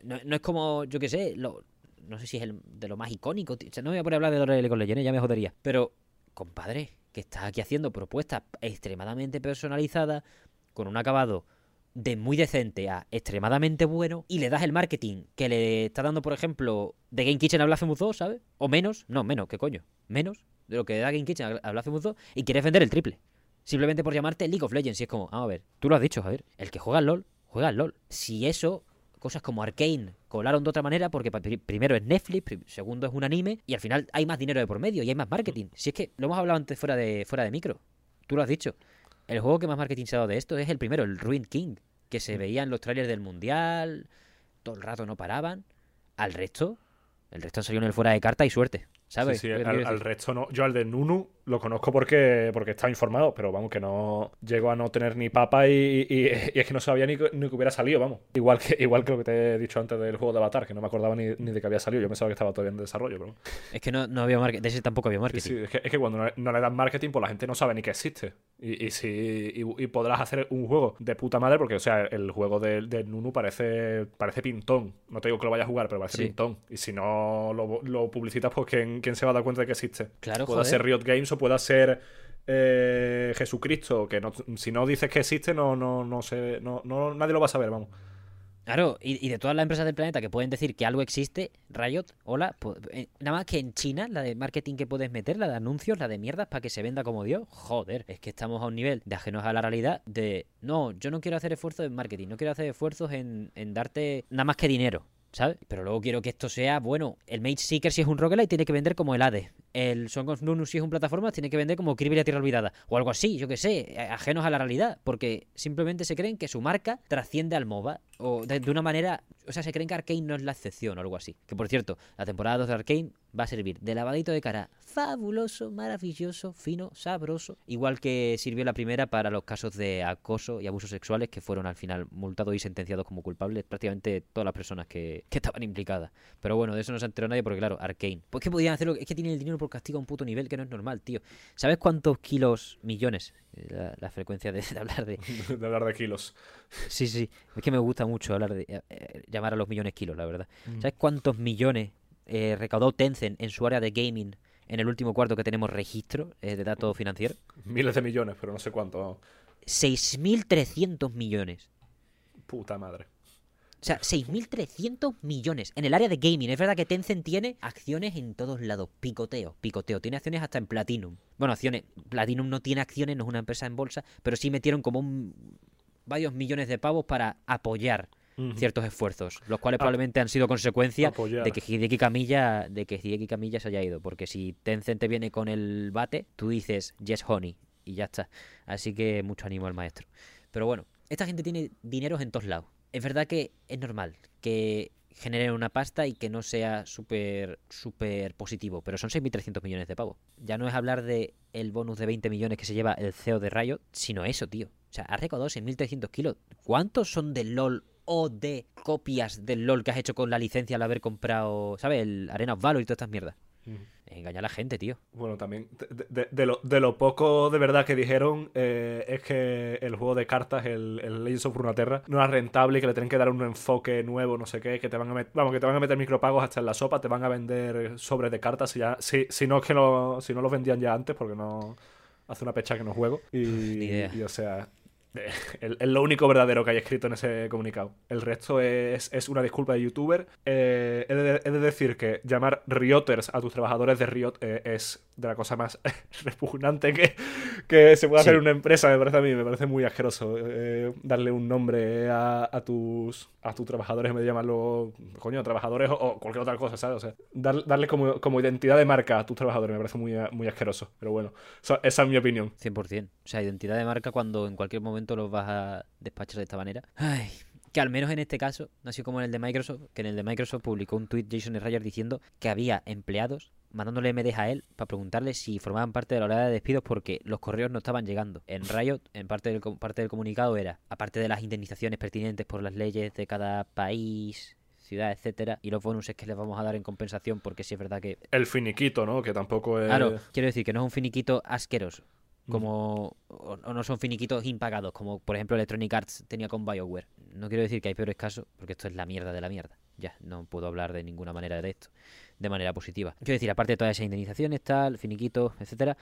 no, no es como, yo qué sé, lo, no sé si es el, de lo más icónico. no me voy a poner a hablar de League of Legends, ya me jodería. Pero, compadre, que estás aquí haciendo propuestas extremadamente personalizadas, con un acabado de muy decente a extremadamente bueno, y le das el marketing que le está dando, por ejemplo, de Game Kitchen a Blasphemous 2, ¿sabes? O menos, no, menos, ¿qué coño? Menos de lo que da Game Kitchen a Blasphemous 2, y quieres vender el triple. Simplemente por llamarte League of Legends. Y es como, vamos a ver, tú lo has dicho, Javier. El que juega al LOL, juega al LOL. Si eso, cosas como Arkane colaron de otra manera, porque primero es Netflix, segundo es un anime, y al final hay más dinero de por medio y hay más marketing. Si es que lo hemos hablado antes fuera de, fuera de micro. Tú lo has dicho. El juego que más marketing se ha dado de esto es el primero, el Ruin King, que se veía en los trailers del Mundial, todo el rato no paraban. Al resto, el resto salió en el fuera de carta y suerte. ¿Sabes? Sí, sí, al, resto no. Yo al de Nunu lo conozco porque, porque estaba informado, pero vamos, que no llego a no tener ni papa y, y- y es que no sabía ni, que- ni que hubiera salido, vamos. Igual que, igual que lo que te he dicho antes del juego de Avatar, que no me acordaba ni, ni de que había salido. Yo pensaba que estaba todavía en desarrollo, pero. Es que no, no había marketing. De ese tampoco había marketing. sí, es, que, es que cuando no, no le dan marketing, pues la gente no sabe ni que existe. Y, y, si, y, podrás hacer un juego de puta madre, porque, o sea, el juego de Nunu parece, parece pintón. No te digo que lo vayas a jugar, pero parece Sí. pintón. Y si no lo, lo publicitas, pues ¿quién, quién se va a dar cuenta de que existe? Claro, Pueda joder. ser Riot Games o pueda ser eh, Jesucristo, que no- si no dices que existe, no, no, no sé, no, no, nadie lo va a saber, vamos. Claro, y, de todas las empresas del planeta que pueden decir que algo existe, Riot, hola, pues, eh, nada más que en China, la de marketing que puedes meter, la de anuncios, la de mierdas para que se venda como Dios, joder, es que estamos a un nivel de ajenos a la realidad de, no, yo no quiero hacer esfuerzos en marketing, no quiero hacer esfuerzos en, en darte nada más que dinero. ¿Sabes? Pero luego quiero que esto sea, bueno, el Mage Seeker si es un roguelite tiene que vender como el Hades. el Song of Nunus si es un plataforma tiene que vender como Kirby la Tierra Olvidada o algo así, yo que sé, a- ajenos a la realidad, porque simplemente se creen que su marca trasciende al MOBA o de, de una manera, o sea, se creen que Arkane no es la excepción o algo así. Que por cierto, la temporada 2 de Arkane va a servir de lavadito de cara fabuloso, maravilloso, fino, sabroso, igual que sirvió la primera para los casos de acoso y abusos sexuales que fueron al final multados y sentenciados como culpables prácticamente todas las personas que, que estaban implicadas. Pero bueno, de eso no se enteró nadie porque, claro, Arkane. Pues que podían hacerlo, es que tienen el dinero por castigo a un puto nivel que no es normal, tío. ¿Sabes cuántos kilos, millones? eh, La, la frecuencia de, de hablar de. de hablar de kilos. Sí, sí, es que me gusta mucho hablar de. eh, eh, llamar a los millones kilos, la verdad. ¿Sabes cuántos millones eh, recaudó Tencent en su área de gaming en el último cuarto que tenemos registro eh, de datos financieros? Miles de millones, pero no sé cuánto. vamos. 6.300 millones. Puta madre. O sea, 6.300 millones en el área de gaming. Es verdad que Tencent tiene acciones en todos lados. Picoteo, picoteo. Tiene acciones hasta en Platinum. Bueno, acciones. Platinum no tiene acciones, no es una empresa en bolsa, pero sí metieron como un- varios millones de pavos para apoyar Ciertos esfuerzos, los cuales Ap- probablemente han sido consecuencia Apoyar. de que Hideki Kamiya, de que Hideki Kamiya se haya ido. Porque si Tencent te viene con el bate, tú dices yes honey y ya está. Así que mucho ánimo al maestro. Pero bueno, esta gente tiene dineros en todos lados. Es verdad que es normal que generen una pasta y que no sea súper súper positivo, pero son 6.300 millones de pavos. Ya no es hablar de el bonus de 20 millones que se lleva el CEO de Riot, sino eso, tío. O sea, has recaudado 6.300 kilos. ¿Cuántos son de LOL o de copias del LOL que has hecho con la licencia al haber comprado, ¿sabes? El Arena of Valor y todas estas mierdas. Engaña a la gente, tío. Bueno, también, de, de- de lo, de lo poco de verdad que dijeron, eh, es que el juego de cartas, el, el Legends of Runeterra, no era rentable y que le tienen que dar un enfoque nuevo, no sé qué, que te van a meter, vamos, que te van a meter micropagos hasta en la sopa, te van a vender sobres de cartas, si, ya, si, si no es que no, si no los vendían ya antes, porque no hace una pecha que no juego. Y, Ni idea. y, o sea, es lo único verdadero que hay escrito en ese comunicado. El resto es, es una disculpa de youtuber. Eh, he, de, he de decir que llamar Rioters a tus trabajadores de Riot eh, es de la cosa más repugnante que, que se puede hacer Sí. en una empresa. Me parece a mí, me parece muy asqueroso eh, darle un nombre a, a tus a tus trabajadores en vez de llamarlo, coño, trabajadores o, o cualquier otra cosa, ¿sabes? O sea, dar- darle como, como identidad de marca a tus trabajadores me parece muy, muy asqueroso. Pero bueno, eso- esa es mi opinión. 100%. O sea, identidad de marca cuando en cualquier momento los vas a despachar de esta manera. Ay, que al menos en este caso, no así como en el de Microsoft, que en el de Microsoft publicó un tweet Jason Schreier diciendo que había empleados mandándole MDs a él para preguntarle si formaban parte de la oleada de despidos porque los correos no estaban llegando. En Riot, en parte del, parte del comunicado era, aparte de las indemnizaciones pertinentes por las leyes de cada país, ciudad, etcétera, y los bonuses que les vamos a dar en compensación porque sí es verdad que El finiquito, ¿no? Que tampoco es. Claro, quiero decir que no es un finiquito asqueroso. Como. O, no son finiquitos impagados, como por ejemplo Electronic Arts tenía con BioWare. No quiero decir que hay peores casos, porque esto es la mierda de la mierda. Ya, no puedo hablar de ninguna manera de esto, de manera positiva. Quiero decir, aparte de todas esas indemnizaciones, tal, finiquitos, etcétera,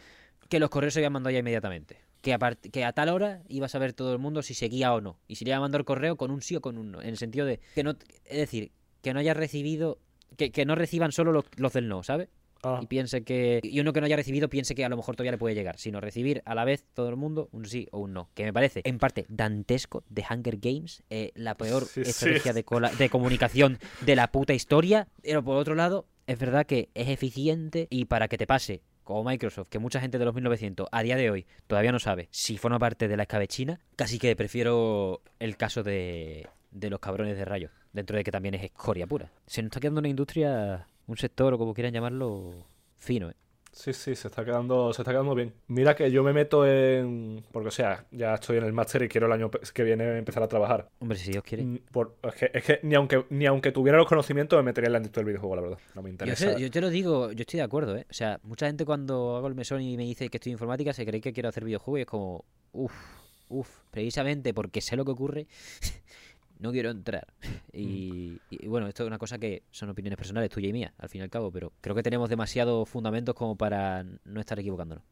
que los correos se habían mandado ya inmediatamente. Que, apart- que a tal hora iba a saber todo el mundo si seguía o no. Y si le iba a mandar el correo con un sí o con un no. En el sentido de que no. Es decir, que no haya recibido. Que, que no reciban solo los, los del no, ¿sabes? Ah, y piense que y uno que no haya recibido piense que a lo mejor todavía le puede llegar, sino recibir a la vez todo el mundo un sí o un no, que me parece en parte dantesco de Hunger Games, eh, la peor Sí, sí. estrategia de, cola- de comunicación de la puta historia, pero por otro lado es verdad que es eficiente y para que te pase como Microsoft, que mucha gente de los 1900 a día de hoy todavía no sabe si forma parte de la escabechina, casi que prefiero el caso de, de los cabrones de rayos, dentro de que también es escoria pura. Se nos está quedando una industria, un sector o como quieran llamarlo, fino, ¿eh? Sí, sí, se está quedando, se está quedando bien. Mira que yo me meto en. Porque, o sea, ya estoy en el máster y quiero el año que viene empezar a trabajar. Hombre, si Dios quiere. Mm, por- es que, es que ni, aunque, ni aunque tuviera los conocimientos me metería en la industria del videojuego, la verdad. No me Yo, interesa. sé- yo te lo digo, yo estoy de acuerdo, ¿eh? O sea, mucha gente cuando hago el mesón y me dice que estoy informática se cree que quiero hacer videojuegos y es como, uff, uff, precisamente porque sé lo que ocurre, no quiero entrar. Y, y bueno, esto es una cosa que son opiniones personales tuya y mía, al fin y al cabo, pero creo que tenemos demasiados fundamentos como para no estar equivocándonos.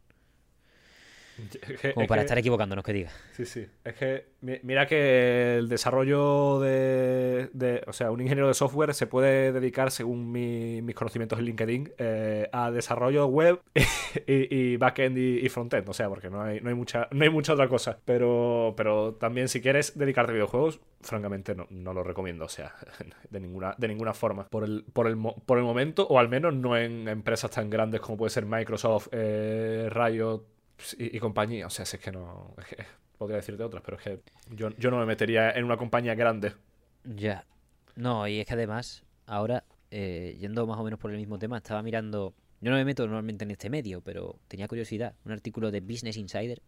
Como Es para que- estar equivocándonos, que diga. Sí, sí. Es que mi- mira que el desarrollo de, de- O sea, un ingeniero de software se puede dedicar, según mi- mis conocimientos en LinkedIn, eh, a desarrollo web y, y backend y, y frontend. O sea, porque no hay, no hay, mucha, no hay mucha otra cosa. Pero, pero también si quieres dedicarte a videojuegos, francamente no, no lo recomiendo. O sea, de ninguna, de ninguna forma. Por el, por, el, por el momento, o al menos no en empresas tan grandes como puede ser Microsoft, eh, Riot y, y compañía. O sea, si es que no. es que podría decirte otras, pero es que yo, yo no me metería en una compañía grande. Ya. No, y es que además, ahora, eh, yendo más o menos por el mismo tema, estaba mirando. Yo no me meto normalmente en este medio, pero tenía curiosidad. Un artículo de Business Insider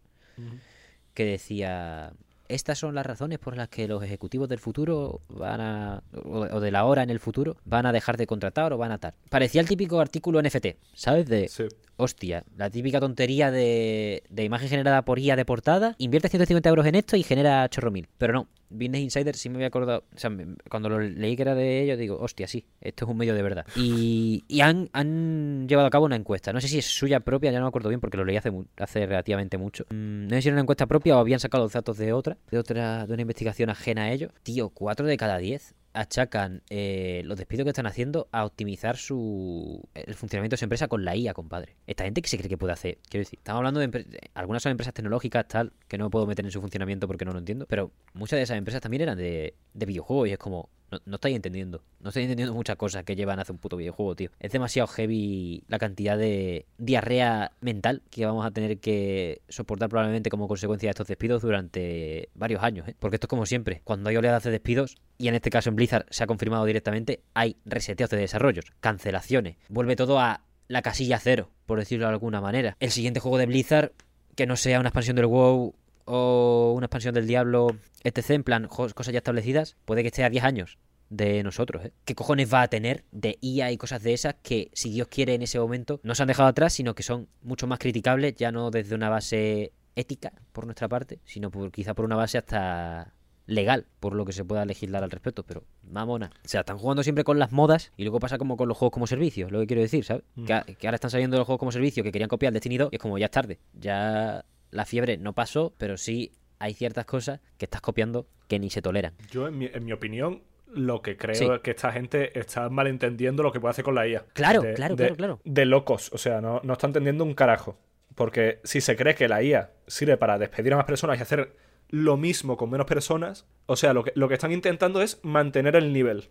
que decía. Estas son las razones por las que los ejecutivos del futuro van a. o de la hora en el futuro van a dejar de contratar o van a tal. Parecía el típico artículo NFT, ¿sabes? De. Sí. Hostia, la típica tontería de, de imagen generada por IA de portada. Invierte 150 euros en esto y genera chorro mil. Pero no, Business Insider sí me había acordado. O sea, cuando lo leí que era de ellos, digo, hostia, sí, esto es un medio de verdad. Y, han, llevado a cabo una encuesta. No sé si es suya propia, ya no me acuerdo bien porque lo leí hace, hace relativamente mucho. Mm, no sé si era una encuesta propia o habían sacado los datos de otra, de otra, de una investigación ajena a ellos. Tío, 4 de cada 10 achacan eh, los despidos que están haciendo a optimizar su el funcionamiento de su empresa con la IA, compadre. Esta gente que se cree que puede hacer. Quiero decir, estamos hablando de algunas son empresas tecnológicas tal que no me puedo meter en su funcionamiento porque no lo entiendo, pero muchas de esas empresas también eran de, de videojuegos y es como no, no estáis entendiendo. No estáis entendiendo muchas cosas que llevan a hacer un puto videojuego, tío. Es demasiado heavy la cantidad de diarrea mental que vamos a tener que soportar probablemente como consecuencia de estos despidos durante varios años, ¿eh? Porque esto es como siempre. Cuando hay oleadas de despidos, y en este caso en Blizzard se ha confirmado directamente, hay reseteos de desarrollos, cancelaciones. Vuelve todo a la casilla cero, por decirlo de alguna manera. El siguiente juego de Blizzard, que no sea una expansión del WoW o una expansión del Diablo, etc., en plan, cosas ya establecidas, puede que esté a 10 años de nosotros, ¿eh? ¿Qué cojones va a tener de IA y cosas de esas que, si Dios quiere, en ese momento no se han dejado atrás, sino que son mucho más criticables, ya no desde una base ética por nuestra parte, sino por, quizá por una base hasta legal, por lo que se pueda legislar al respecto, pero mamona. O sea, están jugando siempre con las modas y luego pasa como con los juegos como servicio, lo que quiero decir, ¿sabes? Que, a- que ahora están saliendo los juegos como servicio que querían copiar Destiny 2 y es como ya es tarde. Ya la fiebre no pasó, pero sí hay ciertas cosas que estás copiando que ni se toleran. Yo, en mi, en mi opinión, lo que creo Sí. es que esta gente está malentendiendo lo que puede hacer con la IA. Claro, De- claro, de- claro, claro. De locos. O sea, no, no está entendiendo un carajo. Porque si se cree que la IA sirve para despedir a más personas y hacer lo mismo con menos personas, o sea, lo que, lo que están intentando es mantener el nivel.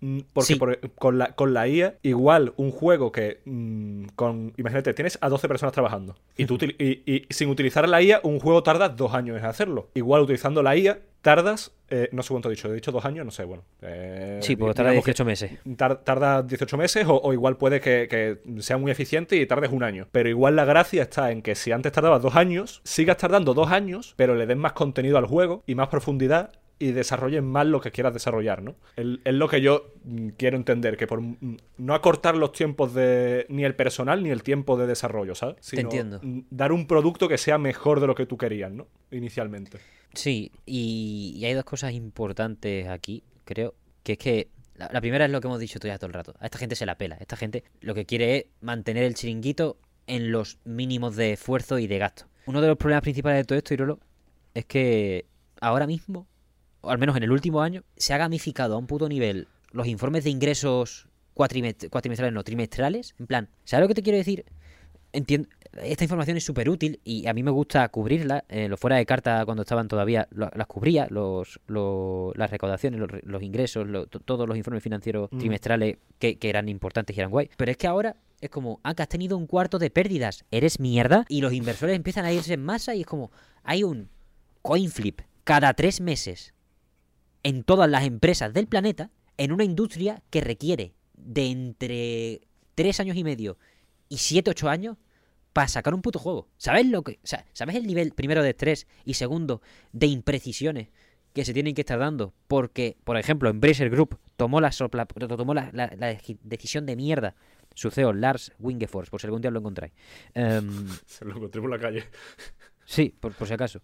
Mm, Porque Sí. por- con, la, con la IA, igual un juego que mm, con. Imagínate, tienes a 12 personas trabajando. Y, tú, util- y, y sin utilizar la IA, un juego tarda dos años en hacerlo. Igual utilizando la IA, tardas. eh, no sé cuánto he dicho, he dicho dos años, no sé, bueno. eh, Sí, porque tarda digamos que 18 meses. tar- tarda 18 meses o, o igual puede que, que sea muy eficiente y tardes un año. Pero igual la gracia está en que si antes tardabas dos años, sigas tardando dos años, pero le den más contenido al juego y más profundidad y desarrollen más lo que quieras desarrollar, ¿no? Es lo que yo mm, quiero entender, que por mm, no acortar los tiempos de ni el personal ni el tiempo de desarrollo, ¿sabes? Sino, entiendo. mm, Dar un producto que sea mejor de lo que tú querías, ¿no? Inicialmente. Sí, y, y hay dos cosas importantes aquí, creo, que es que la, la primera es lo que hemos dicho ya todo el rato. A esta gente se la pela. Esta gente lo que quiere es mantener el chiringuito en los mínimos de esfuerzo y de gasto. Uno de los problemas principales de todo esto, Irolo, es que ahora mismo, o al menos en el último año, se ha gamificado a un puto nivel los informes de ingresos cuatrimest- cuatrimestrales, no, trimestrales. En plan, ¿sabes lo que te quiero decir? Entiendo, esta información es súper útil y a mí me gusta cubrirla. Eh, los fuera de carta, cuando estaban todavía, lo- las cubría, los, las recaudaciones, los, los ingresos, lo- to- todos los informes financieros Mm. trimestrales que, que eran importantes y eran guay. Pero es que ahora es como, ah, que has tenido un cuarto de pérdidas, eres mierda. Y los inversores empiezan a irse en masa y es como, hay un coin flip cada tres meses en todas las empresas del planeta en una industria que requiere de entre tres años y medio y siete, ocho años para sacar un puto juego. ¿Sabes lo que, ¿sabes el nivel primero de estrés y segundo de imprecisiones que se tienen que estar dando? Porque, por ejemplo, Embracer Group tomó la, sopla- tomó la decisión de mierda. Su CEO, Lars Wingefors, por si algún día lo encontráis. Em, Se lo encontré por la calle. Sí, por, por si acaso.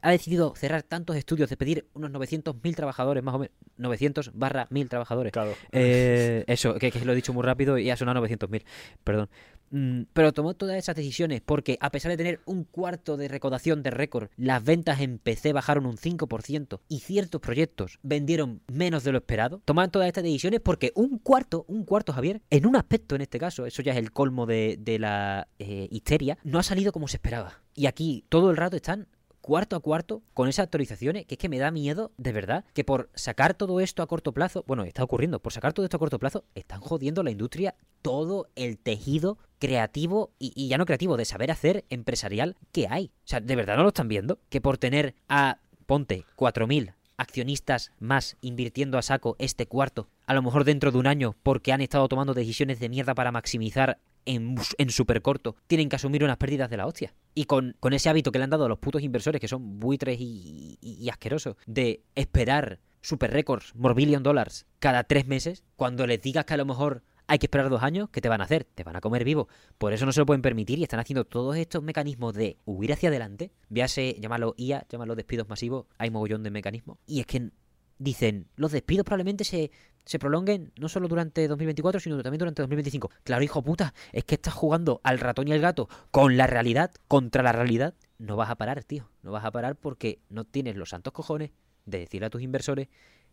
Ha decidido cerrar tantos estudios, despedir unos 900.000 trabajadores, más o menos. 900 barra 1000 trabajadores. Claro. Eh, eso, que, que lo he dicho muy rápido y ha sonado 900.000. Perdón. Mm, pero tomó todas esas decisiones porque, a pesar de tener un cuarto de recaudación de récord, las ventas en PC bajaron un 5% y ciertos proyectos vendieron menos de lo esperado. Tomaron todas estas decisiones porque un cuarto, un cuarto, Javier, en un aspecto en este caso, eso ya es el colmo de, la eh, histeria, no ha salido como se esperaba. Y aquí todo el rato están cuarto a cuarto con esas actualizaciones, que es que me da miedo, de verdad, que por sacar todo esto a corto plazo, bueno, está ocurriendo, por sacar todo esto a corto plazo, están jodiendo la industria, todo el tejido creativo y, ya no creativo, de saber hacer empresarial que hay. O sea, ¿de verdad no lo están viendo? Que por tener a, ponte, 4.000 accionistas más invirtiendo a saco este cuarto, a lo mejor dentro de un año, porque han estado tomando decisiones de mierda para maximizar en, en súper corto, tienen que asumir unas pérdidas de la hostia. Y con, con, ese hábito que le han dado a los putos inversores, que son buitres y, asquerosos, de esperar super récords, more billion dollars, cada tres meses, cuando les digas que a lo mejor hay que esperar dos años, ¿qué te van a hacer? Te van a comer vivo. Por eso no se lo pueden permitir y están haciendo todos estos mecanismos de huir hacia adelante. Véase, llámalo IA, llámalo despidos masivos, hay mogollón de mecanismos. Y es que dicen, los despidos probablemente se, se prolonguen no solo durante 2024, sino también durante 2025. Claro, hijo puta, es que estás jugando al ratón y al gato con la realidad, contra la realidad. No vas a parar, tío. No vas a parar porque no tienes los santos cojones de decirle a tus inversores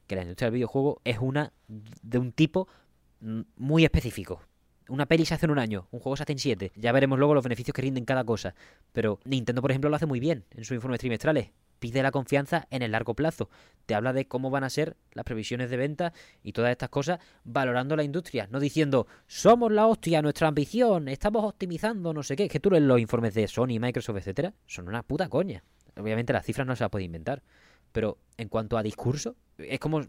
que la industria del videojuego es una de un tipo muy específico. Una peli se hace en un año, un juego se hace en siete. Ya veremos luego los beneficios que rinden cada cosa. Pero Nintendo, por ejemplo, lo hace muy bien en sus informes trimestrales pide la confianza en el largo plazo. Te habla de cómo van a ser las previsiones de venta y todas estas cosas, valorando la industria, no diciendo somos la hostia, nuestra ambición, estamos optimizando, no sé qué. Que tú lees los informes de Sony, Microsoft, etcétera, son una puta coña. Obviamente las cifras no se las puede inventar. Pero en cuanto a discurso, es como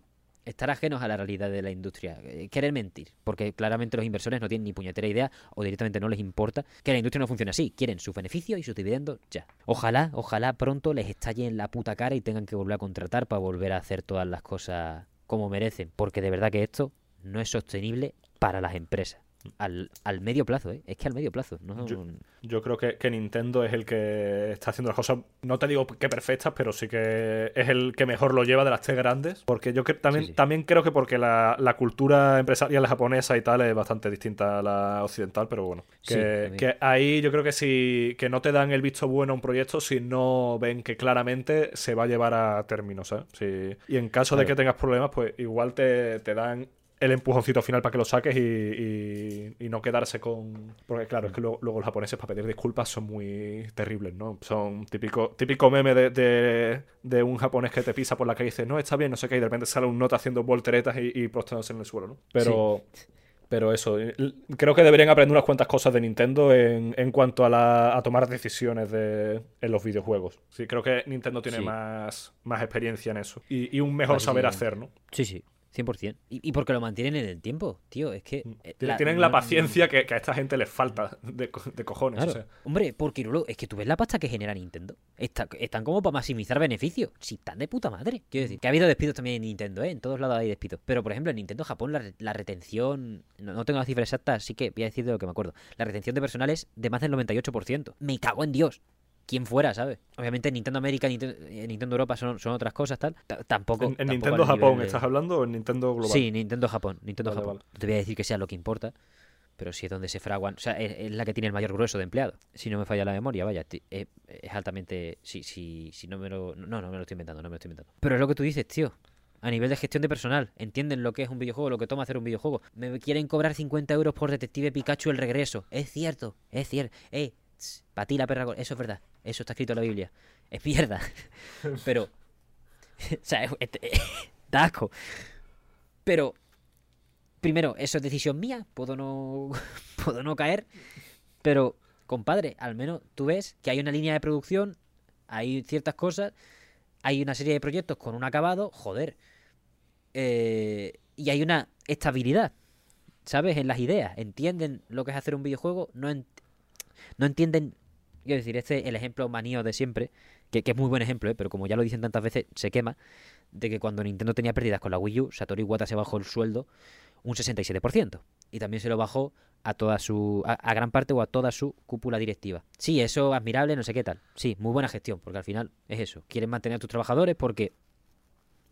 estar ajenos a la realidad de la industria, eh, querer mentir, porque claramente los inversores no tienen ni puñetera idea o directamente no les importa que la industria no funcione así, quieren sus beneficios y sus dividendos ya. Ojalá, ojalá pronto les estalle en la puta cara y tengan que volver a contratar para volver a hacer todas las cosas como merecen, porque de verdad que esto no es sostenible para las empresas. Al, al, medio plazo, ¿eh? Es que al medio plazo. No... Yo, creo que, Nintendo es el que está haciendo las cosas, no te digo que perfectas, pero sí que es el que mejor lo lleva de las tres grandes. Porque yo que, también, también creo que porque la, cultura empresarial japonesa y tal es bastante distinta a la occidental, pero bueno. Que, ahí yo creo que si que no te dan el visto bueno a un proyecto si no ven que claramente se va a llevar a término, ¿sabes? Y en caso de que tengas problemas, pues igual te, te dan el empujoncito final para que lo saques y, y, no quedarse con. Porque, claro, es que luego, los japoneses para pedir disculpas son muy terribles, ¿no? Son típico, típico meme de, de, un japonés que te pisa por la calle y dice, no, está bien, no sé qué, y de repente sale un nota haciendo volteretas y, y prostrándose en el suelo, ¿no? Pero. Pero eso, creo que deberían aprender unas cuantas cosas de Nintendo en, en cuanto a, la, a tomar decisiones de, en los videojuegos. Sí, creo que Nintendo tiene más, más experiencia en eso y, y un mejor saber hacer, ¿no? Sí, sí. 100%. Y, y porque lo mantienen en el tiempo, tío. Es que. Eh, tienen la, paciencia que, a esta gente les falta de, cojones. Hombre, porque es que tú ves la pasta que genera Nintendo. están como para maximizar beneficios. Si están de puta madre. Quiero decir, que ha habido despidos también en Nintendo, ¿eh? En todos lados hay despidos. Pero por ejemplo, en Nintendo Japón, la, retención. No, tengo la cifra exacta, así que voy a decir de lo que me acuerdo. La retención de personal es de más del 98%. Me cago en Dios quien fuera, ¿sabes? Obviamente Nintendo América y eh, Nintendo, Europa son, otras cosas, tal. tampoco. ¿En, Nintendo Japón estás hablando o en Nintendo Global? Sí, Nintendo Japón. Nintendo Japón. No te voy a decir que sea lo que importa, pero sí es donde se fraguan. O sea, es, la que tiene el mayor grueso de empleados. Si no me falla la memoria, vaya. Es, altamente. Si, si, si no me lo. No, no me lo estoy inventando, no me lo estoy inventando. Pero es lo que tú dices, tío. A nivel de gestión de personal, entienden lo que es un videojuego, lo que toma hacer un videojuego. Me quieren cobrar 50 euros por Detective Pikachu el regreso. Es cierto, es cierto. Eh, para ti la perra. Eso es verdad. Eso está escrito en la Biblia. Es mierda. Pero. o sea, es, asco. Pero. Primero, eso es decisión mía. Puedo no. puedo no caer. Pero, compadre, al menos tú ves que hay una línea de producción. Hay ciertas cosas. Hay una serie de proyectos con un acabado. Joder. Eh, y hay una estabilidad. ¿Sabes? En las ideas. Entienden lo que es hacer un videojuego. No, no entienden Quiero decir, este es el ejemplo manío de siempre, que, es muy buen ejemplo, ¿eh? pero como ya lo dicen tantas veces, se quema, de que cuando Nintendo tenía pérdidas con la Wii U, Satoru Iwata se bajó el sueldo un 67%. Y también se lo bajó a toda su a, gran parte o a toda su cúpula directiva. Sí, eso admirable, no sé qué tal. Sí, muy buena gestión, porque al final es eso. Quieren mantener a tus trabajadores porque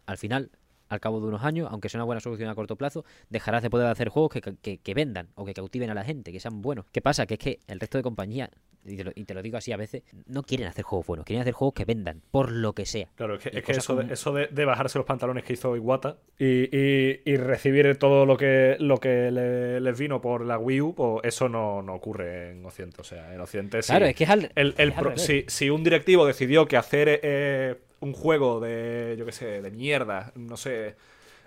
al final al cabo de unos años, aunque sea una buena solución a corto plazo, dejarás de poder hacer juegos que, que- que vendan o que cautiven a la gente, que sean buenos. ¿Qué pasa? Que es que el resto de compañías, y te, lo, y te lo digo así a veces, no quieren hacer juegos buenos, quieren hacer juegos que vendan, por lo que sea. Claro, es que, es que eso, de, eso de, de bajarse los pantalones que hizo Iwata y, y- y recibir todo lo que, lo que le- les vino por la Wii U, pues eso no, no ocurre en Occidente. O sea, en Occidente sí. Claro, es que es al, El, el es al pro- revés. si, si un directivo decidió que hacer eh, un juego de, yo qué sé, de mierda, no sé,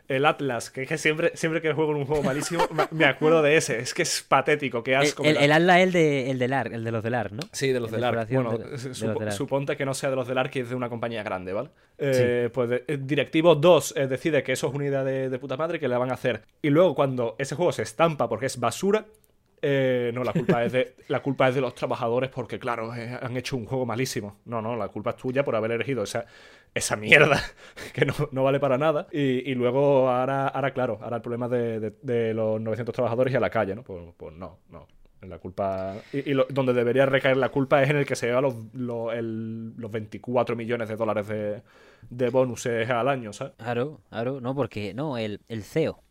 el Atlas, que es que siempre, siempre que juego en un juego malísimo, me- acuerdo de ese. Es que es patético, qué El, asco. el, me da. el Atlas, el de, el del AR, el de los del AR, ¿no? Sí, de los el del de ARC. Bueno, de- de ARC. suponte que no sea de los del ARC, que es de una compañía grande, ¿vale? Eh, Pues de- eh, Directivo 2 eh, decide que eso es una idea de, de puta madre que la van a hacer. Y luego cuando ese juego se estampa porque es basura, eh, no, la culpa, es de, la culpa es de los trabajadores porque, claro, eh, han hecho un juego malísimo. No, no, la culpa es tuya por haber elegido esa, esa mierda que no, no vale para nada. Y, y luego ahora, ahora, claro, ahora el problema de, de- los 900 trabajadores y a la calle, ¿no? Pues, pues no, no. La culpa. Y, donde debería recaer la culpa es en el que se lleva los, lo- el- los 24 millones de dólares de, de bonuses al año, ¿sabes? Claro, claro, no, porque no, el, el CEO,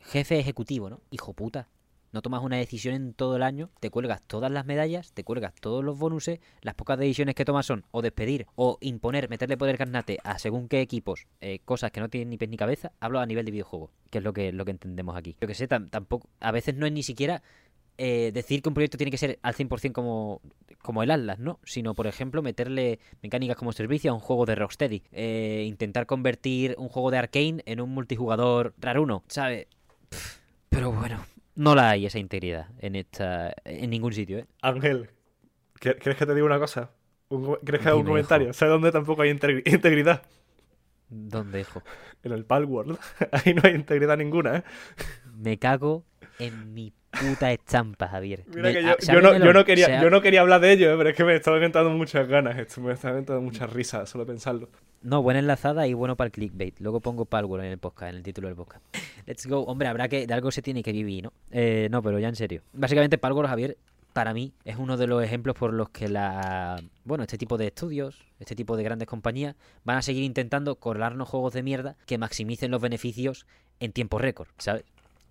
jefe ejecutivo, ¿no? Hijo puta. No tomas una decisión en todo el año, te cuelgas todas las medallas, te cuelgas todos los bonuses, las pocas decisiones que tomas son o despedir o imponer, meterle poder carnate a según qué equipos, eh, cosas que no tienen ni pies ni cabeza, hablo a nivel de videojuego, que es lo que, lo que entendemos aquí. Yo que sé, tam- tampoco, a veces no es ni siquiera eh, decir que un proyecto tiene que ser al 100% como, como el Atlas, ¿no? Sino, por ejemplo, meterle mecánicas como servicio a un juego de Rocksteady. Eh, intentar convertir un juego de Arkane en un multijugador raruno, ¿sabes? Pero bueno, no la hay esa integridad en esta en ningún sitio, ¿eh? Ángel, ¿qué- ¿quieres que te diga una cosa? ¿Quieres que haga un comentario? hijo. ¿Sabes dónde tampoco hay integri- integridad? ¿Dónde, hijo? En el Palworld. Ahí no hay integridad ninguna, ¿eh? Me cago en mi puta estampa, Javier. Mira que ah, yo, no, melón, yo, no quería, yo no quería hablar de ello, ¿eh? pero es que me estaban entrando muchas ganas. Esto me estaban entrando muchas risas solo pensarlo. No, buena enlazada y bueno para el clickbait. Luego pongo Palworld en el podcast, en el título del podcast. Let's go. Hombre, habrá que. De algo se tiene que vivir, ¿no? Eh, no, pero ya en serio. Básicamente, Palworld, Javier, para mí, es uno de los ejemplos por los que la. Bueno, este tipo de estudios, este tipo de grandes compañías, van a seguir intentando colarnos juegos de mierda que maximicen los beneficios en tiempo récord, ¿sabes?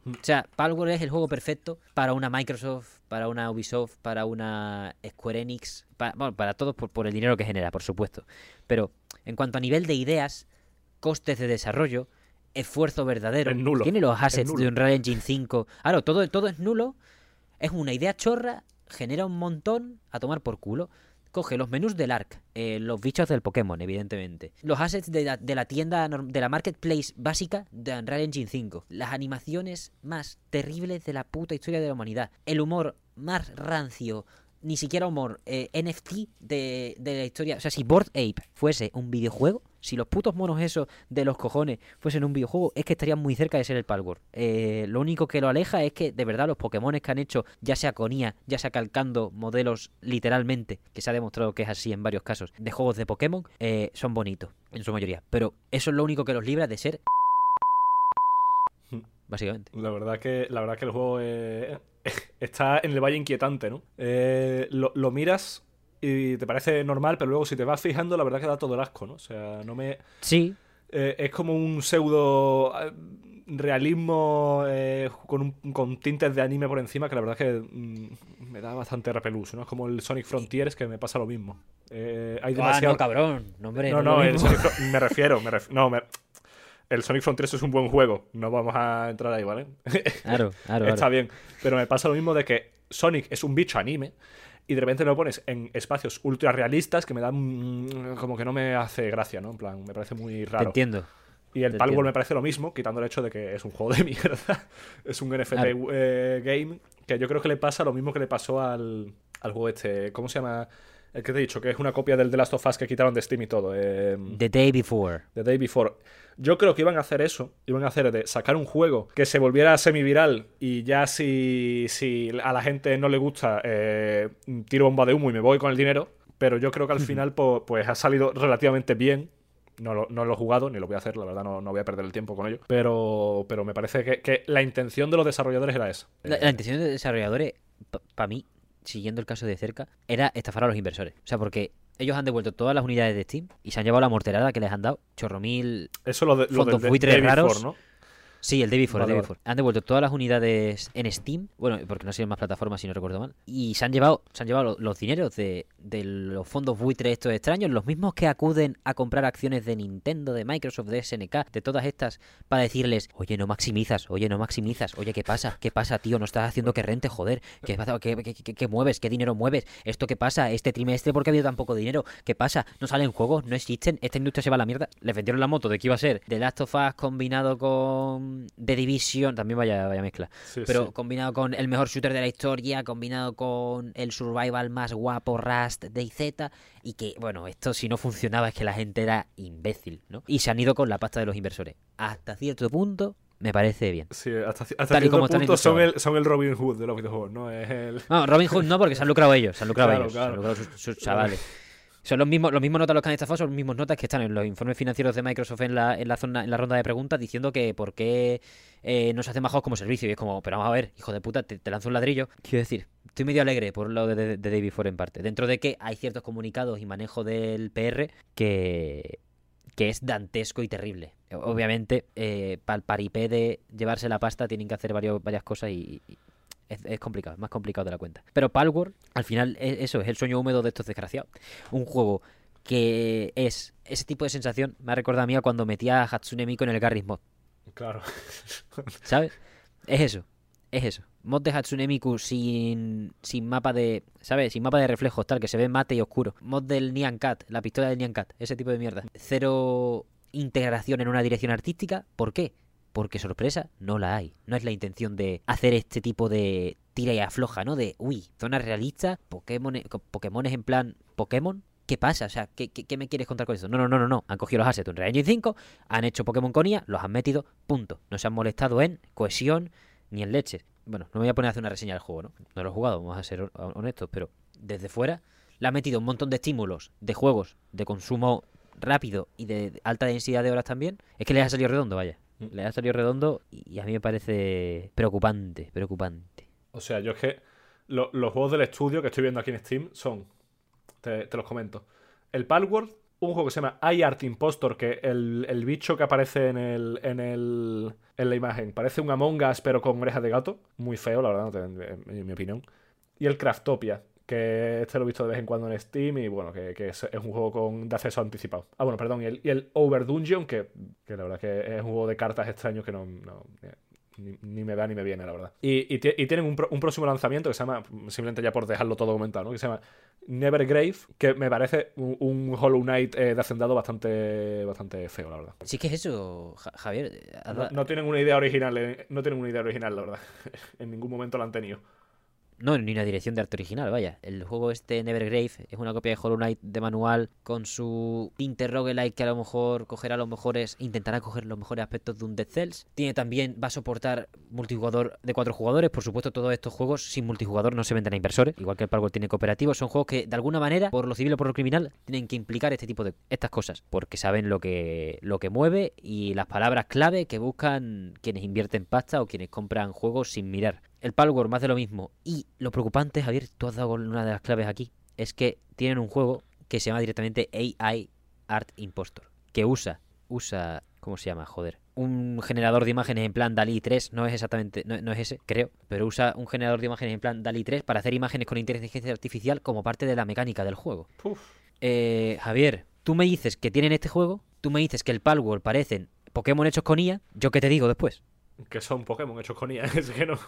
O sea, Palworld es el juego perfecto para una Microsoft, para una Ubisoft, para una Square Enix, para, bueno, para todos por, por el dinero que genera, por supuesto. Pero en cuanto a nivel de ideas, costes de desarrollo, esfuerzo verdadero, Es nulo, tiene los assets de Unreal Engine 5. Claro, todo, todo es nulo. Es una idea chorra, genera un montón a tomar por culo. Coge los menús del ARC, eh, los bichos del Pokémon, evidentemente. Los assets de la, de la tienda, de la marketplace básica de Unreal Engine 5. Las animaciones más terribles de la puta historia de la humanidad. El humor más rancio, ni siquiera humor, eh, NFT de, de la historia. O sea, si Board Ape fuese un videojuego, si los putos monos esos de los cojones fuesen un videojuego, es que estarían muy cerca de ser el Palworld. Eh, lo único que lo aleja es que, de verdad, los Pokémones que han hecho, ya sea con IA, ya sea calcando modelos literalmente, que se ha demostrado que es así en varios casos, de juegos de Pokémon, eh, son bonitos, en su mayoría. Pero eso es lo único que los libra de ser. Básicamente. La verdad que, la verdad que el juego eh, está en el valle inquietante, ¿no? Eh, lo, lo miras y te parece normal, pero luego si te vas fijando, la verdad que da todo el asco, ¿no? O sea, no me... Sí, eh, es como un pseudo eh, realismo eh, con, un- con tintes de anime por encima que la verdad que mm, me da bastante repelús, ¿no? Es como el Sonic Frontiers que me pasa lo mismo. Eh, hay Ah, demasiado... no, cabrón. No, hombre, No, no, no, es el Sonic me refiero, me ref- no, me- el Sonic Frontiers es un buen juego, no vamos a entrar ahí, ¿vale? Claro, claro, Está bien, pero me pasa lo mismo de que Sonic es un bicho anime y de repente lo pones en espacios ultra realistas que me dan mm, como que no me hace gracia, ¿no? En plan, me parece muy Te raro. entiendo. Y el Palworld me parece lo mismo, quitando el hecho de que es un juego de mierda. es un NFT Claro. eh, game que yo creo que le pasa lo mismo que le pasó al, al juego este. ¿Cómo se llama? El que te he dicho, que es una copia del The Last of Us que quitaron de Steam y todo. eh, The Day Before. The Day Before. Yo creo que iban a hacer eso. Iban a hacer de sacar un juego que se volviera semi-viral y ya si, si a la gente no le gusta, eh, tiro bomba de humo y me voy con el dinero. Pero yo creo que al final pues, ha salido relativamente bien. No lo, no lo he jugado, ni lo voy a hacer, la verdad no, no voy a perder el tiempo con ello. Pero, pero me parece que, que la intención de los desarrolladores era esa. La, Eh, la intención de desarrolladores, para mí, siguiendo el caso de cerca, era estafar a los inversores. O sea, porque ellos han devuelto todas las unidades de Steam y se han llevado la morterada que les han dado. Chorro mil. Eso lo, de, lo Fondos del de- buitres raros. Sí, el Day Before, el Vale, Day vale. Before. Han devuelto todas las unidades en Steam. Bueno, porque no siguen más plataformas si no recuerdo mal. Y se han llevado, se han llevado lo- los dineros de, de los fondos buitres estos extraños, los mismos que acuden a comprar acciones de Nintendo, de Microsoft, de SNK, de todas estas, para decirles, oye, no maximizas, oye, no maximizas, oye, ¿qué pasa? ¿Qué pasa, tío? No estás haciendo que rente, joder. ¿Qué pasa? ¿Qué, qué- qué- qué mueves? ¿Qué dinero mueves? ¿Esto qué pasa? Este trimestre, ¿por qué ha habido tan poco dinero? ¿Qué pasa? ¿No salen juegos? ¿No existen? ¿Esta industria se va a la mierda? Les vendieron la moto de que iba a ser The Last of Us combinado con The Division, también vaya, vaya mezcla. Sí, Pero sí. combinado con el mejor shooter de la historia, combinado con el survival más guapo Rust de IZ, y que, bueno, esto si no funcionaba es que la gente era imbécil, ¿no? Y se han ido con la pasta de los inversores. Hasta cierto punto me parece bien. Sí, hasta, hasta Tal y cierto como están punto son el, son el Robin Hood de los videojuegos, ¿no? Es el... No, Robin Hood no, porque se han lucrado ellos, se han lucrado Claro, ellos, claro. se han lucrado sus, sus chavales. Son los mismos, los mismos notas los que han estafado, son los mismos notas que están en los informes financieros de Microsoft en la, en la zona, en la ronda de preguntas diciendo que por qué eh, no se hace más juegos como servicio. Y es como, pero vamos a ver, hijo de puta, te, lanzo un ladrillo. Quiero decir, estoy medio alegre por lo de, de, de David Ford en parte. Dentro de que hay ciertos comunicados y manejo del PR que, que es dantesco y terrible. Obviamente, eh, para el paripé de llevarse la pasta tienen que hacer varios, varias cosas y es, es complicado, es más complicado de la cuenta. Pero Palworld, al final, es- eso es el sueño húmedo de estos desgraciados. Un juego que es ese tipo de sensación, me ha recordado a mí a cuando metía a Hatsune Miku en el Garry's Mod, Claro. ¿sabes? Es eso, es eso. Mod de Hatsune Miku sin, sin mapa de, ¿sabes? Sin mapa de reflejos, tal, que se ve mate y oscuro. Mod del Nyan Cat, la pistola del Nyan Cat, ese tipo de mierda. Cero integración en una dirección artística, ¿por qué? Porque sorpresa no la hay. No es la intención de hacer este tipo de tira y afloja, ¿no? De, uy, zona realista, Pokémon, en plan Pokémon. ¿Qué pasa? O sea, ¿qué, qué, me quieres contar con eso? No, no, no, no, no. Han cogido los assets de Unreal Engine 5, han hecho Pokémon con IA, los han metido, punto. No se han molestado en cohesión ni en leches. Bueno, no me voy a poner a hacer una reseña del juego, ¿no? No lo he jugado, vamos a ser hon- honestos, pero desde fuera le ha metido un montón de estímulos de juegos de consumo rápido y de alta densidad de horas también. Es que le ha salido redondo, vaya. Mm. Le ha salido redondo y a mí me parece preocupante, preocupante. O sea, yo es que lo- los juegos del estudio que estoy viendo aquí en Steam son, te, te los comento, el Palworld, un juego que se llama iArt Impostor, que el, el bicho que aparece en, el, en, el, en la imagen parece un Among Us pero con orejas de gato, muy feo, la verdad, en mi opinión. Y el Craftopia, que este lo he visto de vez en cuando en Steam y bueno, que, que es, es un juego con, de acceso anticipado. Ah, bueno, perdón, y el, y el Over Dungeon, que, que la verdad que es un juego de cartas extraños que no, no- ni, ni me da ni me viene, la verdad. Y, y tie- y tienen un, pro- un próximo lanzamiento que se llama, simplemente ya por dejarlo todo comentado, ¿no? que se llama Nevergrave, que me parece un, un Hollow Knight eh, de hacendado bastante, bastante feo, la verdad. Sí que es eso, Ja- Javier. has No, no tienen una idea original, eh, no tienen una idea original, la verdad. en ningún momento la han tenido. No, ni una dirección de arte original, vaya. El juego este Nevergrave es una copia de Hollow Knight de manual con su tinte roguelike que a lo mejor cogerá los mejores, intentará coger los mejores aspectos de un Dead Cells. Tiene también, va a soportar multijugador de cuatro jugadores. Por supuesto, todos estos juegos sin multijugador no se venden a inversores, igual que el Palworld tiene cooperativo. Son juegos que de alguna manera, por lo civil o por lo criminal, tienen que implicar este tipo de estas cosas, porque saben lo que lo que mueve y las palabras clave que buscan quienes invierten pasta o quienes compran juegos sin mirar. El Palworld más de lo mismo. Y lo preocupante, Javier, tú has dado una de las claves aquí, es que tienen un juego que se llama directamente AI Art Impostor, que usa, usa, ¿cómo se llama? Joder. Un generador de imágenes en plan DALI 3, no es exactamente, no, no es ese, creo, pero usa un generador de imágenes en plan DALI 3 para hacer imágenes con inteligencia artificial como parte de la mecánica del juego. Puf. Eh, Javier, tú me dices que tienen este juego, tú me dices que el Palworld parecen Pokémon hechos con IA, ¿yo qué te digo después? Que son Pokémon hechos con IA, es que no.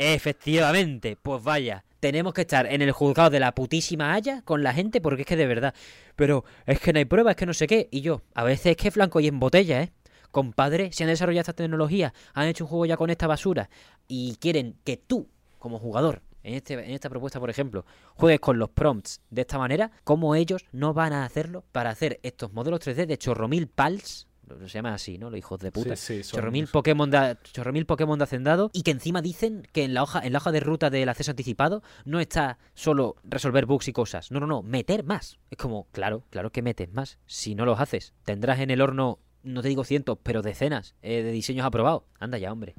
Efectivamente, pues vaya, tenemos que estar en el juzgado de la putísima haya con la gente porque es que de verdad, pero es que no hay pruebas, es que no sé qué, y yo, a veces es que flanco y en botella, ¿eh? Compadre, si han desarrollado esta tecnología, han hecho un juego ya con esta basura y quieren que tú, como jugador, en, este, en esta propuesta, por ejemplo, juegues con los prompts de esta manera, ¿cómo ellos no van a hacerlo para hacer estos modelos 3D de chorromil pals? Se llama así, ¿no? Los hijos de puta. Sí, sí, Chorromil Pokémon de, chorromil Pokémon de hacendado y que encima dicen que en la hoja en la hoja de ruta del acceso anticipado no está solo resolver bugs y cosas. No, no, no, meter más. Es como, claro, claro que metes más. Si no los haces, tendrás en el horno, no te digo cientos, pero decenas eh, de diseños aprobados. Anda ya, hombre.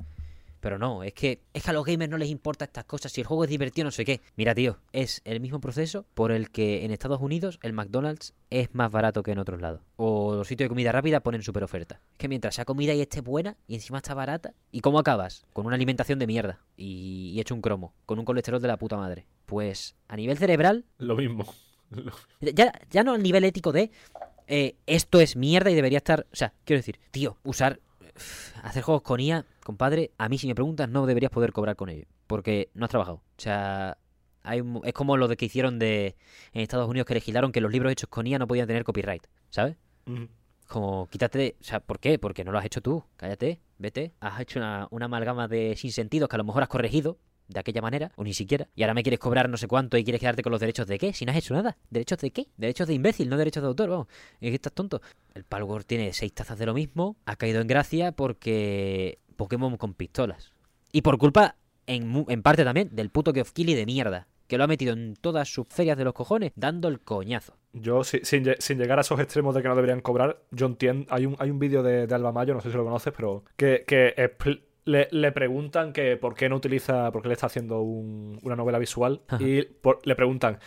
Pero no, es que, es que a los gamers no les importa estas cosas. Si el juego es divertido, no sé qué. Mira, tío, es el mismo proceso por el que en Estados Unidos el McDonald's es más barato que en otros lados. O los sitios de comida rápida ponen super oferta. Es que mientras sea comida y esté buena y encima está barata. ¿Y cómo acabas? Con una alimentación de mierda. Y, y hecho un cromo. Con un colesterol de la puta madre. Pues a nivel cerebral, Lo mismo. ya, ya no al nivel ético de eh, esto es mierda y debería estar. O sea, quiero decir, tío, usar. Hacer juegos con IA, compadre, a mí si me preguntas, no deberías poder cobrar con ello. Porque no has trabajado. O sea. Hay un- es como lo de que hicieron de en Estados Unidos que legislaron que los libros hechos con IA no podían tener copyright, ¿sabes? Como, quítate, o sea, ¿por qué? Porque no lo has hecho tú, cállate, vete, has hecho una, una amalgama de sinsentidos que a lo mejor has corregido de aquella manera, o ni siquiera, y ahora me quieres cobrar no sé cuánto y quieres quedarte con los derechos de qué, si no has hecho nada, ¿derechos de qué? Derechos de imbécil, no derechos de autor, vamos, es que estás tonto. El Palworld tiene seis tazas de lo mismo, ha caído en gracia porque Pokémon con pistolas. Y por culpa, en, en parte también, del puto Geoff de mierda, que lo ha metido en todas sus ferias de los cojones, dando el coñazo. Yo, si- sin, sin llegar a esos extremos de que no deberían cobrar, yo entiendo. Hay un, hay un vídeo de, Alba Mayo, no sé si lo conoces, pero que, le, le preguntan que por qué no utiliza, por qué le está haciendo un- una novela visual Ajá. y por- le preguntan,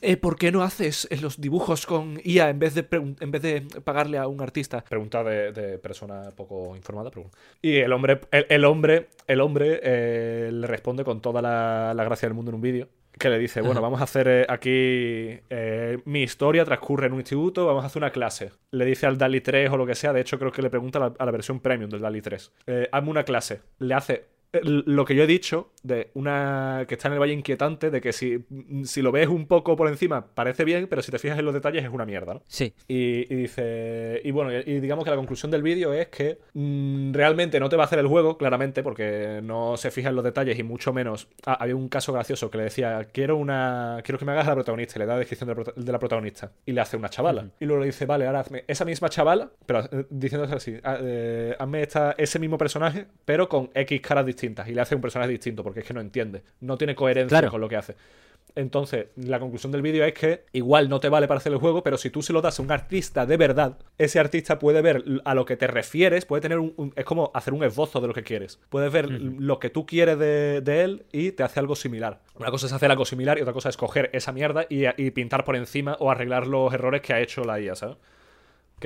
"Eh, ¿por qué no haces los dibujos con IA en vez de, en vez de pagarle a un artista? Pregunta de, de persona poco informada. pero. Y el hombre, el, el hombre, el hombre eh, le responde con toda la, la gracia del mundo en un vídeo. Que le dice, bueno, vamos a hacer eh, aquí eh, mi historia transcurre en un instituto, vamos a hacer una clase. Le dice al DALI 3 o lo que sea, de hecho creo que le pregunta a la, a la versión premium del DALI 3. Eh, hazme una clase. Le hace lo que yo he dicho de una que está en el valle inquietante, de que si, si lo ves un poco por encima parece bien, pero si te fijas en los detalles es una mierda, ¿no? Sí, Y, y dice. Y bueno, y, digamos que la conclusión del vídeo es que mm, realmente no te va a hacer el juego, claramente, porque no se fija en los detalles y mucho menos. Ah, había un caso gracioso que le decía: Quiero una. Quiero que me hagas la protagonista. Y le da la descripción de la, prota- de la protagonista. Y le hace una chavala. Y luego le dice: Vale, ahora hazme esa misma chavala, pero eh, diciéndose así: ah, eh, Hazme esta, ese mismo personaje, pero con X caras distintas. Y le hace un personaje distinto, porque es que no entiende. No tiene coherencia Claro. con lo que hace. Entonces, la conclusión del vídeo es que igual no te vale para hacer el juego, pero si tú se lo das a un artista de verdad, ese artista puede ver a lo que te refieres, puede tener un, un- es como hacer un esbozo de lo que quieres. Puedes ver lo que tú quieres de, de él y te hace algo similar. Una cosa es hacer algo similar y otra cosa es coger esa mierda y, y pintar por encima o arreglar los errores que ha hecho la IA, ¿sabes?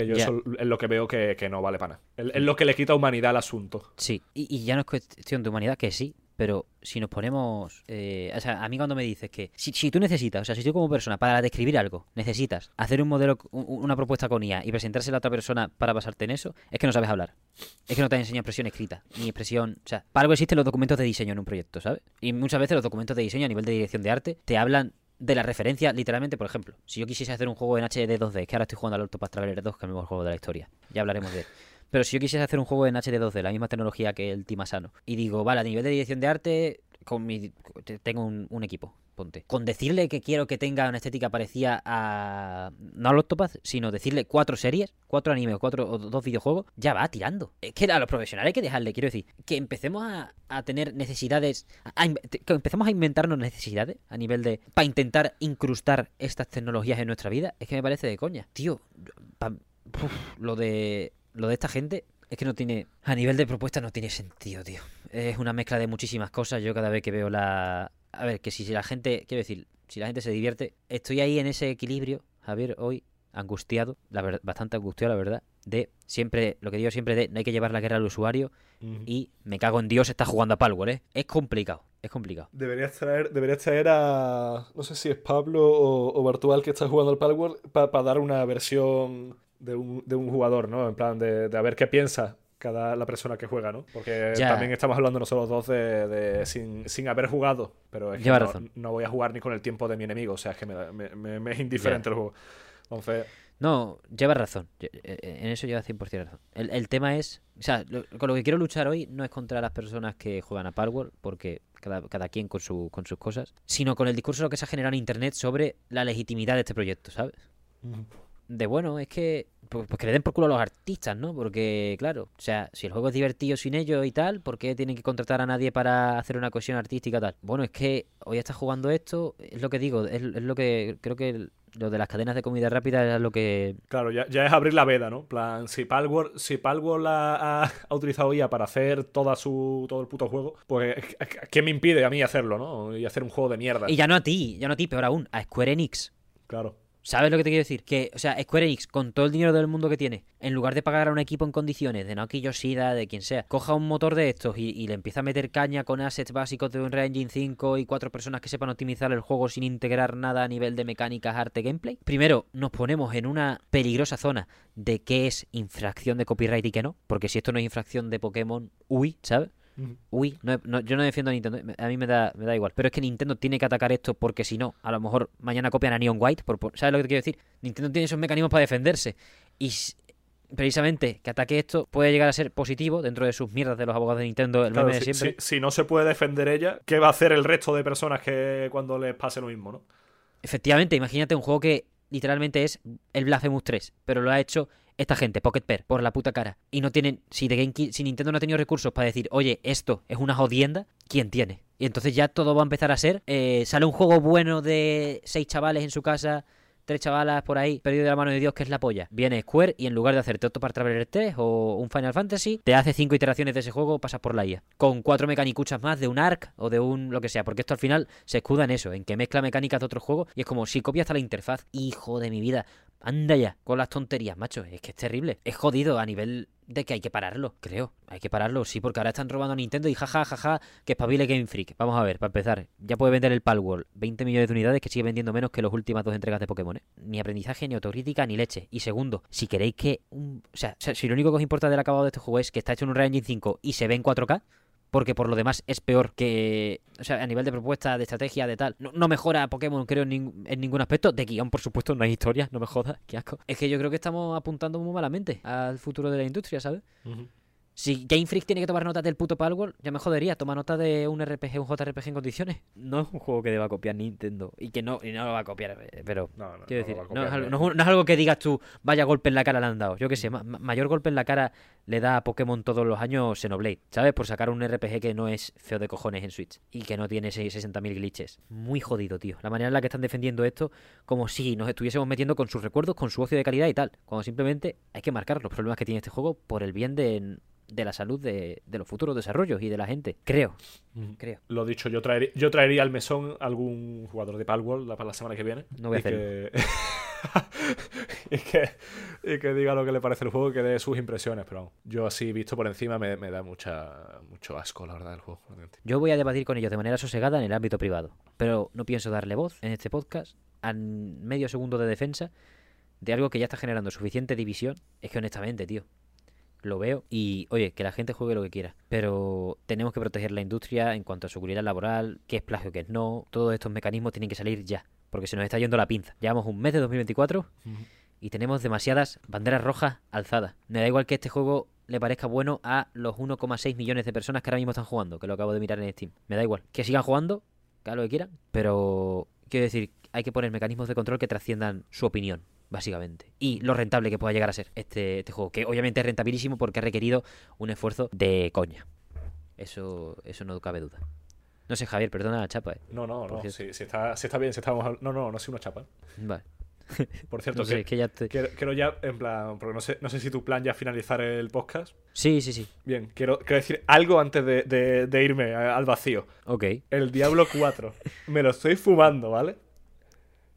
Que yo eso es lo que veo que, que no vale para nada. Es, es lo que le quita humanidad al asunto. Sí, y, y ya no es cuestión de humanidad, que sí, pero si nos ponemos... eh, o sea, a mí cuando me dices que si, si tú necesitas, o sea, si tú como persona, para describir algo, necesitas hacer un modelo, un- una propuesta con IA y presentársela a otra persona para basarte en eso, es que no sabes hablar. Es que no te han enseñado expresión escrita, ni expresión... O sea, para algo existen los documentos de diseño en un proyecto, ¿sabes? Y muchas veces los documentos de diseño a nivel de dirección de arte te hablan de la referencia, literalmente, por ejemplo, si yo quisiese hacer un juego en HD 2D, que ahora estoy jugando al Octopath Traveler 2, que es el mejor juego de la historia, ya hablaremos de él. Pero si yo quisiese hacer un juego en HD 2D, la misma tecnología que el Timasano, y digo, vale, a nivel de dirección de arte, con mi, te- tengo un, un equipo, Con decirle que quiero que tenga una estética parecida a. No al Octopath, sino decirle cuatro series, cuatro animes cuatro o dos videojuegos, ya va tirando. Es que a los profesionales hay que dejarle, quiero decir, que empecemos a, a tener necesidades. a in- que empecemos a inventarnos necesidades a nivel de. para intentar incrustar estas tecnologías en nuestra vida, es que me parece de coña. Tío, pa- lo de. Lo de esta gente es que no tiene. A nivel de propuesta no tiene sentido, tío. Es una mezcla de muchísimas cosas. Yo cada vez que veo la. A ver, que si, si la gente. Quiero decir, si la gente se divierte. Estoy ahí en ese equilibrio, Javier, hoy, angustiado, la ver- bastante angustiado, la verdad. De siempre, lo que digo siempre de no hay que llevar la guerra al usuario. Y me cago en Dios, está jugando a Palworld, ¿eh? Es complicado, es complicado. Deberías traer, deberías traer a. No sé si es Pablo o, o Bartual que está jugando al Palworld para dar una versión de un, de un jugador, ¿no? En plan de, de a ver qué piensa cada la persona que juega, ¿no? Porque Ya. también estamos hablando nosotros dos de, de- sin, sin haber jugado. Pero es que Lleva no, razón. no voy a jugar ni con el tiempo de mi enemigo. O sea, es que me, da- me- me- me es indiferente el juego. Entonces. No, llevas razón. Ye- eh, En eso llevas 100% razón. El, el tema es. O sea, lo- con lo que quiero luchar hoy no es contra las personas que juegan a Palworld, porque cada, cada quien con, su, con sus cosas, sino con el discurso que se ha generado en internet sobre la legitimidad de este proyecto, ¿sabes? De bueno, es que. Pues, pues que le den por culo a los artistas, ¿no? Porque, claro, o sea, si el juego es divertido sin ellos y tal, ¿por qué tienen que contratar a nadie para hacer una cohesión artística tal? Bueno, es que hoy estás jugando esto, es lo que digo, es, es lo que creo que el- Lo de las cadenas de comida rápida era lo que. Claro, ya, ya es abrir la veda, ¿no? Plan, si Palworld, si Palworld ha, ha- ha utilizado IA para hacer toda su, todo el puto juego, pues ¿qué me impide a mí hacerlo, no? Y hacer un juego de mierda. Y ya no a ti, ya no a ti, peor aún, a Square Enix. Claro. ¿Sabes lo que te quiero decir? Que, o sea, Square Enix, con todo el dinero del mundo que tiene, en lugar de pagar a un equipo en condiciones, de Naoki Yoshida, de quien sea, coja un motor de estos y, le empieza a meter caña con assets básicos de Unreal Engine 5 y cuatro personas que sepan optimizar el juego sin integrar nada a nivel de mecánicas, arte, gameplay. Primero, nos ponemos en una peligrosa zona de qué es infracción de copyright y qué no, porque si esto no es infracción de Pokémon, uy, ¿sabes? Uy, no, no- yo no defiendo a Nintendo, a mí me da, me da igual. Pero es que Nintendo tiene que atacar esto porque si no, a lo mejor mañana copian a Neon White. Por, por- ¿Sabes lo que te quiero decir? Nintendo tiene esos mecanismos para defenderse. Y precisamente que ataque esto puede llegar a ser positivo dentro de sus mierdas de los abogados de Nintendo, el Claro, meme de si, siempre. si- si no se puede defender ella, ¿qué va a hacer el resto de personas que cuando les pase lo mismo, no? Efectivamente, imagínate un juego que literalmente es el Blasphemous 3, pero lo ha hecho esta gente, Pocket Pair, por la puta cara. Y no tienen, si, de GameKi- si Nintendo no ha tenido recursos para decir, oye, esto es una jodienda, ¿quién tiene? Y entonces ya todo va a empezar a ser, eh, sale un juego bueno de seis chavales en su casa, tres chavalas por ahí, perdido de la mano de Dios, que es la polla. Viene Square y en lugar de hacerte Octopath Traveler 3 o un Final Fantasy, te hace cinco iteraciones de ese juego, pasas por la IA. Con cuatro mecanicuchas más de un ARC o de un lo que sea, porque esto al final se escuda en eso, en que mezcla mecánicas de otros juegos y es como si copia hasta la interfaz. Hijo de mi vida. Anda ya, con las tonterías, macho. Es que es terrible. Es jodido a nivel de que hay que pararlo, creo. Hay que pararlo, sí, porque ahora están robando a Nintendo y jaja, jaja, que espabile Game Freak. Vamos a ver, para empezar, ya puede vender el Palworld 20 millones de unidades que sigue vendiendo menos que las últimas dos entregas de Pokémon. ¿eh? Ni aprendizaje, ni autocrítica, ni leche. Y segundo, si queréis que... O, sea, si lo único que os importa del acabado de este juego es que está hecho en un Unreal Engine 5 y se ve en 4K, porque por lo demás es peor que. O sea, a nivel de propuesta, de estrategia, de tal. No, no mejora Pokémon, creo, en, nin- en ningún aspecto. De guion, por supuesto, no hay historia, no me jodas, qué asco. Es que yo creo que estamos apuntando muy malamente al futuro de la industria, ¿sabes? Si Game Freak tiene que tomar nota del puto Palworld, ya me jodería. Toma nota de un RPG, un JRPG en condiciones. No es un juego que deba copiar Nintendo. Y que no, y no lo va a copiar, eh, pero. No, no, Quiero no decir, no, es algo, ¿eh? no es algo que digas tú, vaya golpe en la cara le han dado. Yo qué sé, ma- ma- mayor golpe en la cara le da a Pokémon todos los años Xenoblade, ¿sabes? Por sacar un RPG que no es feo de cojones en Switch y que no tiene seis- 60.000 glitches. Muy jodido, tío. La manera en la que están defendiendo esto, como si nos estuviésemos metiendo con sus recuerdos, con su ocio de calidad y tal. Cuando simplemente hay que marcar los problemas que tiene este juego por el bien de, de la salud de, de los futuros desarrollos y de la gente. Creo, creo. Lo dicho, yo traería, yo traería al mesón algún jugador de Palworld para la semana que viene. No voy a y que... y, que, y que diga lo que le parece el juego y que dé sus impresiones. Pero yo así visto por encima me, me da mucha mucho asco, la verdad, el juego. Yo voy a debatir con ellos de manera sosegada en el ámbito privado, pero no pienso darle voz en este podcast a medio segundo de defensa de algo que ya está generando suficiente división. Es que honestamente, tío, lo veo y, oye, que la gente juegue lo que quiera, pero tenemos que proteger la industria en cuanto a seguridad laboral, qué es plagio, qué es no. Todos estos mecanismos tienen que salir ya, porque se nos está yendo la pinza. Llevamos un mes de 2024 y tenemos demasiadas banderas rojas alzadas. Me da igual que este juego le parezca bueno a los 1,6 millones de personas que ahora mismo están jugando, que lo acabo de mirar en Steam. Me da igual. Que sigan jugando, que hagan lo que quieran, pero quiero decir, hay que poner mecanismos de control que trasciendan su opinión. Básicamente. Y lo rentable que pueda llegar a ser este, este juego. Que obviamente es rentabilísimo porque ha requerido un esfuerzo de coña. Eso, eso no cabe duda. No sé, Javier, perdona la chapa, eh. No, no, no. Si, si está, si está bien, si estamos. No, no, no soy una chapa. Vale. Por cierto, No sé, que, que ya estoy... quiero, quiero ya, en plan, porque no sé, no sé si tu plan ya es finalizar el podcast. Sí, sí, sí. Bien, quiero, quiero decir algo antes de, de- de irme al vacío. Ok. El Diablo 4. me lo estoy fumando, ¿vale?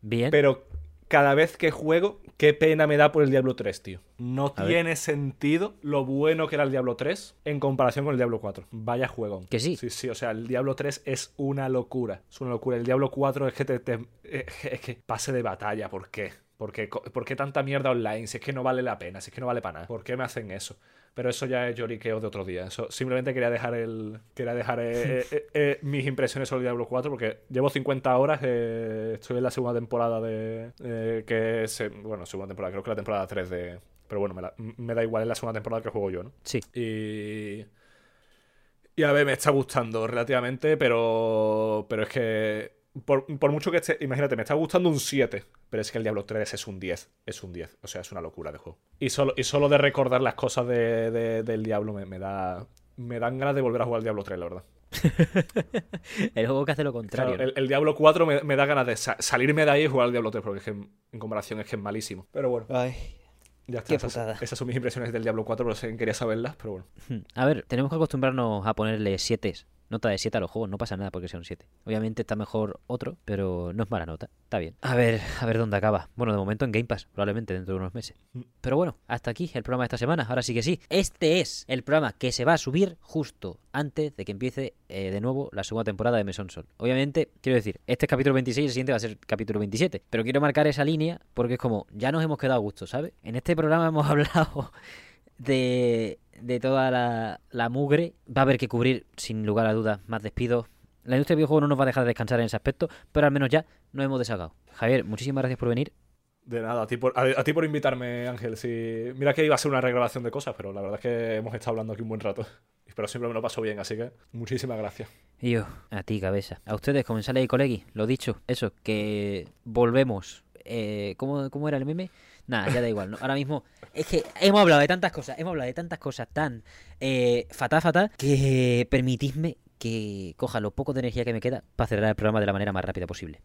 Bien. Pero cada vez que juego, qué pena me da por el Diablo 3, tío. No A ver. tiene sentido lo bueno que era el Diablo 3 en comparación con el Diablo 4. Vaya juego. Que sí. Sí, sí, o sea, el Diablo 3 es una locura. Es una locura. El Diablo 4 es que te, te- eh, es que pase de batalla. ¿Por qué? ¿Por qué, co- por qué tanta mierda online? Si es que no vale la pena, si es que no vale para nada. ¿Por qué me hacen eso? Pero eso ya es lloriqueo de otro día. Eso, simplemente quería dejar el quería dejar eh, eh, eh, mis impresiones sobre Diablo 4 porque llevo 50 horas. estoy en la segunda temporada de. que es. bueno, segunda temporada, creo que la temporada 3 de. Pero bueno, me, la- me da igual, es la segunda temporada que juego yo, ¿no? Sí. Y. Y a ver, me está gustando relativamente, pero. Pero es que. Por, por mucho que esté. Imagínate, me está gustando un 7. Pero es que el Diablo 3 es un 10. Es un 10. O sea, es una locura de juego. Y solo, y solo de recordar las cosas de, de- del Diablo me, me da. Me dan ganas de volver a jugar al Diablo 3, la verdad. el juego que hace lo contrario. Claro, el, el Diablo 4 me, me da ganas de sa- salirme de ahí y jugar al Diablo 3, porque es que en, en comparación es que es malísimo. Pero bueno, Ay. ya está. Qué esas, putada. esas son mis impresiones del Diablo 4, pero sé que quería saberlas, pero bueno. A ver, tenemos que acostumbrarnos a ponerle 7, nota de 7 a los juegos, no pasa nada porque sea un 7. Obviamente está mejor otro, pero no es mala nota, está bien. A ver, a ver dónde acaba. Bueno, de momento en Game Pass, probablemente dentro de unos meses. Pero bueno, hasta aquí el programa de esta semana, ahora sí que sí. Este es el programa que se va a subir justo antes de que empiece eh, de nuevo la segunda temporada de Mesón Sol. Obviamente, quiero decir, este es capítulo 26 y el siguiente va a ser capítulo 27. Pero quiero marcar esa línea porque es como, ya nos hemos quedado a gusto, ¿sabes? En este programa hemos hablado de, de toda la, la mugre. Va a haber que cubrir, sin lugar a dudas, más despidos. La industria del videojuego no nos va a dejar de descansar en ese aspecto, pero al menos ya nos hemos desagado. Javier, muchísimas gracias por venir. De nada, a ti, por, a, a ti por invitarme, Ángel. Sí, mira que iba a ser una regrabación de cosas, pero la verdad es que hemos estado hablando aquí un buen rato. Pero siempre me lo paso bien, así que muchísimas gracias. Y yo, a ti, cabeza. A ustedes, comensales y colegui, lo dicho, eso, que volvemos. Eh, ¿cómo, ¿Cómo era el meme? Nada, ya da igual. ¿no? Ahora mismo es que hemos hablado de tantas cosas, hemos hablado de tantas cosas tan eh, fatal, fatal, que permitidme que coja lo poco de energía que me queda para cerrar el programa de la manera más rápida posible.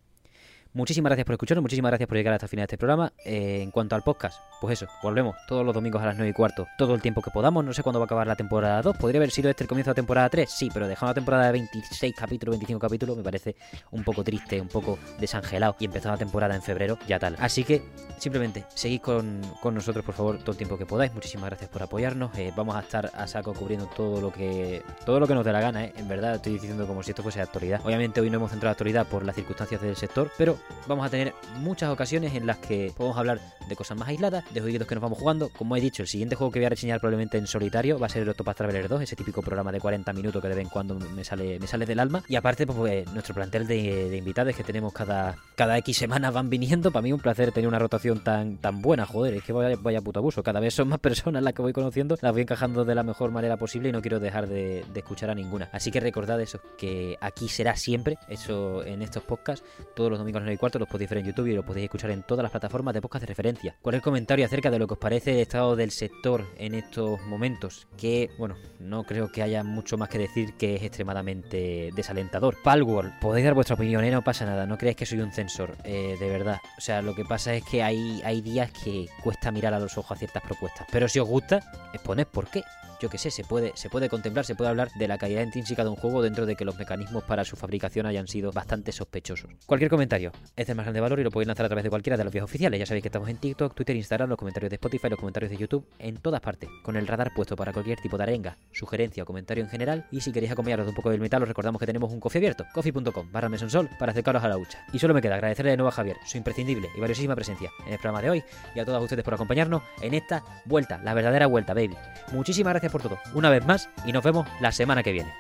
Muchísimas gracias por escucharnos, muchísimas gracias por llegar hasta el final de este programa. Eh, en cuanto al podcast, pues eso, volvemos todos los domingos a las 9 y cuarto, todo el tiempo que podamos. No sé cuándo va a acabar la temporada 2. Podría haber sido este el comienzo de la temporada 3, sí, pero dejar una temporada de 26 capítulos, 25 capítulos, me parece un poco triste, un poco desangelado. Y empezar la temporada en febrero, ya tal. Así que, simplemente, seguid con, con nosotros, por favor, todo el tiempo que podáis. Muchísimas gracias por apoyarnos. Eh, vamos a estar a saco cubriendo todo lo que todo lo que nos dé la gana, ¿eh? En verdad, estoy diciendo como si esto fuese actualidad. Obviamente, hoy no hemos centrado la actualidad por las circunstancias del sector, pero vamos a tener muchas ocasiones en las que podemos hablar de cosas más aisladas, de jueguitos que nos vamos jugando. Como he dicho, el siguiente juego que voy a reseñar probablemente en solitario va a ser el Octopath Traveler 2, ese típico programa de 40 minutos que de vez en cuando me sale, me sale del alma. Y aparte, pues, pues, nuestro plantel de, de invitados que tenemos cada, cada X semanas van viniendo. Para mí un placer tener una rotación tan, tan buena, joder, es que vaya, vaya puto abuso. Cada vez son más personas las que voy conociendo, las voy encajando de la mejor manera posible y no quiero dejar de, escuchar a ninguna. Así que recordad eso, que aquí será siempre, eso en estos podcasts, todos los domingos 9 y cuarto los podéis ver en YouTube y los podéis escuchar en todas las plataformas de podcast de referencia. Cualquier comentario acerca de lo que os parece el estado del sector en estos momentos, que, bueno, no creo que haya mucho más que decir que es extremadamente desalentador. Palworld, podéis dar vuestra opinión, ¿eh? no pasa nada, no creáis que soy un censor, eh, de verdad. O sea, lo que pasa es que hay, hay días que cuesta mirar a los ojos a ciertas propuestas. Pero si os gusta, exponed por qué yo que sé, se puede, se puede contemplar, se puede hablar de la calidad intrínseca de un juego dentro de que los mecanismos para su fabricación hayan sido bastante sospechosos. Cualquier comentario es de más grande valor y lo podéis lanzar a través de cualquiera de los vídeos oficiales. Ya sabéis que estamos en TikTok, Twitter, Instagram, los comentarios de Spotify, los comentarios de YouTube, en todas partes, con el radar puesto para cualquier tipo de arenga, sugerencia o comentario en general. Y si queréis acompañaros de un poco del metal, os recordamos que tenemos un coffee abierto, coffee.com barra mesonsol para acercaros a la hucha. Y solo me queda agradecerle de nuevo a Javier su imprescindible y valiosísima presencia en el programa de hoy y a todos ustedes por acompañarnos en esta vuelta, la verdadera vuelta, baby. Muchísimas por todo, una vez más, y nos vemos la semana que viene.